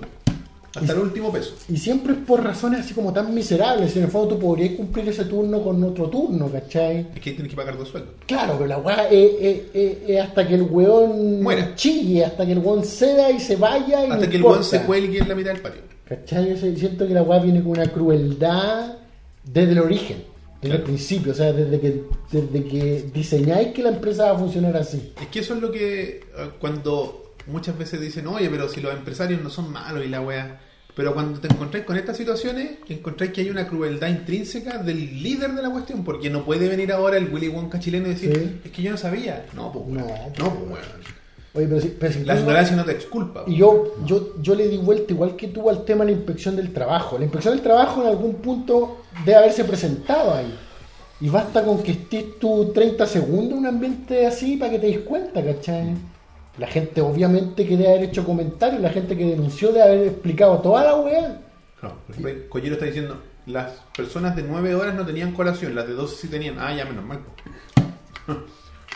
Hasta el último peso. Y siempre es por razones así como tan miserables. En el fondo tú podrías cumplir ese turno con otro turno, ¿cachai? Es que tienes que pagar dos sueldos. Claro, pero la weá es, es- es- es hasta que el weón Muera. chille, hasta que el weón ceda y se vaya y Hasta no que el weón se cuelgue en la mitad del patio. ¿Cachai? Yo siento que la weá viene con una crueldad desde el origen, desde el principio, o sea, desde que, desde que diseñáis que la empresa va a funcionar así. Es que eso es lo que eh, cuando muchas veces dicen, oye, pero si los empresarios no son malos y la weá. Pero cuando te encontráis con estas situaciones, encontráis que hay una crueldad intrínseca del líder de la cuestión, porque no puede venir ahora el Willy Wonka chileno y decir, Sí. es que yo no sabía. No, pues weón. No, No, pues weón. Oye, pero, si- pero si La ignorancia no te exculpa. Y yo, yo, yo le di vuelta igual que tú al tema de la inspección del trabajo. La inspección del trabajo en algún punto debe haberse presentado ahí. Y basta con que estés tú 30 segundos en un ambiente así para que te des cuenta, ¿cachai? La gente obviamente que debe haber hecho comentarios, la gente que denunció debe haber explicado toda la weá. No, ejemplo, Collero está diciendo, las personas de 9 horas no tenían colación, las de 12 sí tenían. Ah, ya, menos mal.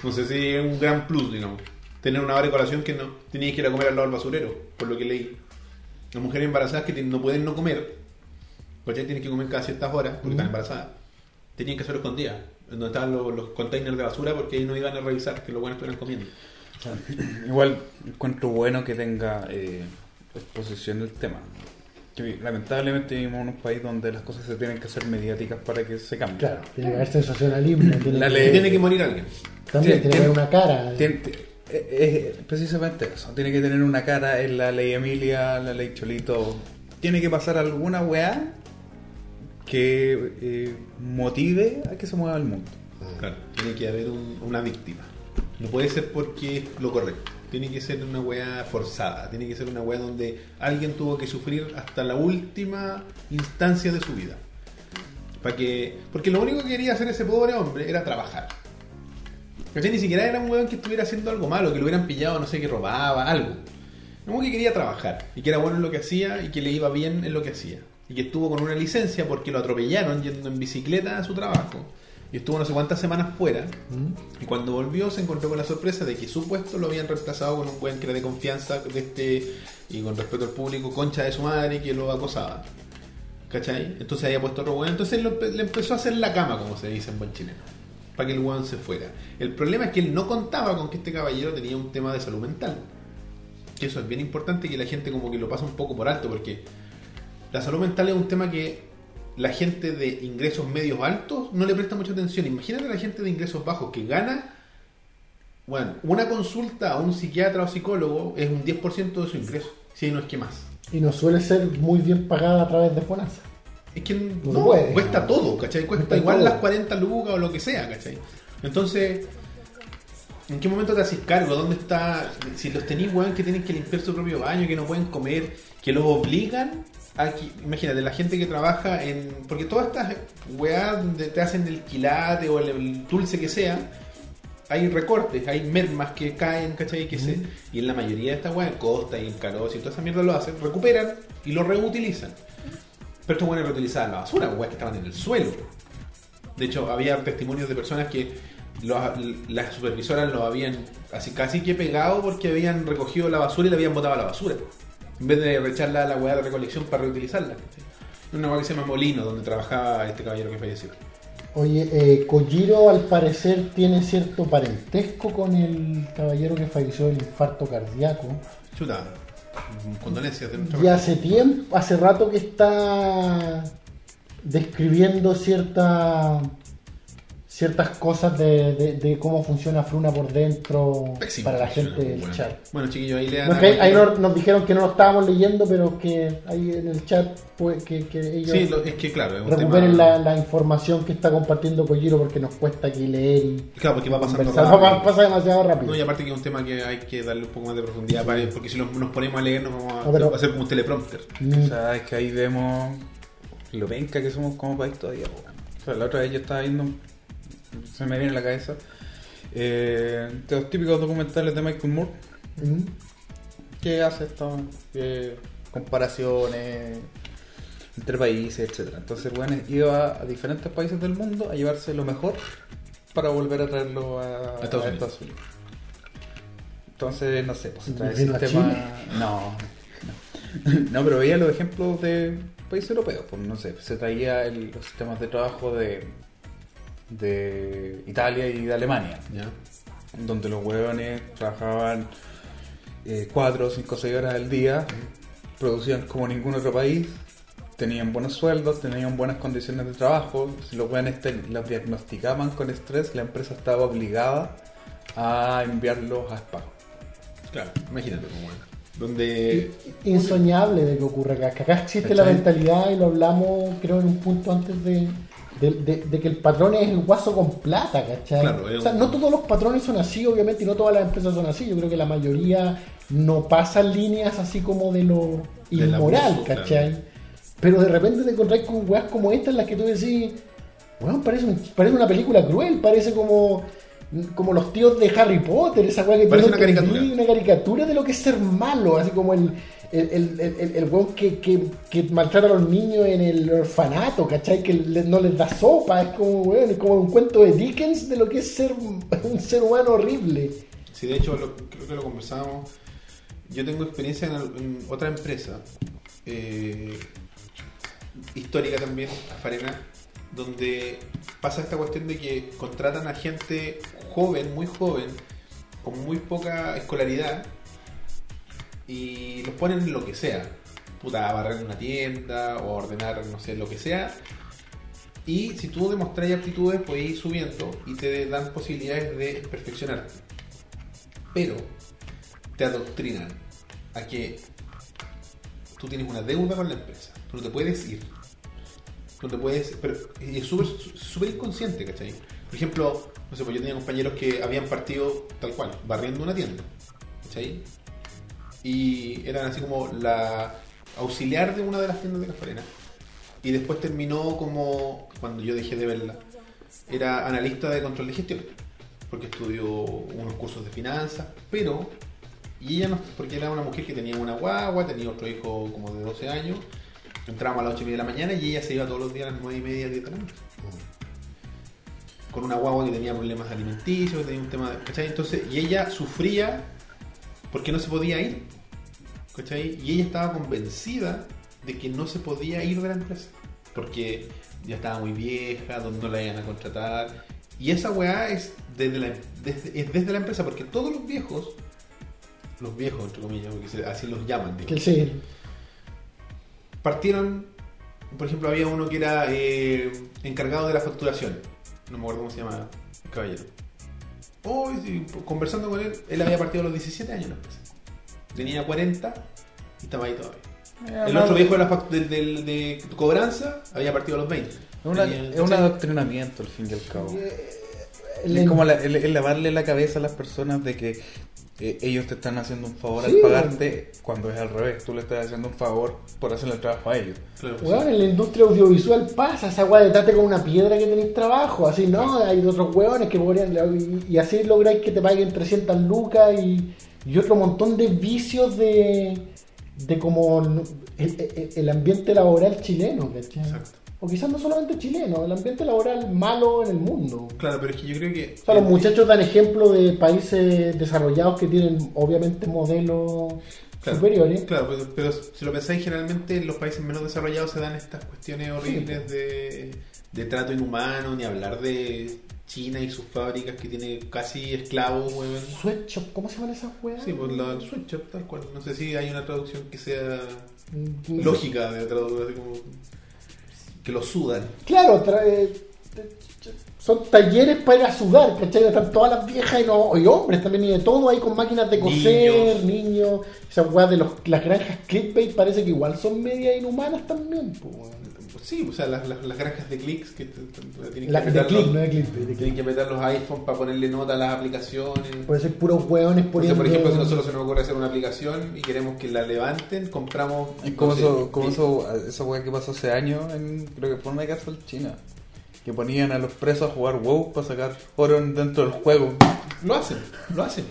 No sé si es un gran plus, digamos. Tener una hora de colación que no tenías que ir a comer al lado del basurero, por lo que leí. Las mujeres embarazadas que no pueden no comer, porque tienen que comer cada ciertas horas, porque están embarazadas, tenían que hacerlo escondidas, en donde estaban los, los containers de basura, porque ahí no iban a revisar que los buenos estuvieran comiendo. Igual encuentro bueno que tenga eh, exposición el tema. Que lamentablemente vivimos en un país donde las cosas se tienen que hacer mediáticas para que se cambien. Claro, tiene que haber sensacionalismo. Tiene La que- ley- Y tiene que morir alguien. también Tiene- tiene que haber una cara. Tien- ti- eh, eh, precisamente eso. Tiene que tener una cara en la ley Emilia, la ley Cholito. Tiene que pasar alguna weá que eh, motive a que se mueva el mundo. Claro, tiene que haber un- una víctima. No puede ser porque es lo correcto. Tiene que ser una weá forzada. Tiene que ser una weá donde alguien tuvo que sufrir hasta la última instancia de su vida. Para que, porque lo único que quería hacer ese pobre hombre era trabajar. Ni siquiera era un weón que estuviera haciendo algo malo, que lo hubieran pillado, no sé, que robaba, algo. Como que quería trabajar y que era bueno en lo que hacía y que le iba bien en lo que hacía. Y que estuvo con una licencia porque lo atropellaron yendo en bicicleta a su trabajo. Y estuvo no sé cuántas semanas fuera. ¿Mm? Y cuando volvió se encontró con la sorpresa de que su puesto lo habían reemplazado con un buen que era de confianza de este y con respeto al público, concha de su madre que lo acosaba. ¿Cachai? Entonces había puesto otro weón. Entonces él lo le empezó a hacer la cama, como se dice en buen chileno. Para que el weón se fuera. El problema es que él no contaba con que este caballero tenía un tema de salud mental. Que eso es bien importante que la gente como que lo pasa un poco por alto porque la salud mental es un tema que la gente de ingresos medios altos no le presta mucha atención. Imagínate a la gente de ingresos bajos que gana, bueno, una consulta a un psiquiatra o psicólogo es un 10% de su ingreso, si no es que más. Y no suele ser muy bien pagada a través de FONASA. Es que No no, se puede. cuesta todo, ¿cachai? Cuesta Cuesta igual todo. las 40 lucas o lo que sea, ¿cachai? Entonces, ¿en qué momento te haces cargo? ¿Dónde está? Si los tenéis, weón, que tienen que limpiar su propio baño, que no pueden comer, que los obligan a que, imagínate, la gente que trabaja en. Porque todas estas weas donde te hacen el quilate o el, el dulce que sea, hay recortes, hay mermas que caen, ¿cachai? Que se, y en la mayoría de estas weas, Costa y en Caros y toda esa mierda lo hacen, recuperan y lo reutilizan. Pero estos weones reutilizaban la basura, weas que estaban en el suelo. De hecho, había testimonios de personas que los- las supervisoras lo habían así casi que pegado porque habían recogido la basura y la habían botado a la basura. En vez de recharla a la weá de recolección para reutilizarla. Una weá que se llama Molino, donde trabajaba este caballero que falleció. Oye, eh, Kojiro al parecer tiene cierto parentesco con el caballero que falleció del infarto cardíaco. Chuta, condolencias de nuestra Y hace tiempo, hace rato que está describiendo cierta, ciertas cosas de, de- de cómo funciona Fruna por dentro Pésimo para la gente del bueno. chat. Bueno, chiquillos, ahí le dan No, a que ahí- ahí cualquier- nos, nos dijeron que no lo estábamos leyendo, pero que ahí en el chat pues, que, que ellos Sí, lo- es que claro, es un recuperen tema... la, la información que está compartiendo Kojiro porque nos cuesta aquí leer y Claro, porque va pasando rápido. Va- pasa demasiado rápido. No, y aparte que es un tema que hay que darle un poco más de profundidad, para- porque si nos, nos ponemos a leer nos vamos a, No, pero- va a ser como un teleprompter. Mm, O sea, es que ahí vemos lo penca que somos como país todavía. O sea, la otra vez yo estaba viendo, se me viene a la cabeza, eh, de los típicos documentales de Michael Moore, mm. que hace estas eh, comparaciones entre países, etcétera Entonces, bueno, iba a diferentes países del mundo a llevarse lo mejor para volver a traerlo a, A Estados Unidos. Entonces, no sé, pues se trae ¿Y vino a sistema... No, no. No, pero veía los ejemplos de países europeos, pues no sé, se traía el- los sistemas de trabajo de, de Italia y de Alemania ¿ya? donde los huevones trabajaban 4, 5, 6 horas al día, producían como ningún otro país, tenían buenos sueldos, tenían buenas condiciones de trabajo, si los huevones te- los diagnosticaban con estrés, la empresa estaba obligada a enviarlos a spa. Claro, imagínate cómo es. Donde... insoñable de que ocurra acá. Que acá existe la ¿Cachai? mentalidad y lo hablamos creo en un punto antes de, de, de- de que el patrón es el guaso con plata, ¿cachai? Claro, o sea, no todos los patrones son así, obviamente, y no todas las empresas son así. Yo creo que la mayoría no pasan líneas así como de lo inmoral, abuso, ¿cachai? claro. Pero de repente te encontrás con weas como estas en las que tú decís, weón, parece, un- parece una película cruel, parece como, como los tíos de Harry Potter, esa wea que Parece una caricatura. una caricatura de lo que es ser malo, así como el, el, el, el, el- weón que, que, que maltrata a los niños en el orfanato, ¿cachai? Que no les da sopa, es como, weón, es como un cuento de Dickens de lo que es ser un ser humano horrible. Sí, de hecho, creo que lo conversábamos. Yo tengo experiencia en otra empresa, eh, histórica también, Farena, donde pasa esta cuestión de que contratan a gente joven, muy joven, con muy poca escolaridad, y los ponen en lo que sea. Puta, a barrer una tienda o a ordenar, no sé, lo que sea. Y si tú demostras aptitudes, puedes ir subiendo y te dan posibilidades de perfeccionarte. Pero te adoctrinan a que tú tienes una deuda con la empresa. Tú no te puedes ir. Tú no te puedes. Pero, y es súper inconsciente, ¿cachai? Por ejemplo, no sé, pues yo tenía compañeros que habían partido tal cual, barriendo una tienda. ¿cachai? Y eran así como la auxiliar de una de las tiendas de Cafarena. Y después terminó como, cuando yo dejé de verla, era analista de control de gestión. Porque estudió unos cursos de finanzas, pero, y ella no, porque era una mujer que tenía una guagua, tenía otro hijo como de 12 años, entrábamos a las 8 y media de la mañana y ella se iba todos los días a las 9 y media, 10 de la noche. Con una guagua que tenía problemas alimenticios, que tenía un tema de, ¿cachai? Entonces, y ella sufría porque no se podía ir. ¿Cachai? Y ella estaba convencida de que no se podía ir de la empresa. Porque ya estaba muy vieja, donde no la iban a contratar. Y esa weá es desde la, desde, es desde la empresa, porque todos los viejos, los viejos entre comillas, porque así los llaman, digo, Que sí, partieron, por ejemplo, había uno que era eh, encargado de la facturación. No me acuerdo cómo se llama caballero. Hoy, conversando con él, él había partido a los 17 años en la empresa. Tenía 40 y estaba ahí todavía. El otro viejo de, la del- del- de cobranza había partido a los 20. Es, una- Tenía- es un adoctrinamiento al fin y al cabo. el- Es como la- el, el lavarle la cabeza a las personas de que eh, ellos te están haciendo un favor Sí, al pagarte cuando es al revés. Tú le estás haciendo un favor por hacerle el trabajo a ellos. Claro, sí. en la industria audiovisual pasa esa weá de date con una piedra que tenéis trabajo, así no, hay otros weones que podrían, y, y así lográis que te paguen 300 lucas y, y otro montón de vicios de, de como el, el- el ambiente laboral chileno, ¿cachai? Exacto. O quizás no solamente chileno, el ambiente laboral malo en el mundo. Claro, pero es que yo creo que. O sea, los muchachos dan ejemplo de países desarrollados que tienen obviamente modelos Claro, superiores. Claro, pero, pero si lo pensáis, generalmente en los países menos desarrollados se dan estas cuestiones horribles de, de trato inhumano, ni hablar de China y sus fábricas que tiene casi esclavos, weón. Sweatshop, ¿cómo se llaman esas weas? Sí, pues la, el sweatshop, tal cual. No sé si hay una traducción que sea Mm, lógica de traducir, así como que lo sudan. Claro, tra- eh, son talleres para ir a sudar, ¿cachai? Están todas las viejas y, no- y hombres también, y de todo ahí con máquinas de coser, niños, esas weas de los, las granjas clickbait parece que igual son media inhumanas también, pues. Sí, o sea, las, las, las granjas de clics que te- te- tienen, La- que click, los, no de clickbait, de tienen click. que apretar los iPhones para ponerle nota a las aplicaciones. Puede ser puros hueones poniendo... por ejemplo, si nosotros se nos ocurre hacer una aplicación y queremos que la levanten, compramos. Es como, no sé, eso, como eso, esa weá que pasó hace años, en, creo que fue en una cárcel china. Que ponían a los presos a jugar WoW para sacar oro dentro del juego. Lo hacen, lo hacen.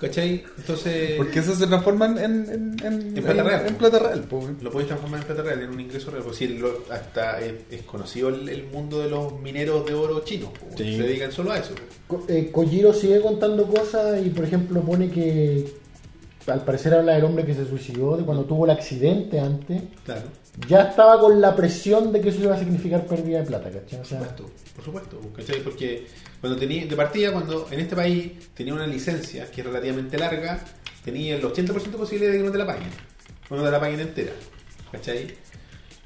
¿Cachai? Entonces. Porque eso se transforma en, en, en, En plata real. En plata real, po. Lo podéis transformar en plata real, en un ingreso real. Pues sí, lo- hasta es, es conocido el, el mundo de los mineros de oro chinos. pues, Sí. Se dedican solo a eso. Co- eh, Kojiro sigue contando cosas y, por ejemplo, pone que al parecer habla del hombre que se suicidó, de cuando tuvo el accidente antes, Claro. Ya estaba con la presión de que eso iba a significar pérdida de plata, ¿cachai? O Por supuesto, por supuesto, ¿cachai? Porque cuando tenía, de partida, cuando en este país tenía una licencia que es relativamente larga, tenía el 80% de posibilidad de que no te la paguen. O no te la paguen entera, ¿cachai?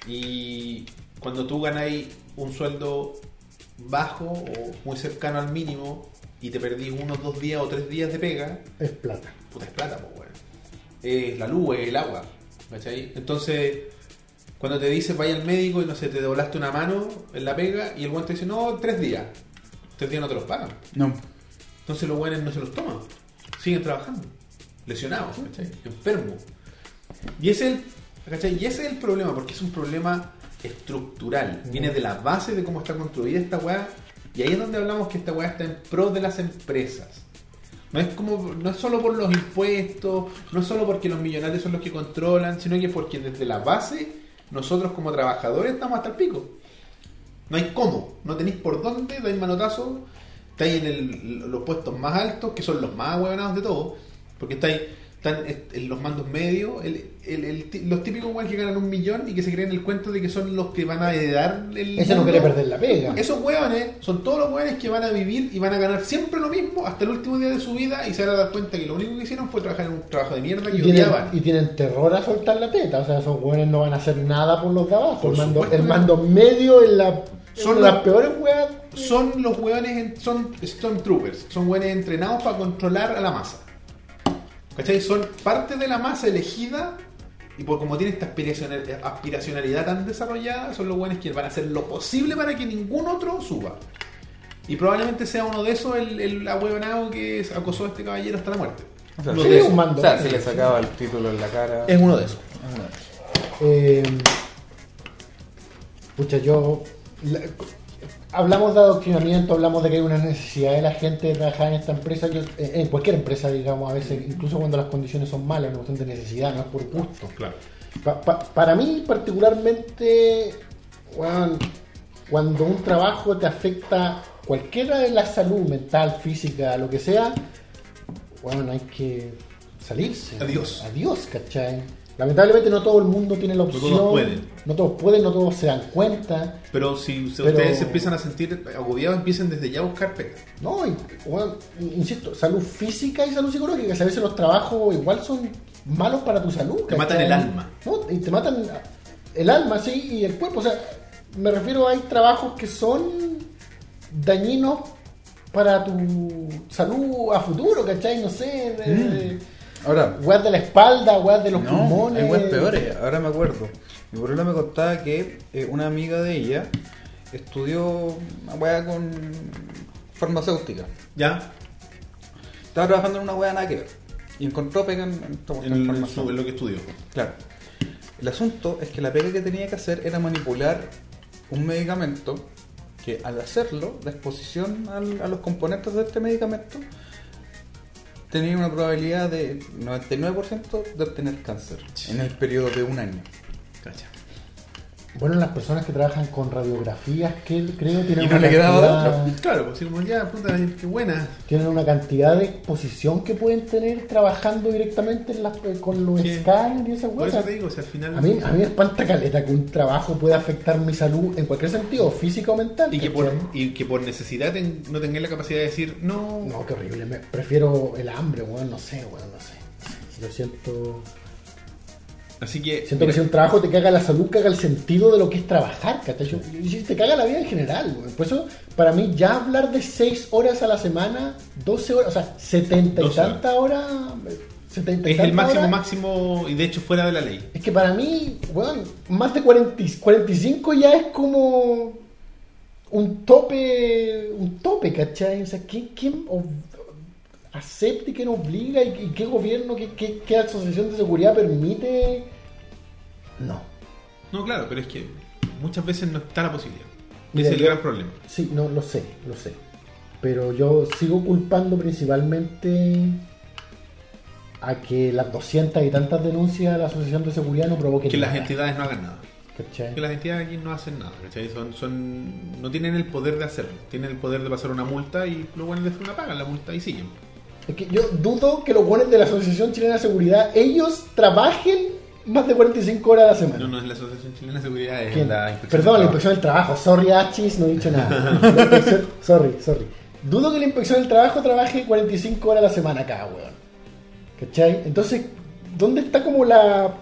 Y cuando tú ganáis un sueldo bajo o muy cercano al mínimo y te perdís unos dos días o tres días de pega, es plata. puta es plata, pues, weón. Es la luz, es el agua, ¿cachai? Entonces, cuando te dices vaya al médico y no sé, te doblaste una mano en la pega y el weón te dice, no, tres días. Tres días no te los pagan. No. Entonces los weones no se los toman. Siguen trabajando. Lesionados, ¿cachai? Enfermos. Y ese, es el, ¿cachai? y ese es el problema, porque es un problema estructural. Viene de la base de cómo está construida esta weá. Y ahí es donde hablamos que esta weá está en pro de las empresas. No es como, no es solo por los impuestos, no es solo porque los millonarios son los que controlan, sino que porque desde la base nosotros como trabajadores estamos hasta el pico. No hay cómo, no tenéis por dónde, dais manotazo, estáis en el- los puestos más altos, que son los más huevonados de todos, porque estáis están en los mandos medios, el- el- el los típicos weones que ganan un millón y que se creen el cuento de que son los que van a heredar el Ese no quiere perder la pega. Esos hueones son todos los hueones que van a vivir y van a ganar siempre lo mismo hasta el último día de su vida y se van a dar cuenta que lo único que hicieron fue trabajar en un trabajo de mierda Y que tienen, odiaban. y tienen terror a soltar la teta, o sea, esos buenos no van a hacer nada por los de abajo. El, mando, el mando medio en la Son las los- peores weas. Son los hueones, en- son Stormtroopers, son hueones entrenados para controlar a la masa. ¿Cachai? Son parte de la masa elegida y por como tiene esta aspiracional- aspiracionalidad tan desarrollada, son los hueones que van a hacer lo posible para que ningún otro suba. Y probablemente sea uno de esos el, el ahueonado que acosó a este caballero hasta la muerte. O sea, de un esos. mando. O sea, se le sacaba el título en la cara. Es uno de esos. Es uno de esos. Eh, pucha, yo. la- hablamos de adoctrinamiento, hablamos de que hay una necesidad de la gente de trabajar en esta empresa. Yo, eh, en cualquier empresa, digamos, a veces, incluso cuando las condiciones son malas, es una cuestión de necesidad, no es por gusto. Claro. Pa- pa- para mí, particularmente, weón, cuando un trabajo te afecta cualquiera de la salud mental, física, lo que sea, bueno, hay que salirse. Adiós. Adiós, ¿cachai? Lamentablemente no todo el mundo tiene la No opción. todos pueden. No todos pueden, no todos se dan cuenta. Pero si, si Pero- ustedes se empiezan a sentir agobiados, empiecen desde ya a buscar pega. No, y, bueno, insisto, salud física y salud psicológica, que a veces los trabajos igual son malos para tu salud. Te matan el alma. No, y te matan el alma, sí, y el cuerpo. O sea, me refiero a hay trabajos que son dañinos para tu salud a futuro, ¿cachai? No sé, de, de- Ahora, weas de la espalda, weas de los no, pulmones. hay weas peores. Ahora me acuerdo. Mi abuela me contaba que eh, una amiga de ella estudió una wea con farmacéutica. ¿Ya? Estaba trabajando en una wea nada que ver. Y encontró pega en, su- en lo que estudió. Claro. El asunto es que la pega que tenía que hacer era manipular un medicamento que al hacerlo, la exposición al- a los componentes de este medicamento tenía una probabilidad de 99% de obtener cáncer en el periodo de un año. Cacha. Bueno, las personas que trabajan con radiografías, que creo tienen Y no una le quedaba cantidad- otra. Claro, pues ya, puta, qué buena. tienen una cantidad de exposición que pueden tener trabajando directamente en las- eh, con los Sí. y esas Por eso cosas. te digo, o sea, al final. A mí, a mí me espanta caleta que un trabajo pueda afectar mi salud en cualquier sentido, físico o mental. y, que por, ¿cachai? y que por necesidad ten- no tengáis la capacidad de decir, no. No, qué horrible. Me, prefiero el hambre, weón. No sé, weón, no sé. No sé. Lo siento. Así que. Siento que si un trabajo te caga la salud, caga el sentido de lo que es trabajar, ¿cachai? Yo- Y te caga la vida en general, güey. Por eso, para mí, ya hablar de 6 horas a la semana, 12 horas, o sea, 70 y 12 horas. tantas horas, 70 y es el máximo, horas, máximo, y de hecho fuera de la ley. Es que para mí, weón, más de 40, y- 45 ya es como un tope, un tope, ¿cachai? O sea, ¿quién, quién ob- acepta y quién obliga y, qué gobierno, qué, qué- qué asociación de seguridad permite? No. No, claro, pero es que muchas veces no está la posibilidad. Mira, Ese es el yo- gran problema. Sí, no, lo sé, lo sé. Pero yo sigo culpando principalmente a que las 200 y tantas denuncias a la Asociación de Seguridad no provoquen Que las entidades no hagan nada. ¿cachai? Que las entidades aquí no hacen nada, ¿cachai? Son, son, no tienen el poder de hacerlo. Tienen el poder de pasar una multa y los buenos de una pagan la multa y siguen. Es que yo dudo que los buenos de la Asociación Chilena de Seguridad, ellos trabajen más de 45 horas a la semana. No, no es la Asociación Chilena de Seguridad, es ¿Quién? la inspección. Perdón, la inspección del trabajo. Sorry, Achis, no he dicho nada. Sorry, sorry. Dudo que la inspección del trabajo trabaje 45 horas a la semana acá, weón. ¿Cachai? Entonces, ¿dónde está como la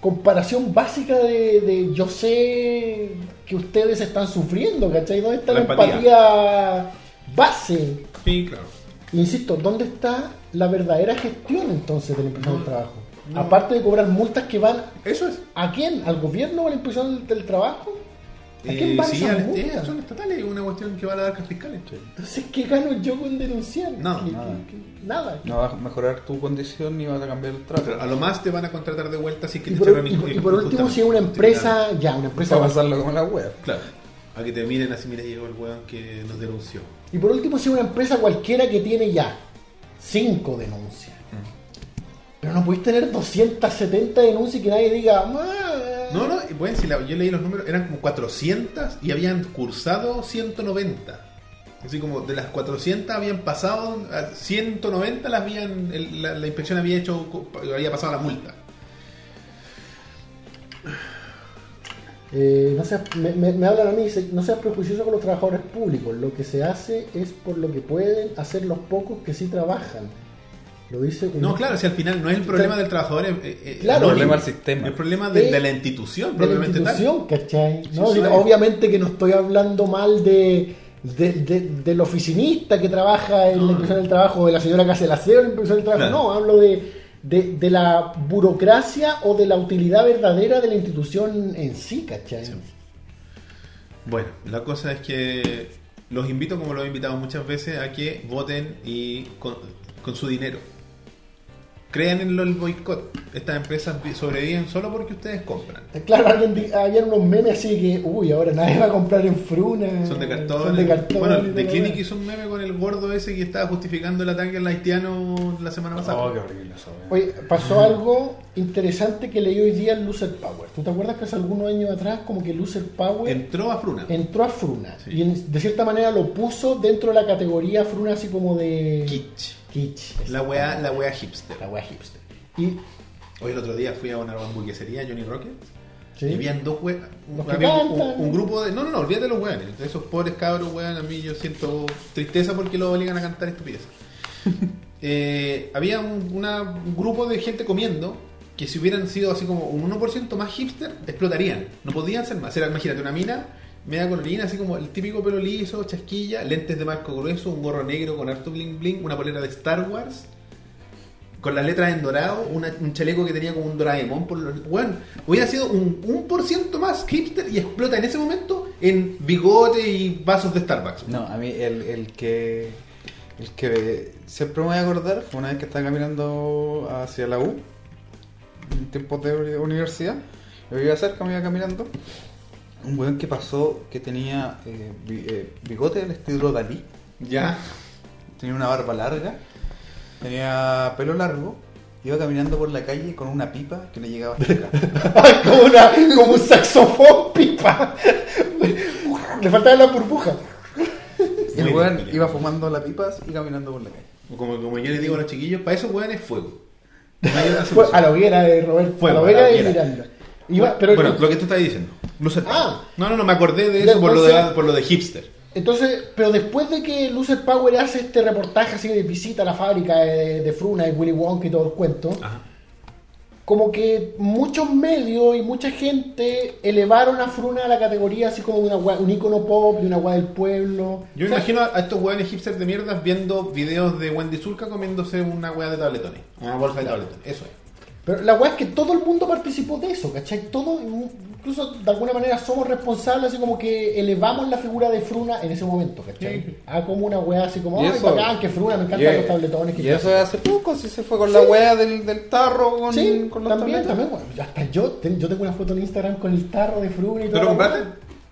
comparación básica de, de yo sé que ustedes están sufriendo, ¿cachai? ¿Dónde está la, La empatía. empatía base? Sí, claro. Insisto, ¿dónde está la verdadera gestión entonces de la inspección No, del trabajo? no. Aparte de cobrar multas que van Eso es. ¿A quién? ¿Al gobierno o a la inspección del trabajo? ¿A quién Eh, van sí, esas multas? eh, son estatales, es una cuestión que van a dar arcas fiscales. Entonces, ¿qué gano yo con denunciar? No, ¿Qué- nada. qué- qué- nada. No vas a mejorar tu condición ni vas a cambiar el trato. Pero a lo más te van a contratar de vuelta si que Y te por, y por- y por último, si es una empresa, ya, una empresa... Para pasarlo como la web. Claro. A que te miren así, mira, llegó el weón que nos denunció. Y por último, si una empresa cualquiera que tiene ya cinco denuncias. Pero no puedes tener 270 denuncias y que nadie diga... "Ma". No, no, bueno, si yo leí los números, eran como 400 y habían cursado 190. Así como de las 400 habían pasado, a 190 las habían, la inspección había hecho, había pasado la multa. Eh, no seas, me, me- me hablan a mí, dice, no seas prejuicioso con los trabajadores públicos. Lo que se hace es por lo que pueden hacer los pocos que sí trabajan. Lo dice un- No, claro, si al final no es el problema del trabajador, eh, eh, Claro. anónimo. El problema del sistema. Es el problema de, Eh, de la institución, de la probablemente tal. institución, ¿cachai? Sí, ¿No? Sino, obviamente que no estoy hablando mal de, de- de- del oficinista que trabaja en No. la inspección del trabajo, de la señora que hace el aseo en la inspección del trabajo, Claro. no, hablo de, de, de la burocracia o de la utilidad verdadera de la institución en sí, ¿cachai? Bueno, la cosa es que los invito, como lo he invitado muchas veces, a que voten y con su dinero. Crean en el boicot. Estas empresas vi- sobreviven solo porque ustedes compran. Claro, alguien di- habían unos memes así que, uy, ahora nadie va a comprar en Fruna. Son de cartón. Son de cartón. Bueno, la Clinic hizo un meme con el gordo ese que estaba justificando el ataque al haitiano la semana pasada. Oh, qué horrible eso. Oye, pasó algo interesante que leí hoy día en Loser Power. ¿Tú te acuerdas que hace algunos años atrás como que Loser Power Entró a Fruna. entró a Fruna Sí. y en- de cierta manera lo puso dentro de la categoría Fruna así como de... Kitsch. Kitsch. La weá, la weá hipster. La wea hipster. Y... Hoy el otro día fui a una hamburguesería, Johnny Rocket. ¿sí? Y habían dos que Había un, grupo de. No, no, no, olvídate de los weones. De esos pobres cabros, weón. A mí yo siento tristeza porque los obligan a cantar estupideces. Eh, había un, una- un grupo de gente comiendo que si hubieran sido así como un 1% más hipster, explotarían. No podían ser más. Era, imagínate, una mina media colorina, así como el típico pelo liso, chasquilla, lentes de marco grueso, un gorro negro con harto bling bling, una polera de Star Wars con las letras en dorado, una- un chaleco que tenía como un Doraemon. Por los, bueno, hubiera sido un 1% más hipster y explota en ese momento en bigote y vasos de Starbucks. No, a mí el, el que el que siempre me voy a acordar fue una vez que estaba caminando hacia la U, en tiempos de uni- universidad. Yo vivía cerca, me iba caminando. Un weón que pasó que tenía eh, bi- eh, bigote del estilo Dalí, Ya. tenía una barba larga, tenía pelo largo Iba caminando por la calle con una pipa que le llegaba hasta acá. como, una, como un saxofón pipa. Le faltaba la burbuja. Y el weón iba fumando la pipa y caminando por la calle. Como, como yo les digo a los chiquillos, para eso weón es fuego. Fue a la hoguera de Roberto. Fue a la hoguera de. Miranda. Iba- pero bueno, lo que tú estabas diciendo. Lucer Ah. no, no, no, me acordé de eso por lo de, por lo de hipster. Entonces, pero después de que Lucer Power hace este reportaje así de visita a la fábrica de, de Fruna y Willy Wonka y todo el cuento, Ajá. Como que muchos medios y mucha gente elevaron a Fruna a la categoría así como de una un icono pop, de una guay del pueblo. Yo O me sea, imagino a estos weones hipsters de mierda viendo videos de Wendy Zulka comiéndose una weá de tabletones. Una bolsa de tabletones. Eso es. Pero la weá es que todo el mundo participó de eso, ¿cachai? Todo, incluso de alguna manera somos responsables, así como que elevamos la figura de Fruna en ese momento, ¿cachai? Sí. A como una weá así como, ay, bacán, que Fruna, me encantan los tabletones. que y eso es hace poco, si se fue con la wea del, del tarro con, Sí, con los también, también, bueno, hasta yo, ten- yo tengo una foto en Instagram con el tarro de Fruna y todo. ¿Tú lo compraste?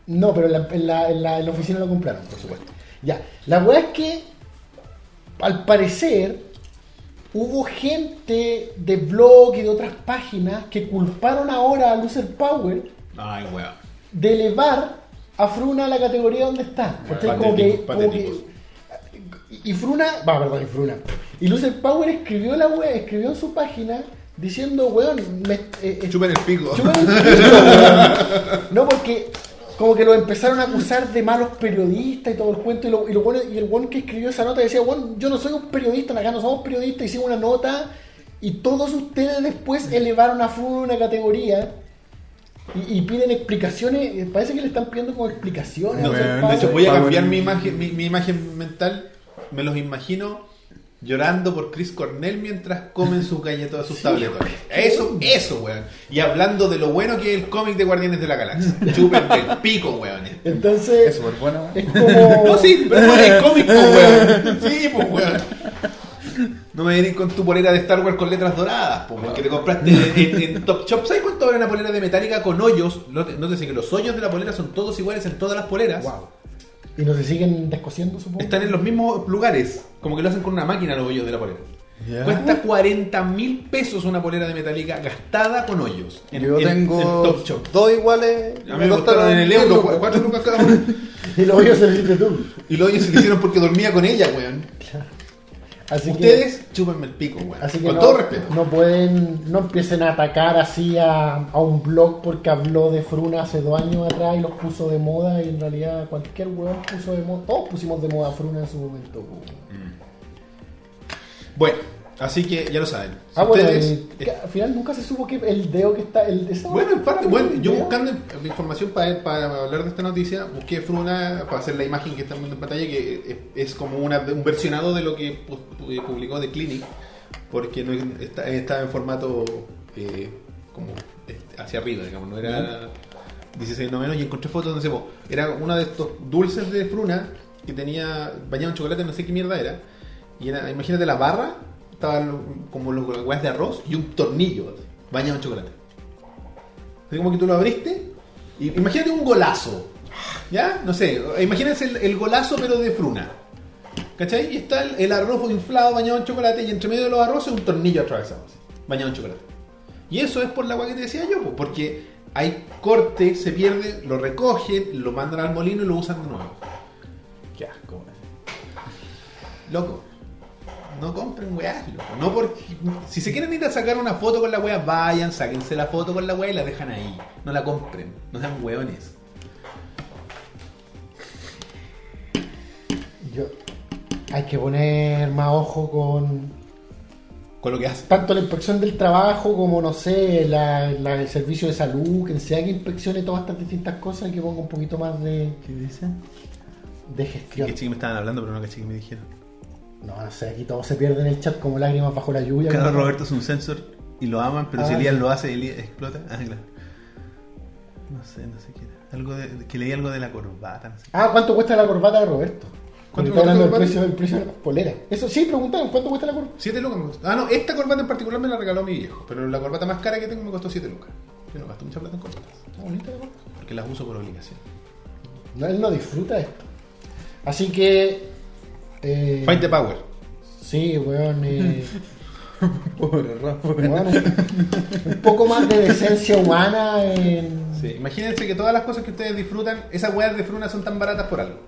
No, pero en la, en, la, en, la, en la oficina lo compraron, por supuesto. Ya, la weá es que, al parecer, hubo gente de blog y de otras páginas que culparon ahora a Loser Power Ay, de elevar a Fruna a la categoría donde está. ¿cachai? Como que, como que- y Fruna, va, perdón, y Fruna. Y Loser Power escribió la web, escribió en su página diciendo, weón, me, eh, eh, Chupen el pico. chupan el pico, weón. No, porque como que lo empezaron a acusar de malos periodistas y todo el cuento. Y, lo, y, lo y el buen que escribió esa nota decía, bueno, yo no soy un periodista, acá no somos periodistas, hicimos una nota y todos ustedes después elevaron a a una categoría. Y, y piden explicaciones, eh, parece que le están pidiendo como explicaciones. No, de hecho, voy a cambiar mi imagen, mi, mi imagen mental. Me los imagino llorando por Chris Cornell mientras comen sus galletas, sus tabletones. Eso, eso, weón. Y hablando de lo bueno que es el cómic de Guardianes de la Galaxia. Chupen el pico, weón. Entonces, Es súper bueno. es como... No, sí, pero bueno, es cómic, pues, weón. Sí, pues, weón. No me venís con tu polera de Star Wars con letras doradas, pues, weón, que te compraste en, en Top Shop. ¿Sabes cuánto vale una polera de metálica con hoyos? No te, no te sé que los hoyos de la polera son todos iguales en todas las poleras. Wow. Y no se siguen descosiendo, supongo. Están en los mismos lugares, como que lo hacen con una máquina los hoyos de la polera. Cuesta 40 mil pesos una polera de metálica gastada con hoyos. En, Yo en- tengo en Top Shop. dos iguales. A mí me costaron en el euro, lucas. 4 lucas cada uno. Y los hoyos se los hiciste tú. Y los hoyos se le hicieron porque dormía con ella, weón. Así que- Ustedes, chúpenme el pico, weón. Así que Con no, todo respeto. no pueden, no empiecen a atacar así a, a un blog porque habló de Fruna hace dos años atrás y los puso de moda y en realidad cualquier weón puso de moda, todos pusimos de moda a Fruna en su momento. weón. Bueno, así que ya lo saben. Si Ah, bueno, ustedes, que al final nunca se supo que el dedo que está, el Bueno, en parte, bueno, yo dedo. buscando in- información para, para hablar de esta noticia, busqué Fruna para hacer la imagen que están viendo en pantalla, que es, es como una, un versionado de lo que pu- pu- publicó The Clinic, porque no es- está, estaba en formato eh, como hacia arriba, digamos, no era 16 no menos, y encontré fotos donde se era uno de estos dulces de Fruna que tenía bañado en chocolate, no sé qué mierda era, y era, imagínate la barra, estaban como los huevas de arroz y un tornillo bañado en chocolate. Así como que tú lo abriste. Imagínate un golazo. ¿Ya? No sé. Imagínense el, golazo, pero de fruna. ¿Cachai? Y está el, arroz inflado bañado en chocolate. Y entre medio de los arroces un tornillo atravesado. bañado en chocolate. Y eso es por la agua que te decía yo. porque hay corte, se pierde, lo recogen, lo mandan al molino y lo usan de nuevo. Qué asco. Loco. No compren weás, loco. No porque. Si se quieren ir a sacar una foto con la wea, vayan, sáquense la foto con la wea y la dejan ahí. No la compren. No sean weones. Yo- hay que poner más ojo con Con lo que hacen. tanto la inspección del trabajo como, no sé, la, la- el servicio de salud, que sea que inspeccione todas estas distintas cosas y que ponga un poquito más de, ¿Qué dicen? de Que gestión. chiqui me estaban hablando, pero no que chiqui me dijeron. No, no sé, aquí todo se pierde en el chat como lágrimas bajo la lluvia. Claro, como- Roberto es un sensor y lo aman, pero si Ah, Elías sí. lo hace, Elías explota. Ah, claro. No sé, no sé qué era. Algo de, que leí algo de la corbata, no sé. Ah, ¿cuánto cuesta la corbata de Roberto? ¿Cuánto está hablando del precio, del precio de las poleras. Eso sí, preguntaron, ¿cuánto cuesta la corbata? 7 lucas me costó. Ah, no, esta corbata en particular me la regaló mi viejo, pero la corbata más cara que tengo me costó 7 lucas. Yo no gasto mucha plata en corbatas, Está bonita la corbata. porque las uso por obligación. No, él no disfruta esto. Así que... Eh, Fight the power. Sí, weón. eh, Pobre Rafa. Bueno, un poco más de decencia humana en... Sí, imagínense que todas las cosas que ustedes disfrutan, esas weas de fruna son tan baratas por algo.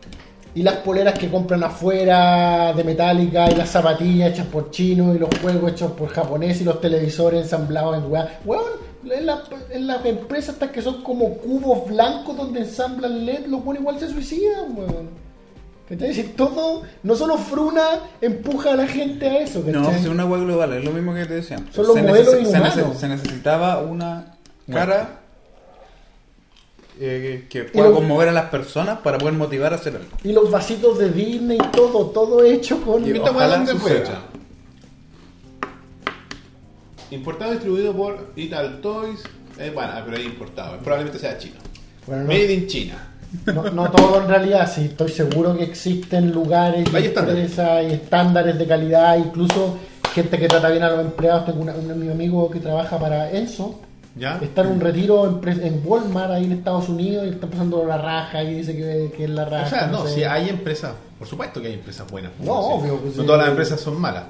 Y las poleras que compran afuera de Metallica y las zapatillas hechas por chinos y los juegos hechos por japoneses y los televisores ensamblados en weá. Weón, en, la- en las empresas estas que son como cubos blancos donde ensamblan LED, los buenos igual se suicidan, weón. ¿Cachai? Si todo, no solo Fruna empuja a la gente a eso, ¿cachai? No, es una web global, es lo mismo que te decía. Son los Se modelos neces- se, nece- se necesitaba una cara eh, que Y pueda conmover a las personas para poder motivar a hacer algo. Y los vasitos de Disney, todo, todo hecho con... Y- Ojalá hecha. Importado y distribuido por Ital Toys. Eh, bueno, pero es importado. Probablemente sea chino. Bueno, no- Made in China. No, no todo en realidad, sí, estoy seguro que existen lugares y empresas y estándares de calidad, incluso gente que trata bien a los empleados. Tengo una- un, mi amigo que trabaja para Enso, ¿Ya? está en un retiro en, Walmart ahí en Estados Unidos y está pasando la raja y dice que, que es la raja. O sea, no, sé. si hay empresas, por supuesto que hay empresas buenas. No, Sí. obvio, pues, no sí. todas las empresas son malas.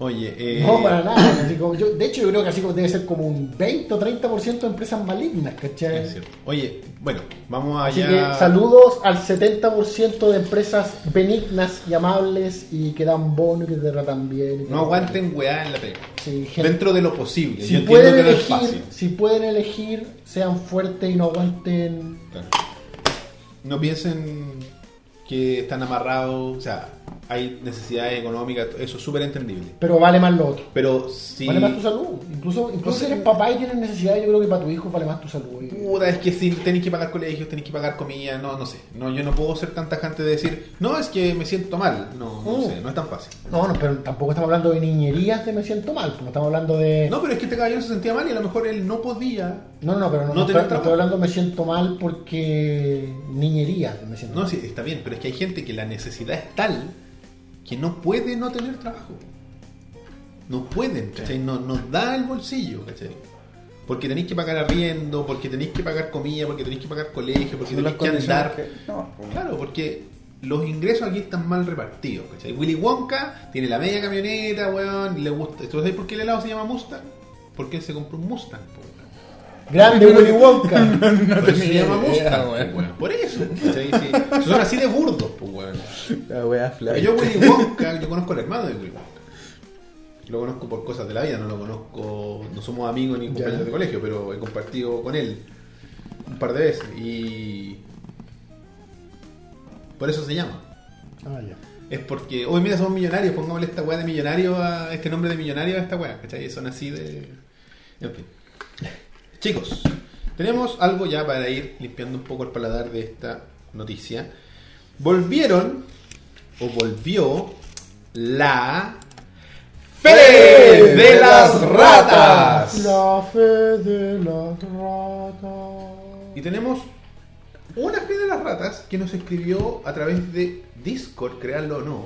Oye, eh, No, para nada. así como yo- de hecho, yo creo que así como debe ser como un 20 o 30% de empresas malignas, ¿cachai? es cierto. Oye, bueno, vamos Así allá. que saludos al 70% de empresas benignas y amables y que dan bono y que te tratan bien. No aguanten weá en la pega. Sí, gente- Dentro de lo posible. Si Yo pueden, que no es elegir, fácil. si pueden elegir, sean fuertes y no aguanten. Claro. No piensen que están amarrados, o sea, hay necesidades económicas, eso es súper entendible. Pero vale más lo otro. Pero si... Vale más tu salud. Incluso, incluso No si eres papá y tienes necesidades, yo creo que para tu hijo vale más tu salud. Puta, es que si tenéis que pagar colegios, tenéis que pagar comida, no, no sé. No, yo no puedo ser tan tajante de decir, no, es que me siento mal. No, no Mm. sé, no es tan fácil. No, no, pero tampoco estamos hablando de niñerías de me siento mal. porque estamos hablando de. No, pero es que este caballero se sentía mal y a lo mejor él no podía. no, no, pero no, no no estoy, no estoy hablando me siento mal porque niñerías me siento No, mal. sí, está bien, pero es que hay gente que la necesidad es tal que no puede no tener trabajo. No pueden, ¿cachai? No, nos da el bolsillo, ¿cachai? Porque tenéis que pagar arriendo, porque tenéis que pagar comida, porque tenéis que pagar colegio, porque tenéis que andar. condiciones que- no, pues, Claro, porque los ingresos aquí están mal repartidos, ¿cachai? Willy Wonka tiene la media camioneta, weón, y le gusta. ¿Tú sabes por qué el helado se llama Mustang? Porque él se compró un Mustang, po. Grande Willy Wonka. Por eso se llama Mustang, weón. weón. Por eso, ¿cachai? Sí. Son así de burdos, pues, weón. La wea fly. Yo Willy Wonka, yo conozco al hermano de Willy Wonka. Lo conozco por cosas de la vida, no lo conozco, no somos amigos ni compañeros de colegio, pero he compartido con él un par de veces y por eso se llama. Ah, ya. Es porque, hoy mira, somos millonarios, pongámosle esta weá de millonario a este nombre de millonario a esta weá, ¿cachai? Son así de. En fin. Chicos, tenemos algo ya para ir limpiando un poco el paladar de esta noticia. Volvieron, o volvió, la. ¡Fe de las ratas! La fe de las ratas. Y tenemos una fe de las ratas que nos escribió a través de Discord, créanlo o no,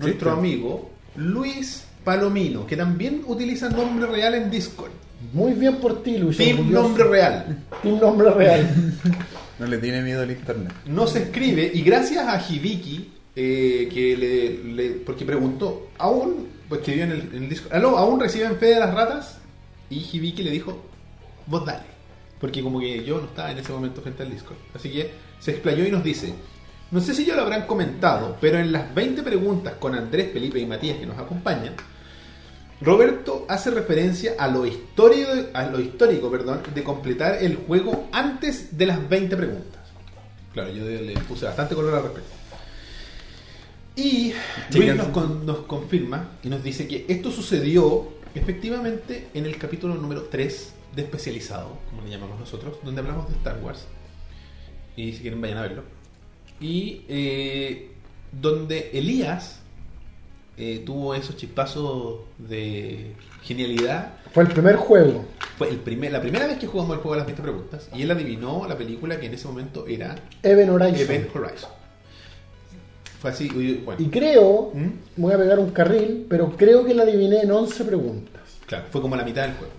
nuestro amigo Luis Palomino, que también utiliza nombre real en Discord. Muy bien por ti, Luis. Team orgulloso. nombre real. Team nombre real. No le tiene miedo al internet. Nos escribe y gracias a Hibiki, eh, que le, le- porque preguntó, ¿aún, pues escribió en el, en el Discord, ¿aló, aún reciben fe de las ratas? Y Hibiki le dijo, vos dale. Porque como que yo no estaba en ese momento frente al Discord. Así que se explayó y nos dice, no sé si ya lo habrán comentado, pero en las 20 preguntas con Andrés, Felipe y Matías que nos acompañan, Roberto hace referencia a lo histórico, a lo histórico perdón, de completar el juego antes de las 20 preguntas. Claro, yo le puse bastante color al respecto. Y Luis nos, con- nos confirma y nos dice que esto sucedió efectivamente en el capítulo número 3 de Especializado, como le llamamos nosotros, donde hablamos de Star Wars. Y si quieren vayan a verlo. Y eh, donde Elías eh, tuvo esos chispazos de genialidad. Fue el primer juego. Fue el primer, la primera vez que jugamos el juego de las 20 preguntas. Y él adivinó la película que en ese momento era Even Horizon. Event Horizon. Fue así, y bueno. Y creo, ¿Mm? voy a pegar un carril, pero creo que la adiviné en 11 preguntas. Claro, fue como la mitad del juego.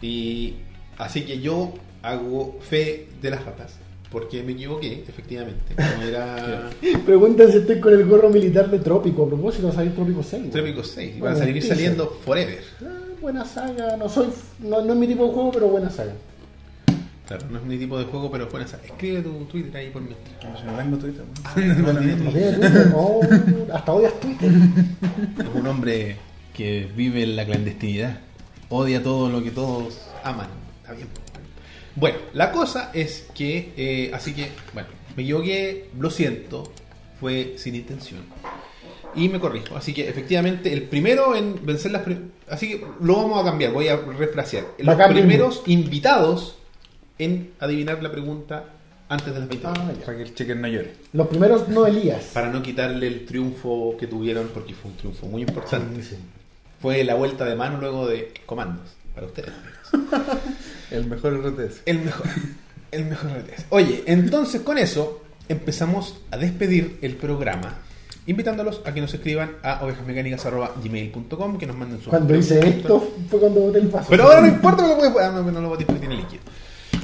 Y así que yo hago fe de las ratas. Porque me equivoqué, efectivamente. No era Preguntan si estoy con el gorro militar de Trópico. A propósito, va a salir Trópico 6. Trópico 6. Van a salir teaser. saliendo forever. Ah, buena saga. No soy no, no es mi tipo de juego, pero buena saga. Claro, no es mi tipo de juego, pero es buena esa. Escribe tu Twitter ahí por mientras. No tengo Twitter. No tiene No Twitter. no, hasta odias Twitter. Es un hombre que vive en la clandestinidad. Odia todo lo que todos aman. Está bien. Bueno, la cosa es que, eh, así que, bueno, me equivoqué, lo siento, fue sin intención. Y me corrijo. Así que efectivamente, el primero en vencer las... Así que lo vamos a cambiar, voy a refrasear. Los Bacán mismo. primeros invitados en adivinar la pregunta antes de las 20 Ah. Para que el chicken no llore. Los primeros no Elías. Para no quitarle el triunfo que tuvieron, porque fue un triunfo muy importante. Sí, sí. Fue la vuelta de mano luego de comandos. Para ustedes. El mejor RTS. El mejor. El mejor RTS. Oye, entonces con eso empezamos a despedir el programa. Invitándolos a que nos escriban a ovejasmecánicas.gmail.com que nos manden sus Cuando hice esto fue cuando boté el paso. Pero ahora no importa porque puede. Ah, no, no lo botes porque tiene líquido.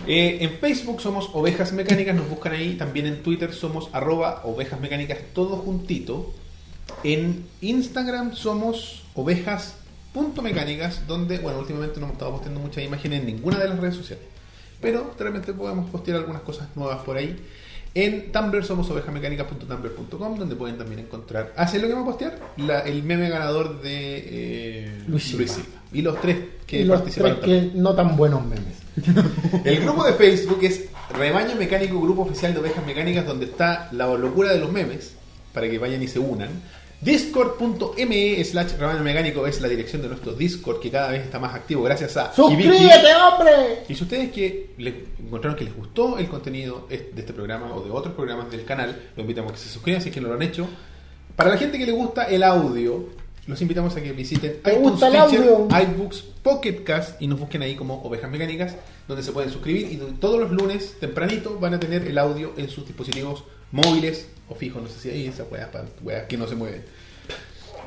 Eh, en Facebook somos Ovejas Mecánicas, nos buscan ahí. También en Twitter somos arroba Ovejas Mecánicas, todo juntito. En Instagram somos ovejas.mecánicas, donde, bueno, últimamente no hemos estado posteando muchas imágenes en ninguna de las redes sociales. Pero de repente podemos postear algunas cosas nuevas por ahí. En Tumblr somos ovejamecánicas.tumblr.com, donde pueden también encontrar. ¿Hace lo que vamos a postear? La- el meme ganador de eh, Luis Silva. Y los tres que y los participaron. tres que no tan buenos memes. El grupo de Facebook es Rebaño Mecánico, grupo oficial de ovejas mecánicas, donde está la locura de los memes, para que vayan y se unan. Discord.me slash rebaño mecánico es la dirección de nuestro Discord, que cada vez está más activo gracias a. ¡Suscríbete, hombre! Y si ustedes que les encontraron que les gustó el contenido de este programa o de otros programas del canal, los invitamos a que se suscriban si es que no lo han hecho. Para la gente que le gusta el audio, los invitamos a que visiten ¿Te gusta el Stitcher, audio? iBooks, Pocket Cast y nos busquen ahí como Ovejas Mecánicas, donde se pueden suscribir y todos los lunes tempranito van a tener el audio en sus dispositivos móviles o fijos, no sé si hay esas weas, weas que no se mueven.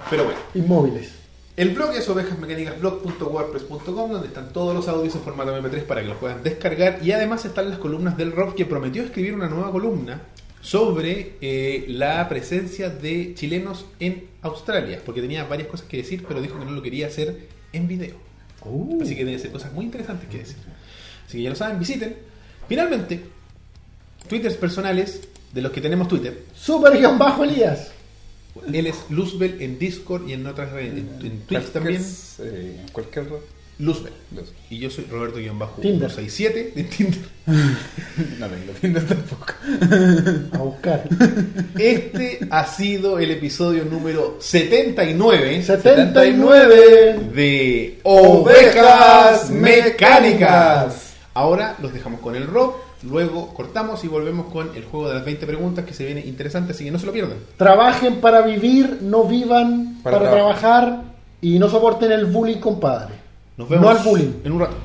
Pero bueno. Inmóviles. El blog es ovejasmecánicasblog.wordpress.com donde están todos los audios en formato MP3 para que los puedan descargar y además están las columnas del Rob que prometió escribir una nueva columna sobre eh, la presencia de chilenos en Australia porque tenía varias cosas que decir pero dijo que no lo quería hacer en video Uh, así que ser cosas muy interesantes que decir así que ya lo saben, visiten finalmente twitters personales de los que tenemos Twitter Super guion bajo Elías. él es Luzbel en Discord y en otras redes en, en Twitch también eh, cualquier red. Luzbel Luz. Y yo soy Tinder. Roberto-167 de Tinder. No tengo Tinder tampoco. A buscar. Este ha sido el episodio número 79 79. de Ovejas Mecánicas. Ahora los dejamos con el rock, luego cortamos y volvemos con el juego de las 20 preguntas que se viene interesante, así que no se lo pierdan. Trabajen para vivir, no vivan Para para, trabajar y no soporten el bullying, compadre. Nos vemos No al bullying. en un rato.